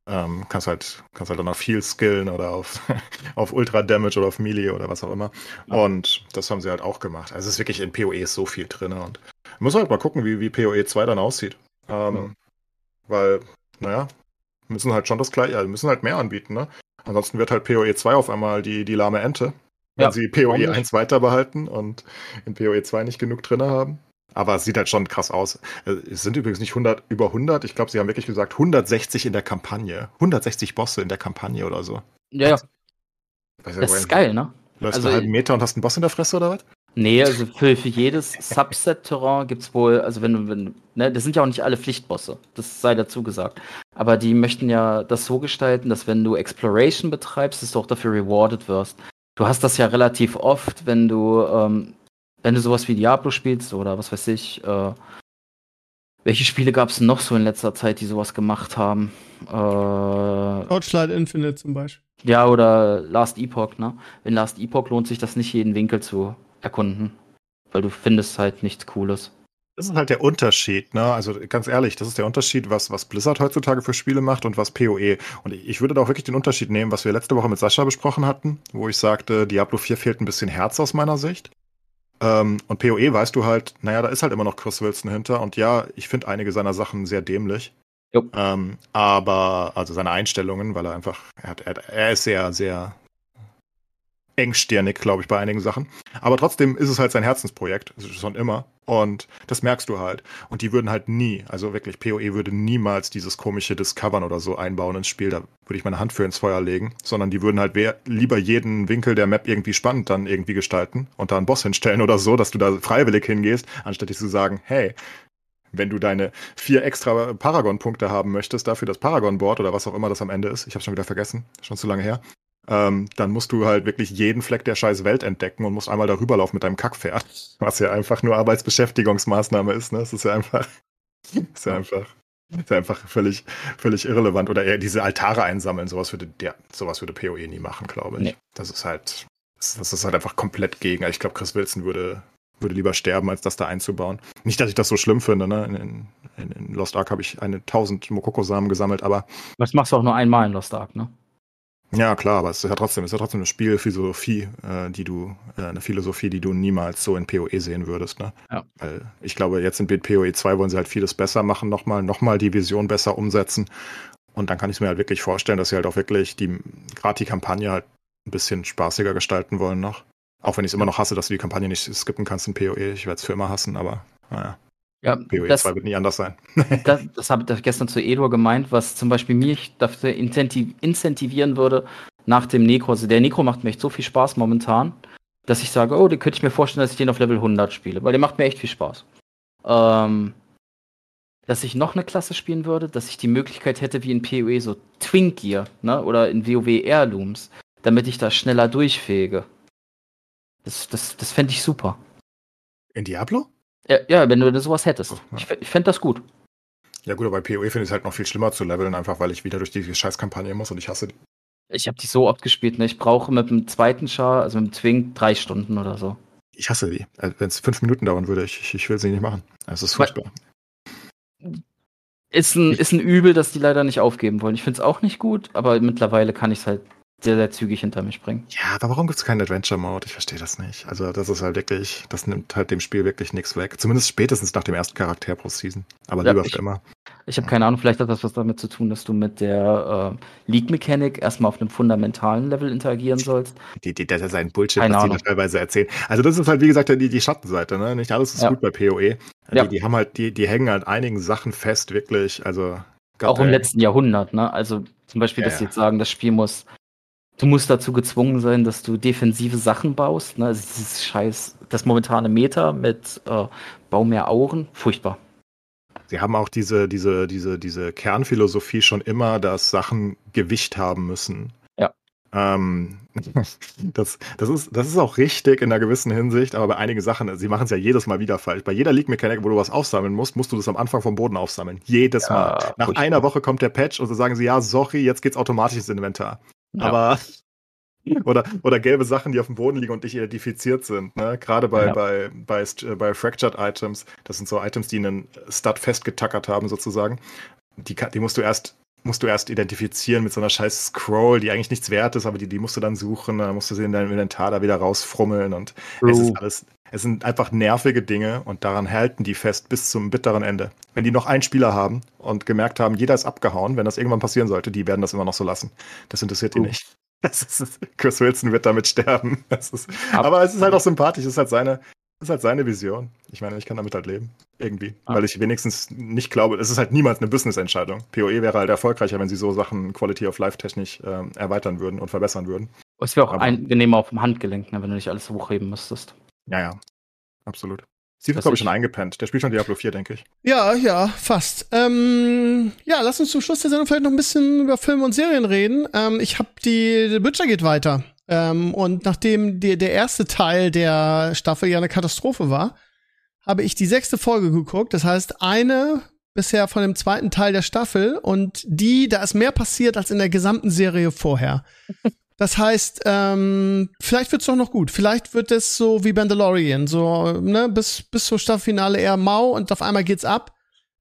D: Ähm, kannst halt, kannst halt dann auf Heal skillen oder auf, *laughs* auf Ultra Damage oder auf Melee oder was auch immer. Und das haben sie halt auch gemacht. Also es ist wirklich in PoE ist so viel drin und muss halt mal gucken, wie, wie PoE 2 dann aussieht. Ähm,
C: Ja.
D: Weil, naja, müssen halt schon das gleiche, also müssen halt mehr anbieten, ne? Ansonsten wird halt PoE 2 auf einmal die, die lahme Ente, wenn
C: Ja,
D: sie PoE
C: warum nicht?
D: 1 weiter behalten und in PoE 2 nicht genug drin haben. Aber es sieht halt schon krass aus. Äh, Es sind übrigens nicht 100, über 100. Ich glaube, sie haben wirklich gesagt 160 in der Kampagne. 160 Bosse in der Kampagne oder so.
C: Ja, ja, das ist geil, ne?
D: Läufst
C: Also
D: du einen halben Meter und hast einen Boss in der Fresse oder was?
C: Nee, also für, für jedes Subset-Terrain gibt's wohl, also wenn du, wenn, ne, das sind ja auch nicht alle Pflichtbosse, das sei dazu gesagt. Aber die möchten ja das so gestalten, dass wenn du Exploration betreibst, dass du auch dafür rewarded wirst. Du hast das ja relativ oft, wenn du, ähm, wenn du sowas wie Diablo spielst oder was weiß ich, äh, welche Spiele gab's noch so in letzter Zeit, die sowas gemacht haben? Äh,
B: Torchlight Infinite zum Beispiel.
C: ja, oder Last Epoch, ne? In Last Epoch lohnt sich das nicht, jeden Winkel zu erkunden. Weil du findest halt nichts Cooles.
D: Das ist halt der Unterschied, ne? Also ganz ehrlich, das ist der Unterschied, was, was Blizzard heutzutage für Spiele macht und was PoE. Und ich würde da auch wirklich den Unterschied nehmen, was wir letzte Woche mit Sascha besprochen hatten, wo ich sagte, Diablo 4 fehlt ein bisschen Herz aus meiner Sicht. Ähm, und PoE weißt du halt, naja, da ist halt immer noch Chris Wilson hinter. Und ja, ich finde einige seiner Sachen sehr dämlich. Ähm, aber, also seine Einstellungen, weil er einfach, er, hat, er, er ist sehr, sehr engstirnig, glaube ich, bei einigen Sachen. Aber trotzdem ist es halt sein Herzensprojekt, schon immer. Und das merkst du halt. Und die würden halt nie, also wirklich, PoE würde niemals dieses komische Discovern oder so einbauen ins Spiel. Da würde ich meine Hand für ins Feuer legen. Sondern die würden halt lieber jeden Winkel der Map irgendwie spannend dann irgendwie gestalten und da einen Boss hinstellen oder so, dass du da freiwillig hingehst, anstatt zu sagen, hey, wenn du deine vier extra Paragon-Punkte haben möchtest, dafür das Paragon-Board oder was auch immer das am Ende ist, ich habe schon wieder vergessen, schon zu lange her, ähm, dann musst du halt wirklich jeden Fleck der scheiß Welt entdecken und musst einmal darüber laufen mit deinem Kackpferd. Was ja einfach nur Arbeitsbeschäftigungsmaßnahme ist, ne? Das ist ja einfach, *laughs* ist ja einfach, ist ja einfach völlig, völlig irrelevant. Oder eher diese Altare einsammeln, sowas würde der, sowas würde PoE nie machen, glaube ich. Nee. Das ist halt, das ist halt einfach komplett gegen. Ich glaube, Chris Wilson würde, würde lieber sterben, als das da einzubauen. Nicht, dass ich das so schlimm finde, ne? In, in, in Lost Ark habe ich eine tausend Mokoko-Samen gesammelt, aber.
C: Das machst du auch nur einmal in Lost Ark, ne?
D: Ja, klar, aber es ist ja trotzdem, es ist ja trotzdem eine Spielphilosophie, äh, die du, äh, eine Philosophie, die du niemals so in PoE sehen würdest, ne?
C: Ja.
D: Weil ich glaube, jetzt in PoE 2 wollen sie halt vieles besser machen, nochmal, nochmal die Vision besser umsetzen. Und dann kann ich es mir halt wirklich vorstellen, dass sie halt auch wirklich die, gerade die Kampagne halt ein bisschen spaßiger gestalten wollen noch. Auch wenn ich es immer noch hasse, dass du die Kampagne nicht skippen kannst in PoE. Ich werde es für immer hassen, aber naja.
C: Ja,
D: PoE das, 2 wird nie anders sein. *laughs*
C: das, das habe ich gestern zu Edor gemeint, was zum Beispiel mich dafür incentivieren würde nach dem Necro. Also der Necro macht mir echt so viel Spaß momentan, dass ich sage, oh, den könnte ich mir vorstellen, dass ich den auf Level 100 spiele, weil der macht mir echt viel Spaß. Ähm, dass ich noch eine Klasse spielen würde, dass ich die Möglichkeit hätte, wie in PoE so Twinkier, ne, oder in WoW Airlooms, damit ich da schneller durchfähige. Das, das, das fände ich super.
D: In Diablo?
C: Ja, ja wenn du sowas hättest. Ja. Ich, ich fände das gut.
D: Ja gut, aber bei PoE finde ich es halt noch viel schlimmer zu leveln, einfach weil ich wieder durch die Scheißkampagne muss und ich hasse die.
C: Ich habe die so oft gespielt, ne? Ich brauche mit dem zweiten Char, also mit dem Twink, drei Stunden oder so.
D: Ich hasse die. Also, wenn es fünf Minuten dauern würde, ich, ich will sie nicht machen. Es ist furchtbar.
C: Ist ein, ist ein Übel, dass die leider nicht aufgeben wollen. Ich finde es auch nicht gut, aber mittlerweile kann ich es halt sehr, sehr zügig hinter mich bringen.
D: Ja, aber warum gibt es keinen Adventure-Mode? Ich verstehe das nicht. Also, das ist halt wirklich, das nimmt halt dem Spiel wirklich nichts weg. Zumindest spätestens nach dem ersten Charakter pro Season. Aber ja, lieber
C: ich,
D: für immer.
C: Ich habe keine Ahnung, vielleicht hat das was damit zu tun, dass du mit der äh, League-Mechanik erstmal auf einem fundamentalen Level interagieren sollst.
D: Die, die, das ist ein Bullshit, keine was Ahnung. die da teilweise erzählen. Also, das ist halt, wie gesagt, die, die Schattenseite, ne? Nicht alles ist ja. gut bei PoE. Ja. Die, die haben halt, die, die hängen halt einigen Sachen fest, wirklich. Also,
C: Gott, auch im ey. letzten Jahrhundert, ne? Also zum Beispiel, dass sie jetzt sagen, das Spiel muss du musst dazu gezwungen sein, dass du defensive Sachen baust. Ne? Also dieses Scheiß, das momentane Meta mit äh, Bau mehr Auren, furchtbar.
D: Sie haben auch diese, diese, diese, diese Kernphilosophie schon immer, dass Sachen Gewicht haben müssen.
C: Ja.
D: Ähm, *laughs* das, das, ist, das ist auch richtig in einer gewissen Hinsicht, aber bei einigen Sachen, sie machen es ja jedes Mal wieder falsch. Bei jeder League-Mechanik, wo du was aufsammeln musst, musst du das am Anfang vom Boden aufsammeln. Jedes ja, Mal. Nach furchtbar. einer Woche kommt der Patch und so sagen sie, ja, sorry, jetzt geht's automatisch ins Inventar. Ja. Aber *laughs* oder, oder gelbe Sachen, die auf dem Boden liegen und nicht identifiziert sind. Ne? Gerade bei, ja. bei, bei, äh, bei Fractured Items, das sind so Items, die einen Stud festgetackert haben, sozusagen. Die, die musst du erst musst du erst identifizieren mit so einer scheiß Scroll, die eigentlich nichts wert ist, aber die, die musst du dann suchen, dann musst du sie in deinem Inventar da wieder rausfrummeln und True. es ist alles, es sind einfach nervige Dinge und daran halten die fest bis zum bitteren Ende. Wenn die noch einen Spieler haben und gemerkt haben, jeder ist abgehauen, wenn das irgendwann passieren sollte, die werden das immer noch so lassen. Das interessiert die nicht. *laughs* Ist, Chris Wilson wird damit sterben. Ist, aber es ist halt auch sympathisch, es ist halt seine, ist halt seine Vision. Ich meine, ich kann damit halt leben. Irgendwie. Ah. Weil ich wenigstens nicht glaube, es ist halt niemals eine Business-Entscheidung. PoE wäre halt erfolgreicher, wenn sie so Sachen Quality of Life technisch äh, erweitern würden und verbessern würden.
C: Es wäre auch aber, angenehmer auf dem Handgelenk, ne, wenn du nicht alles hochheben müsstest.
D: Ja, ja. Absolut. Steve ist, glaube ich, schon eingepennt. Der spielt schon Diablo 4, denke ich.
B: Ja, ja, fast. Ähm, ja, lass uns zum Schluss der Sendung vielleicht noch ein bisschen über Filme und Serien reden. Ähm, ich habe die, The Butcher geht weiter. Ähm, und nachdem die, der erste Teil der Staffel ja eine Katastrophe war, habe ich die sechste Folge geguckt. Das heißt, eine bisher von dem zweiten Teil der Staffel und die, da ist mehr passiert als in der gesamten Serie vorher. *laughs* Das heißt, ähm, vielleicht wird's doch noch gut. Vielleicht wird es so wie Mandalorian, so ne, bis bis zum Staffelfinale eher mau und auf einmal geht's ab.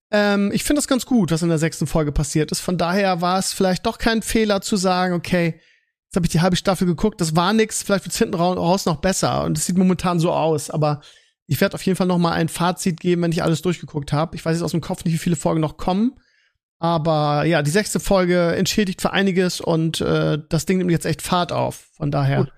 B: Ähm, ich finde das ganz gut, was in der sechsten Folge passiert ist. Von daher war es vielleicht doch kein Fehler zu sagen, okay, jetzt habe ich die halbe Staffel geguckt, das war nix, vielleicht wird's hinten raus noch besser und es sieht momentan so aus, aber ich werde auf jeden Fall noch mal ein Fazit geben, wenn ich alles durchgeguckt habe. Ich weiß jetzt aus dem Kopf nicht, wie viele Folgen noch kommen. Aber ja, die sechste Folge entschädigt für einiges und äh, das Ding nimmt jetzt echt Fahrt auf. Von daher,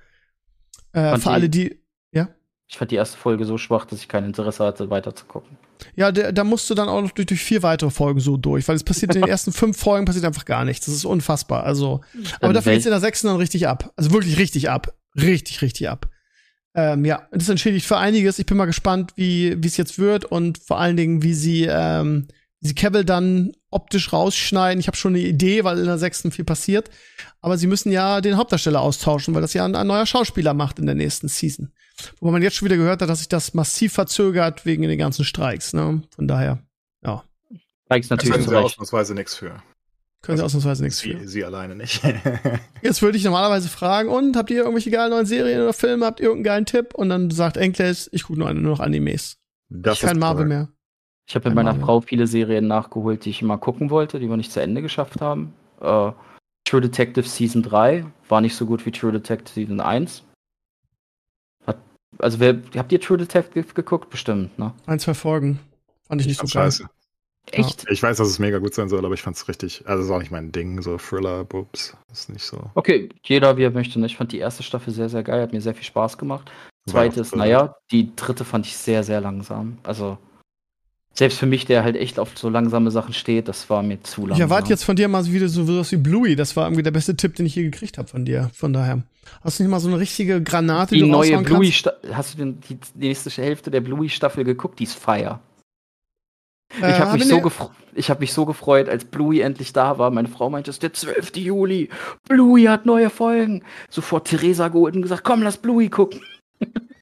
B: äh, für alle, die. Ja?
C: Ich fand die erste Folge so schwach, dass ich kein Interesse hatte, weiter zu gucken.
B: Ja, der, da musst du dann auch noch durch, durch vier weitere Folgen so durch, weil es passiert in den *laughs* ersten fünf Folgen passiert einfach gar nichts. Das ist unfassbar. Also, aber dafür geht's in der sechsten dann richtig ab. Also wirklich richtig ab. Richtig, richtig ab. Ähm, ja, das entschädigt für einiges. Ich bin mal gespannt, wie wie es jetzt wird und vor allen Dingen, wie sie ähm, sie Cavill dann optisch rausschneiden. Ich habe schon eine Idee, weil in der sechsten viel passiert. Aber sie müssen ja den Hauptdarsteller austauschen, weil das ja ein, ein, neuer Schauspieler macht in der nächsten Season. Wo man jetzt schon wieder gehört hat, dass sich das massiv verzögert wegen den ganzen Streiks. Ne? Von daher, ja.
C: Streiks natürlich.
D: Da können sie ausnahmsweise nichts für.
B: Können sie also ausnahmsweise nichts
D: für.
B: Sie,
D: sie alleine nicht. *laughs*
B: jetzt würde ich normalerweise fragen, und habt ihr irgendwelche geilen neuen Serien oder Filme? Habt ihr irgendeinen geilen Tipp? Und dann sagt Enkles, ich gucke nur, nur noch Animes. Das ich kein Marvel mehr.
C: Ich habe mit meiner Frau viele Serien nachgeholt, die ich immer gucken wollte, die wir nicht zu Ende geschafft haben. Uh, True Detective Season 3 war nicht so gut wie True Detective Season 1. Also, wer, habt ihr True Detective geguckt? Bestimmt, ne?
B: Ein, zwei Folgen. Fand ich, ich nicht so
D: scheiße. Echt? Ja. Ich weiß, dass es mega gut sein soll, aber ich fand es richtig. Also, ist auch nicht mein Ding, so Thriller, Bubs. Ist nicht so.
C: Okay, jeder wie er möchte. Ne? Ich fand die erste Staffel sehr, sehr geil, hat mir sehr viel Spaß gemacht. Zweite ist, naja, die dritte fand ich sehr, sehr langsam. Also, selbst für mich, der halt echt auf so langsame Sachen steht, das war mir zu langsam.
B: Ich erwarte jetzt von dir mal wieder so was wie Bluey. Das war irgendwie der beste Tipp, den ich je gekriegt habe von dir. Von daher. Hast du nicht mal so eine richtige Granate,
C: die, die neue Bluey Hast du denn die nächste Hälfte der Bluey-Staffel geguckt? Die ist fire. Äh, ich habe mich, so hab mich so gefreut, als Bluey endlich da war. Meine Frau meinte, es ist der 12. Juli. Bluey hat neue Folgen. Sofort Theresa geholt und gesagt, komm, lass Bluey gucken. *laughs*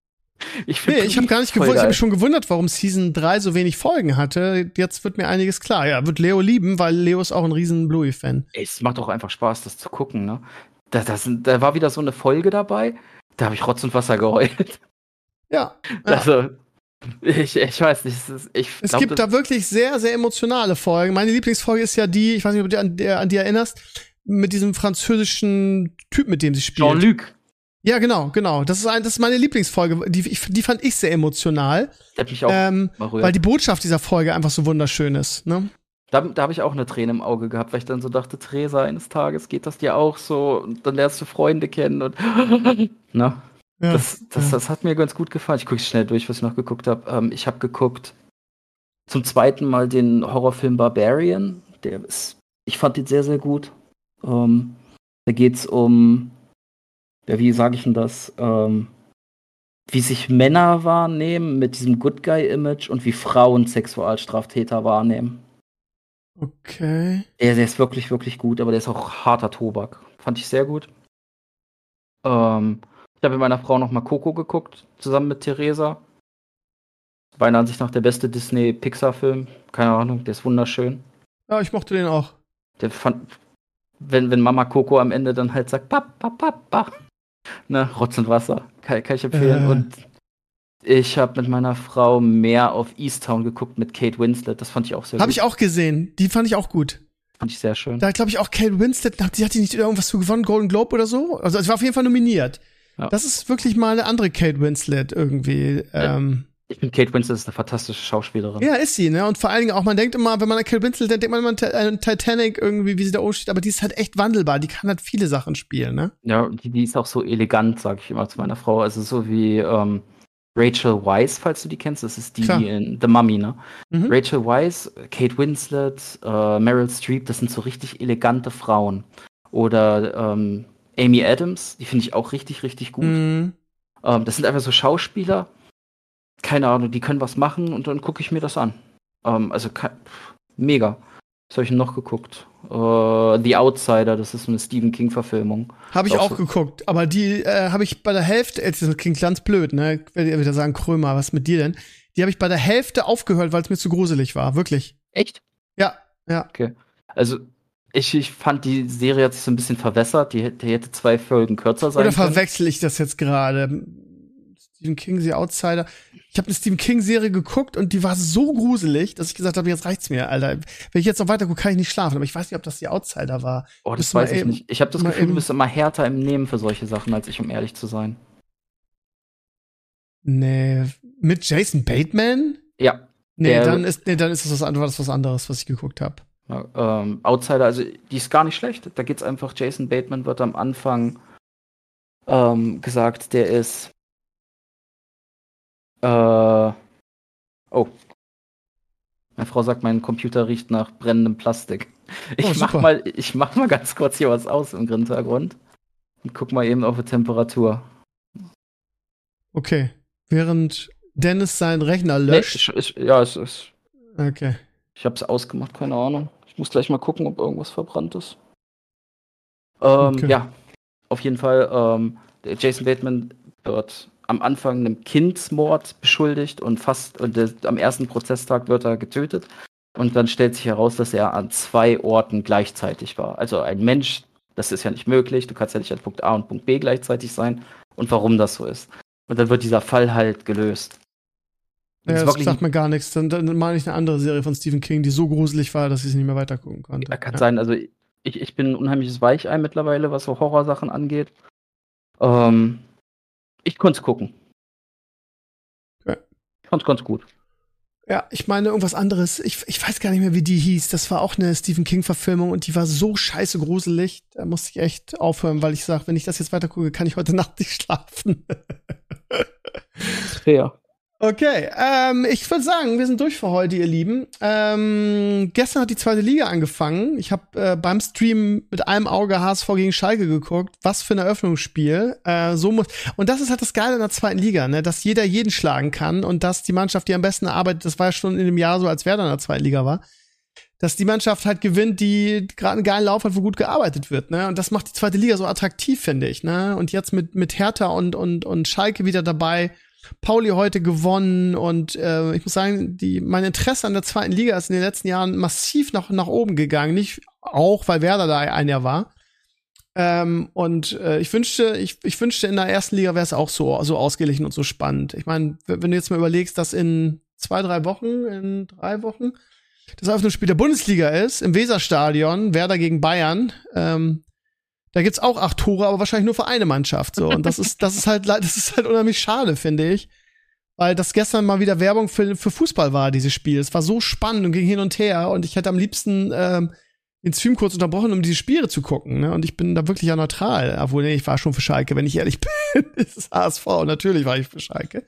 B: Ich, nee, ich habe gar nicht gewundert, ich habe mich schon gewundert, warum Season 3 so wenig Folgen hatte. Jetzt wird mir einiges klar. Ja, wird Leo lieben, weil Leo ist auch ein riesen Bluey-Fan.
C: Es macht auch einfach Spaß, das zu gucken, ne? Da, das, da war wieder so eine Folge dabei, da habe ich Rotz und Wasser geheult.
B: Ja.
C: Also, ich, ich weiß nicht. Ich
B: es glaub, gibt da wirklich sehr, sehr emotionale Folgen. Meine Lieblingsfolge ist ja die, ich weiß nicht, ob du an, an die erinnerst, mit diesem französischen Typ, mit dem sie spielt.
C: Jean-Luc.
B: Ja, genau, genau. Das ist, ein, das ist meine Lieblingsfolge. Die, die fand ich sehr emotional.
C: Hat mich auch
B: ähm, weil die Botschaft dieser Folge einfach so wunderschön ist. Ne?
C: Da, da habe ich auch eine Träne im Auge gehabt, weil ich dann so dachte, Theresa, eines Tages geht das dir auch so und dann lernst du Freunde kennen und *laughs* na, ja, das, das, ja. das hat mir ganz gut gefallen. Ich gucke schnell durch, was ich noch geguckt habe. Ähm, ich habe geguckt zum zweiten Mal den Horrorfilm Barbarian. Der ist, ich fand den sehr, sehr gut. Ähm, da geht es um ja, wie sage ich denn das? Ähm, wie sich Männer wahrnehmen mit diesem Good Guy-Image und wie Frauen Sexualstraftäter wahrnehmen.
B: Okay.
C: Der, der ist wirklich, wirklich gut, aber der ist auch harter Tobak. Fand ich sehr gut. Ähm, ich habe mit meiner Frau noch mal Coco geguckt, zusammen mit Theresa. Beinahe an sich nach der beste Disney-Pixar-Film. Keine Ahnung, der ist wunderschön.
B: Ja, ich mochte den auch.
C: Der fand, wenn, wenn Mama Coco am Ende dann halt sagt, Papa, Papa, ne, Rotz und Wasser. Kann, kann ich empfehlen. Äh. Und ich habe mit meiner Frau mehr auf Easttown geguckt mit Kate Winslet. Das fand ich auch sehr
B: hab gut. Habe ich auch gesehen. Die fand ich auch gut.
C: Fand ich sehr schön.
B: Da glaube ich auch Kate Winslet, die hat die nicht irgendwas für gewonnen, Golden Globe oder so? Also es war auf jeden Fall nominiert. Ja. Das ist wirklich mal eine andere Kate Winslet irgendwie. Ähm,
C: ich finde, Kate Winslet ist eine fantastische Schauspielerin.
B: Ja, ist sie, ne? Und vor allen Dingen auch, man denkt immer, wenn man an Kate Winslet denkt, denkt man immer an Titanic irgendwie, wie sie da oben steht, aber die ist halt echt wandelbar, die kann halt viele Sachen spielen, ne?
C: Ja, die, die ist auch so elegant, sag ich immer zu meiner Frau. Also so wie ähm, Rachel Weisz, falls du die kennst, das ist die Klar. in The Mummy, ne? Mhm. Rachel Weisz, Kate Winslet, äh, Meryl Streep, das sind so richtig elegante Frauen. Oder ähm, Amy Adams, die finde ich auch richtig, richtig gut. Mhm. Ähm, das sind einfach so Schauspieler, keine Ahnung, die können was machen und dann gucke ich mir das an. Ähm, also mega. Was habe ich noch geguckt? Uh, The Outsider, das ist eine Stephen King-Verfilmung.
B: Habe ich auch, auch so. geguckt, aber die äh, habe ich bei der Hälfte, das klingt ganz blöd, ne? Ich werde wieder sagen, Krömer, was mit dir denn? Die habe ich bei der Hälfte aufgehört, weil es mir zu gruselig war, wirklich.
C: Echt?
B: Ja, ja.
C: Okay. Also Ich, ich fand die Serie hat sich so ein bisschen verwässert. Die, die hätte zwei Folgen kürzer sein
B: Oder
C: können.
B: verwechsel ich das jetzt gerade? Stephen King, The Outsider. Ich habe eine Stephen King-Serie geguckt und die war so gruselig, dass ich gesagt habe, jetzt reicht's mir, Alter. Wenn ich jetzt noch weiter gucke, kann ich nicht schlafen. Aber ich weiß nicht, ob das The Outsider war.
C: Oh, das weiß ich
B: eben-
C: nicht. Ich habe das Gefühl, du bist immer härter im Nehmen für solche Sachen, als ich, um ehrlich zu sein.
B: Nee, mit Jason Bateman?
C: Ja.
B: Nee,
C: Der-
B: dann ist, nee, dann ist das was anderes, was anderes, was ich geguckt habe.
C: Ja, ähm, Outsider, also die ist gar nicht schlecht. Da geht's einfach, Jason Bateman wird am Anfang ähm, gesagt, der ist äh, oh. Meine Frau sagt, mein Computer riecht nach brennendem Plastik. Ich
B: Oh,
C: mach
B: super.
C: mal, ich mach mal ganz kurz hier was aus im Hintergrund. Und guck mal eben auf die Temperatur.
B: Okay. Während Dennis seinen Rechner
C: Nee,
B: löscht.
C: ich, ich, ja, es ist.
B: Okay.
C: Ich hab's ausgemacht, keine Ahnung. Ich muss gleich mal gucken, ob irgendwas verbrannt ist. Ähm,
B: Okay.
C: Ja, auf jeden Fall. Ähm, Jason Bateman wird am Anfang einem Kindsmord beschuldigt und fast und der, am ersten Prozesstag wird er getötet. Und dann stellt sich heraus, dass er an zwei Orten gleichzeitig war. Also ein Mensch, das ist ja nicht möglich. Du kannst ja nicht an Punkt A und Punkt B gleichzeitig sein. Und warum das so ist. Und dann wird dieser Fall halt gelöst.
B: Ja, das
C: wirklich
B: sagt mir gar nichts. Dann, dann meine ich eine andere Serie von Stephen King, die so gruselig war, dass ich sie nicht mehr weitergucken konnte.
C: Ja, kann
B: Ja.
C: sein. Also ich, ich bin ein unheimliches Weichei mittlerweile, was so Horrorsachen angeht. Ähm, ich konnte es gucken.
B: Ja.
C: Ich fand's ganz gut.
B: Ja, ich meine irgendwas anderes. Ich, ich weiß gar nicht mehr, wie die hieß. Das war auch eine Stephen King-Verfilmung und die war so scheiße gruselig. Da musste ich echt aufhören, weil ich sage, wenn ich das jetzt weitergucke, kann ich heute *laughs* Nacht nicht schlafen.
C: Ist fair.
B: Okay, ähm, ich würde sagen, wir sind durch für heute, ihr Lieben. Ähm, gestern hat die zweite Liga angefangen. Ich habe äh, beim Stream mit einem Auge HSV gegen Schalke geguckt. Was für ein Eröffnungsspiel. Äh, so muss und das ist halt das Geile in der zweiten Liga, ne, dass jeder jeden schlagen kann und dass die Mannschaft, die am besten arbeitet, das war ja schon in dem Jahr so, als Werder in der zweiten Liga war, dass die Mannschaft halt gewinnt, die gerade einen geilen Lauf hat, wo gut gearbeitet wird, ne? Und das macht die zweite Liga so attraktiv, finde ich, ne? Und jetzt mit mit Hertha und und und Schalke wieder dabei. Pauli heute gewonnen und äh, ich muss sagen, die, mein Interesse an der zweiten Liga ist in den letzten Jahren massiv nach, nach oben gegangen. Nicht auch, weil Werder da ein Jahr war. Ähm, und äh, ich wünschte, ich, ich wünschte, in der ersten Liga wäre es auch so, so ausgeglichen und so spannend. Ich meine, wenn du jetzt mal überlegst, dass in zwei, drei Wochen, in drei Wochen, das Eröffnungsspiel der Bundesliga ist, im Weserstadion, Werder gegen Bayern, ähm, da gibt's auch acht Tore, aber wahrscheinlich nur für eine Mannschaft. So. Und das ist, das ist halt, das ist halt unheimlich schade, finde ich. Weil das gestern mal wieder Werbung für, für Fußball war, dieses Spiel. Es war so spannend und ging hin und her. Und ich hätte am liebsten ähm, den Stream kurz unterbrochen, um diese Spiele zu gucken. Ne? Und ich bin da wirklich ja neutral. Obwohl, nee, ich war schon für Schalke, wenn ich ehrlich *laughs* bin. es ist HSV. Natürlich war ich für Schalke.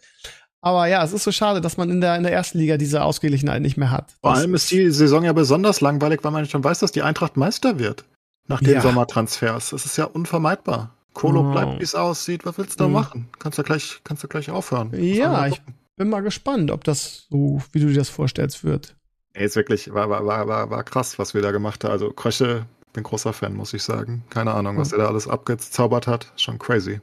B: Aber ja, es ist so schade, dass man in der, in der ersten Liga diese Ausgeglichenheit nicht mehr hat.
D: Vor allem ist die Saison ja besonders langweilig, weil man schon weiß, dass die Eintracht Meister wird. Nach den
B: Ja.
D: Sommertransfers. Das ist ja unvermeidbar. Kolo
B: Oh.
D: bleibt, wie es aussieht. Was willst du da
B: Mhm.
D: machen? Kannst du gleich, kannst du gleich aufhören.
B: Ja, ich- bin mal gespannt, ob das so, wie du dir das vorstellst, wird.
D: Ey, ist wirklich, war, war, war, war, war krass, was wir da gemacht haben. Also Krösche, bin großer Fan, muss ich sagen. Keine Ahnung, was
B: Ja.
D: er da alles abgezaubert hat. Schon crazy.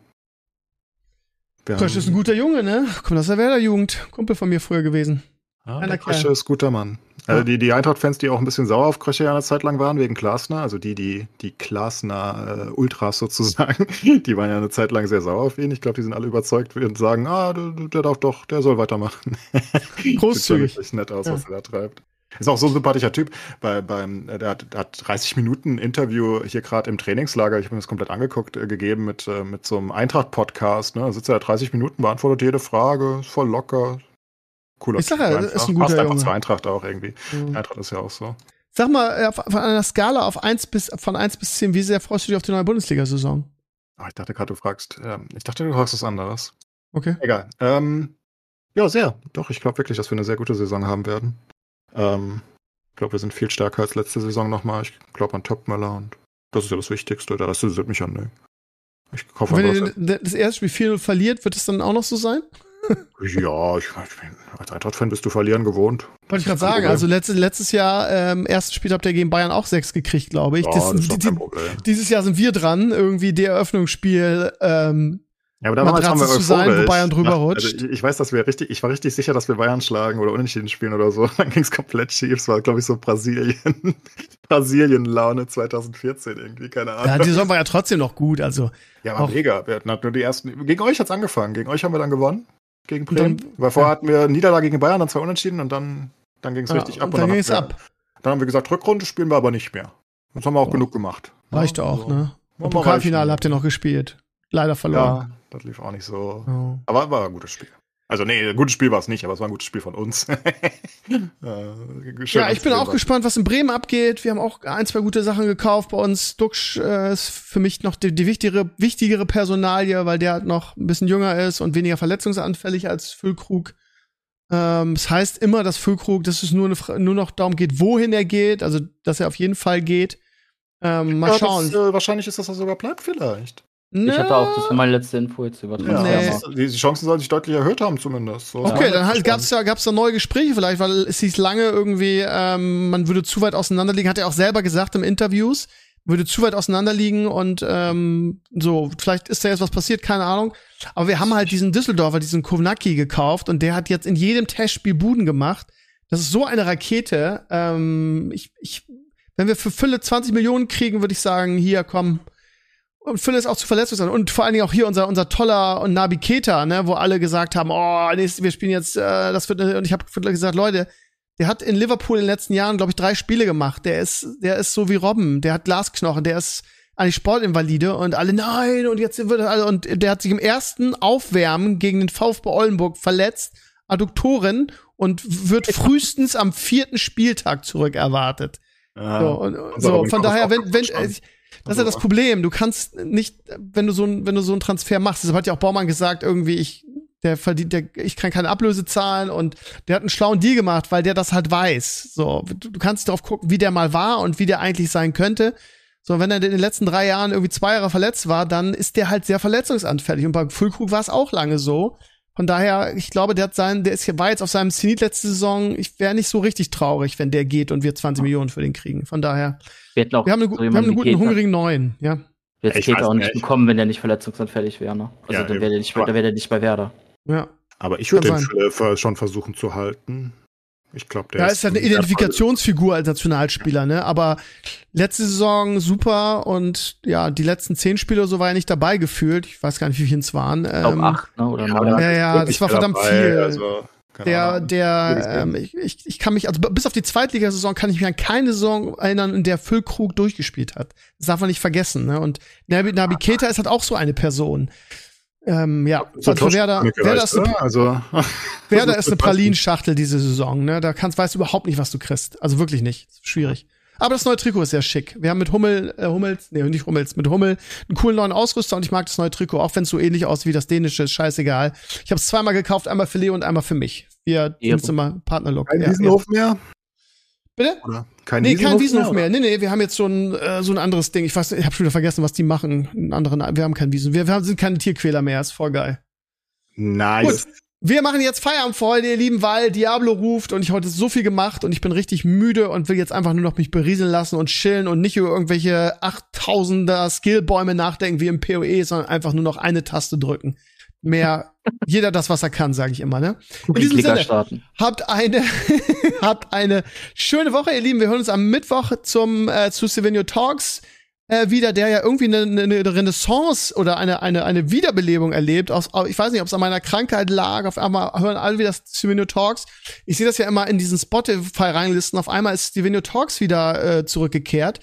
D: Wir
B: Krösch ist ein guter Junge, ne? Komm, das ist der Werder-Jugend. Kumpel von mir früher gewesen.
D: Ja, der. Krösche ist guter Mann. Also die, die Eintracht-Fans, die auch ein bisschen sauer auf Krösche ja eine Zeit lang waren, wegen Glasner, also die, die, die Glasner äh, Ultras *laughs* sozusagen, die waren ja eine Zeit lang sehr sauer auf ihn. Ich glaube, die sind alle überzeugt und sagen, ah, der, der darf doch, der soll weitermachen. *laughs* Sieht
B: Großzügig.
D: schon wirklich nett aus,
B: Ja.
D: was er da treibt. Ist auch so ein sympathischer Typ. Bei, beim, äh, der, hat, der hat 30 Minuten Interview hier gerade im Trainingslager, ich habe mir das komplett angeguckt, äh, gegeben mit, äh, mit so einem Eintracht-Podcast. Ne? Da sitzt er da 30 Minuten, beantwortet jede Frage, ist voll locker. Cooler
B: Ich sag ja,
D: einfach.
B: ist ein guter
D: Passt einfach
B: Junge.
D: zur Eintracht auch irgendwie.
B: Mhm.
D: Eintracht ist ja auch so.
B: Sag mal, äh, von einer Skala auf 1 bis, von 1 bis 10, wie sehr freust du dich auf die neue Bundesliga-Saison?
D: Ah, ich dachte gerade, du fragst, ähm, ich dachte, du fragst was anderes.
B: Okay.
D: Egal. Ähm, ja, sehr. Doch, ich glaube wirklich, dass wir eine sehr gute Saison haben werden. Ähm, ich glaube, wir sind viel stärker als letzte Saison nochmal. Ich glaube an Topmöller und das ist ja das Wichtigste. Der Rest interessiert mich an. Nee. Ich hoffe,
B: wenn ihr das erste Spiel 4-0 verliert, wird es dann auch noch so sein?
D: Ja, ich, ich bin, als Eintracht-Fan bist du verlieren gewohnt.
B: Wollte ich gerade sagen.
D: Problem.
B: Also letztes, letztes Jahr, ähm, erstes Spiel habt ihr gegen Bayern auch 6 gekriegt, glaube ich.
D: Ja,
B: Das-
D: das
B: die, die, dieses Jahr sind wir dran, irgendwie der Eröffnungsspiel ähm,
D: Ja, aber damals haben wir
B: zu sein, wo Bayern drüber
D: nach-
B: rutscht.
D: Also ich, weiß, dass wir richtig, ich war richtig sicher, dass wir Bayern schlagen oder unentschieden spielen oder so. *laughs* Dann ging es komplett schief. Es war, glaube ich, so Brasilien, *laughs* Brasilien-Laune 2014 irgendwie, keine Ahnung.
B: Ja, die Saison war ja trotzdem noch gut. Also,
D: Ja, aber
B: Auch-
D: mega. Wir hatten halt nur die ersten. Gegen euch hat's angefangen. Gegen euch haben wir dann gewonnen. Gegen
B: Und dann-
D: Bremen. Weil vorher hatten wir Niederlage gegen Bayern, dann zwei Unentschieden und dann, dann ging es
B: ja,
D: richtig ab.
B: und dann ging es ab.
D: Dann haben wir gesagt, Rückrunde spielen wir aber nicht mehr. Das haben wir auch
B: Ja.
D: genug gemacht.
B: Reicht
D: Ja,
B: auch, ne?
D: wir
B: Pokalfinale
D: reichen.
B: habt ihr noch gespielt. Leider verloren.
D: Ja, das lief auch nicht so.
B: Ja.
D: Aber war ein gutes Spiel. Also, nee, ein gutes Spiel war es nicht, aber es war ein gutes Spiel von uns. *laughs* Äh,
B: Ja, ich bin auch
D: war.
B: gespannt, was in Bremen abgeht. Wir haben auch ein, zwei gute Sachen gekauft bei uns. Duxch äh, ist für mich noch die, die wichtigere, wichtigere Personalie, weil der halt noch ein bisschen jünger ist und weniger verletzungsanfällig als Füllkrug. Ähm, das heißt immer, dass Füllkrug, dass es nur, eine, nur noch darum geht, wohin er geht, also dass er auf jeden Fall geht. Ähm, mal
D: Ja,
B: schauen.
D: Das, äh, wahrscheinlich ist das, dass er sogar bleibt, vielleicht.
C: Ich hatte auch, das war meine letzte Info jetzt über
D: Ja,
B: Nee.
D: Die, die Chancen sollen sich deutlich erhöht haben, zumindest. So.
B: Okay,
D: Ja,
B: dann halt,
D: spannend.
B: gab's da gab's da neue Gespräche vielleicht, weil es hieß lange irgendwie, ähm, man würde zu weit auseinanderliegen, hat er auch selber gesagt im Interviews, würde zu weit auseinanderliegen und ähm, so, vielleicht ist da jetzt was passiert, keine Ahnung. Aber wir haben halt diesen Düsseldorfer, diesen Kovnacki gekauft und der hat jetzt in jedem Testspiel Buden gemacht. Das ist so eine Rakete. Ähm, ich, ich, wenn wir für Fülle 20 Millionen kriegen, würde ich sagen, hier komm. Und Fülle ist auch zu verletzungsfrei. Und vor allen Dingen auch hier unser, unser toller und Nabi Keita, ne, wo alle gesagt haben, oh, nächstes, wir spielen jetzt, äh, das wird, und ich habe gesagt, Leute, der hat in Liverpool in den letzten Jahren, glaube ich, drei Spiele gemacht. Der ist, der ist so wie Robben, der hat Glasknochen, der ist eigentlich Sportinvalide und alle, nein, und jetzt wird er alle, und der hat sich im ersten Aufwärmen gegen den VfB Oldenburg verletzt, Adduktoren, und wird frühestens am vierten Spieltag zurück erwartet.
D: Ja.
B: So, und, so von daher, wenn, wenn,
D: schon.
B: Das ist ja das Problem. Du kannst nicht, wenn du so ein, wenn du so einen Transfer machst, das hat ja auch Baumann gesagt, irgendwie, ich, der verdient, der, ich kann keine Ablöse zahlen und der hat einen schlauen Deal gemacht, weil der das halt weiß. So, du, du kannst darauf gucken, wie der mal war und wie der eigentlich sein könnte. So, wenn er in den letzten drei Jahren irgendwie zwei Jahre verletzt war, dann ist der halt sehr verletzungsanfällig. Und bei Füllkrug war es auch lange so. Von daher, ich glaube, der hat sein, der ist, war jetzt auf seinem Zenit letzte Saison. Ich wäre nicht so richtig traurig, wenn der geht und wir 20 Millionen für den kriegen. Von daher,
C: Wir
B: wir haben, eine,
C: so
B: wir haben einen guten,
C: Keita.
B: hungrigen Neuen, ja.
C: Wir hätten
D: weiß
C: auch nicht bekommen, wenn der nicht verletzungsanfällig wäre. Ne? Also
D: Ja,
C: dann wäre der nicht, wäre der nicht bei Werder.
B: Ja.
D: Aber ich würde den
B: sein.
D: Schon versuchen zu halten. Ich glaube, der
B: Ja, ist halt eine Identifikationsfigur als Nationalspieler, ne? Aber letzte Saison super und ja, die letzten zehn Spiele oder so war er nicht dabei gefühlt. Ich weiß gar nicht, wie viele es waren.
C: Ich glaube
B: Ähm,
C: acht, ne? Oder
D: Ja,
C: neun.
B: Ja,
D: ist
B: ja,
D: wirklich
B: das war verdammt
D: dabei,
B: viel.
D: Also,
B: der,
D: Ahnung.
B: der, ähm, ich, ich, ich kann mich, also bis auf die Zweitligasaison kann ich mich an keine Saison erinnern, in der Füllkrug durchgespielt hat. Das darf man nicht vergessen, ne? Und Nabi, Nabi Keita ist halt auch so eine Person. Ähm, ja,
D: So
B: also Werder, Werder ist eine?
D: Also, *laughs*
B: Werder *laughs* ist eine Pralinschachtel diese Saison, ne? Da kannst, weißt du überhaupt nicht, was du kriegst. Also wirklich nicht. Schwierig. Aber das neue Trikot ist sehr schick. Wir haben mit Hummel, äh, Hummels, nee, nicht Hummels, mit Hummel einen coolen neuen Ausrüster und ich mag das neue Trikot, auch wenn es so ähnlich aussieht wie das dänische, ist scheißegal. Ich habe es zweimal gekauft, einmal für Leo und einmal für mich. Wir sind immer Partnerlook.
D: kein
B: Ja,
D: Wiesenhof mehr?
B: Bitte?
D: Oder? Kein
B: Nee, kein Wiesenhof
D: oder?
B: mehr. Nee, nee, wir haben jetzt so ein, äh, so ein anderes Ding. Ich weiß, ich habe schon wieder vergessen, was die machen. Einen anderen, wir haben keinen Wiesen. Wir, wir sind keine Tierquäler mehr. Ist voll geil.
D: Nice.
B: Wir machen jetzt Feierabend für heute, ihr lieben, weil Diablo ruft und ich heute so viel gemacht und ich bin richtig müde und will jetzt einfach nur noch mich berieseln lassen und chillen und nicht über irgendwelche 8000er Skillbäume nachdenken wie im PoE, sondern einfach nur noch eine Taste drücken. Mehr, jeder das, was er kann, sage ich immer, ne? In diesem Sinne,
C: starten.
B: habt eine, *laughs* habt eine schöne Woche, ihr Lieben. Wir hören uns am Mittwoch zum, äh, zu Stevenio Talks äh, wieder, der ja irgendwie eine, eine, Renaissance oder eine, eine, eine Wiederbelebung erlebt. Aus, ich weiß nicht, ob es an meiner Krankheit lag. Auf einmal hören alle wieder Stevenio Talks. Ich sehe das ja immer in diesen Spotify-Ranglisten. Auf einmal ist Stevenio Talks wieder äh, zurückgekehrt.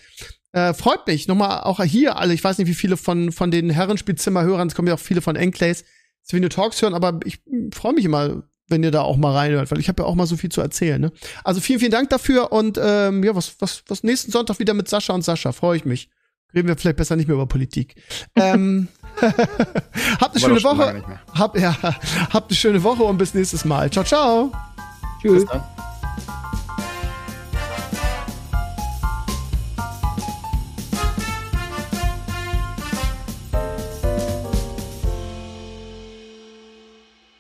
B: Äh, freut mich. Nochmal auch hier alle. Ich weiß nicht, wie viele von, von den Herrenspielzimmerhörern, es kommen ja auch viele von Enclays, Stevenio Talks hören, aber ich freue mich immer, wenn ihr da auch mal reinhört, weil ich habe ja auch mal so viel zu erzählen. Ne? Also vielen, vielen Dank dafür und ähm, ja, was, was, was nächsten Sonntag wieder mit Sascha und Sascha, freue ich mich. Reden wir vielleicht besser nicht mehr über Politik. *laughs* ähm, *laughs* habt eine
D: wir
B: schöne Woche. Habt, *laughs* ja, habt eine schöne Woche und bis nächstes Mal. Ciao, ciao.
C: Tschüss.
D: Bis dann.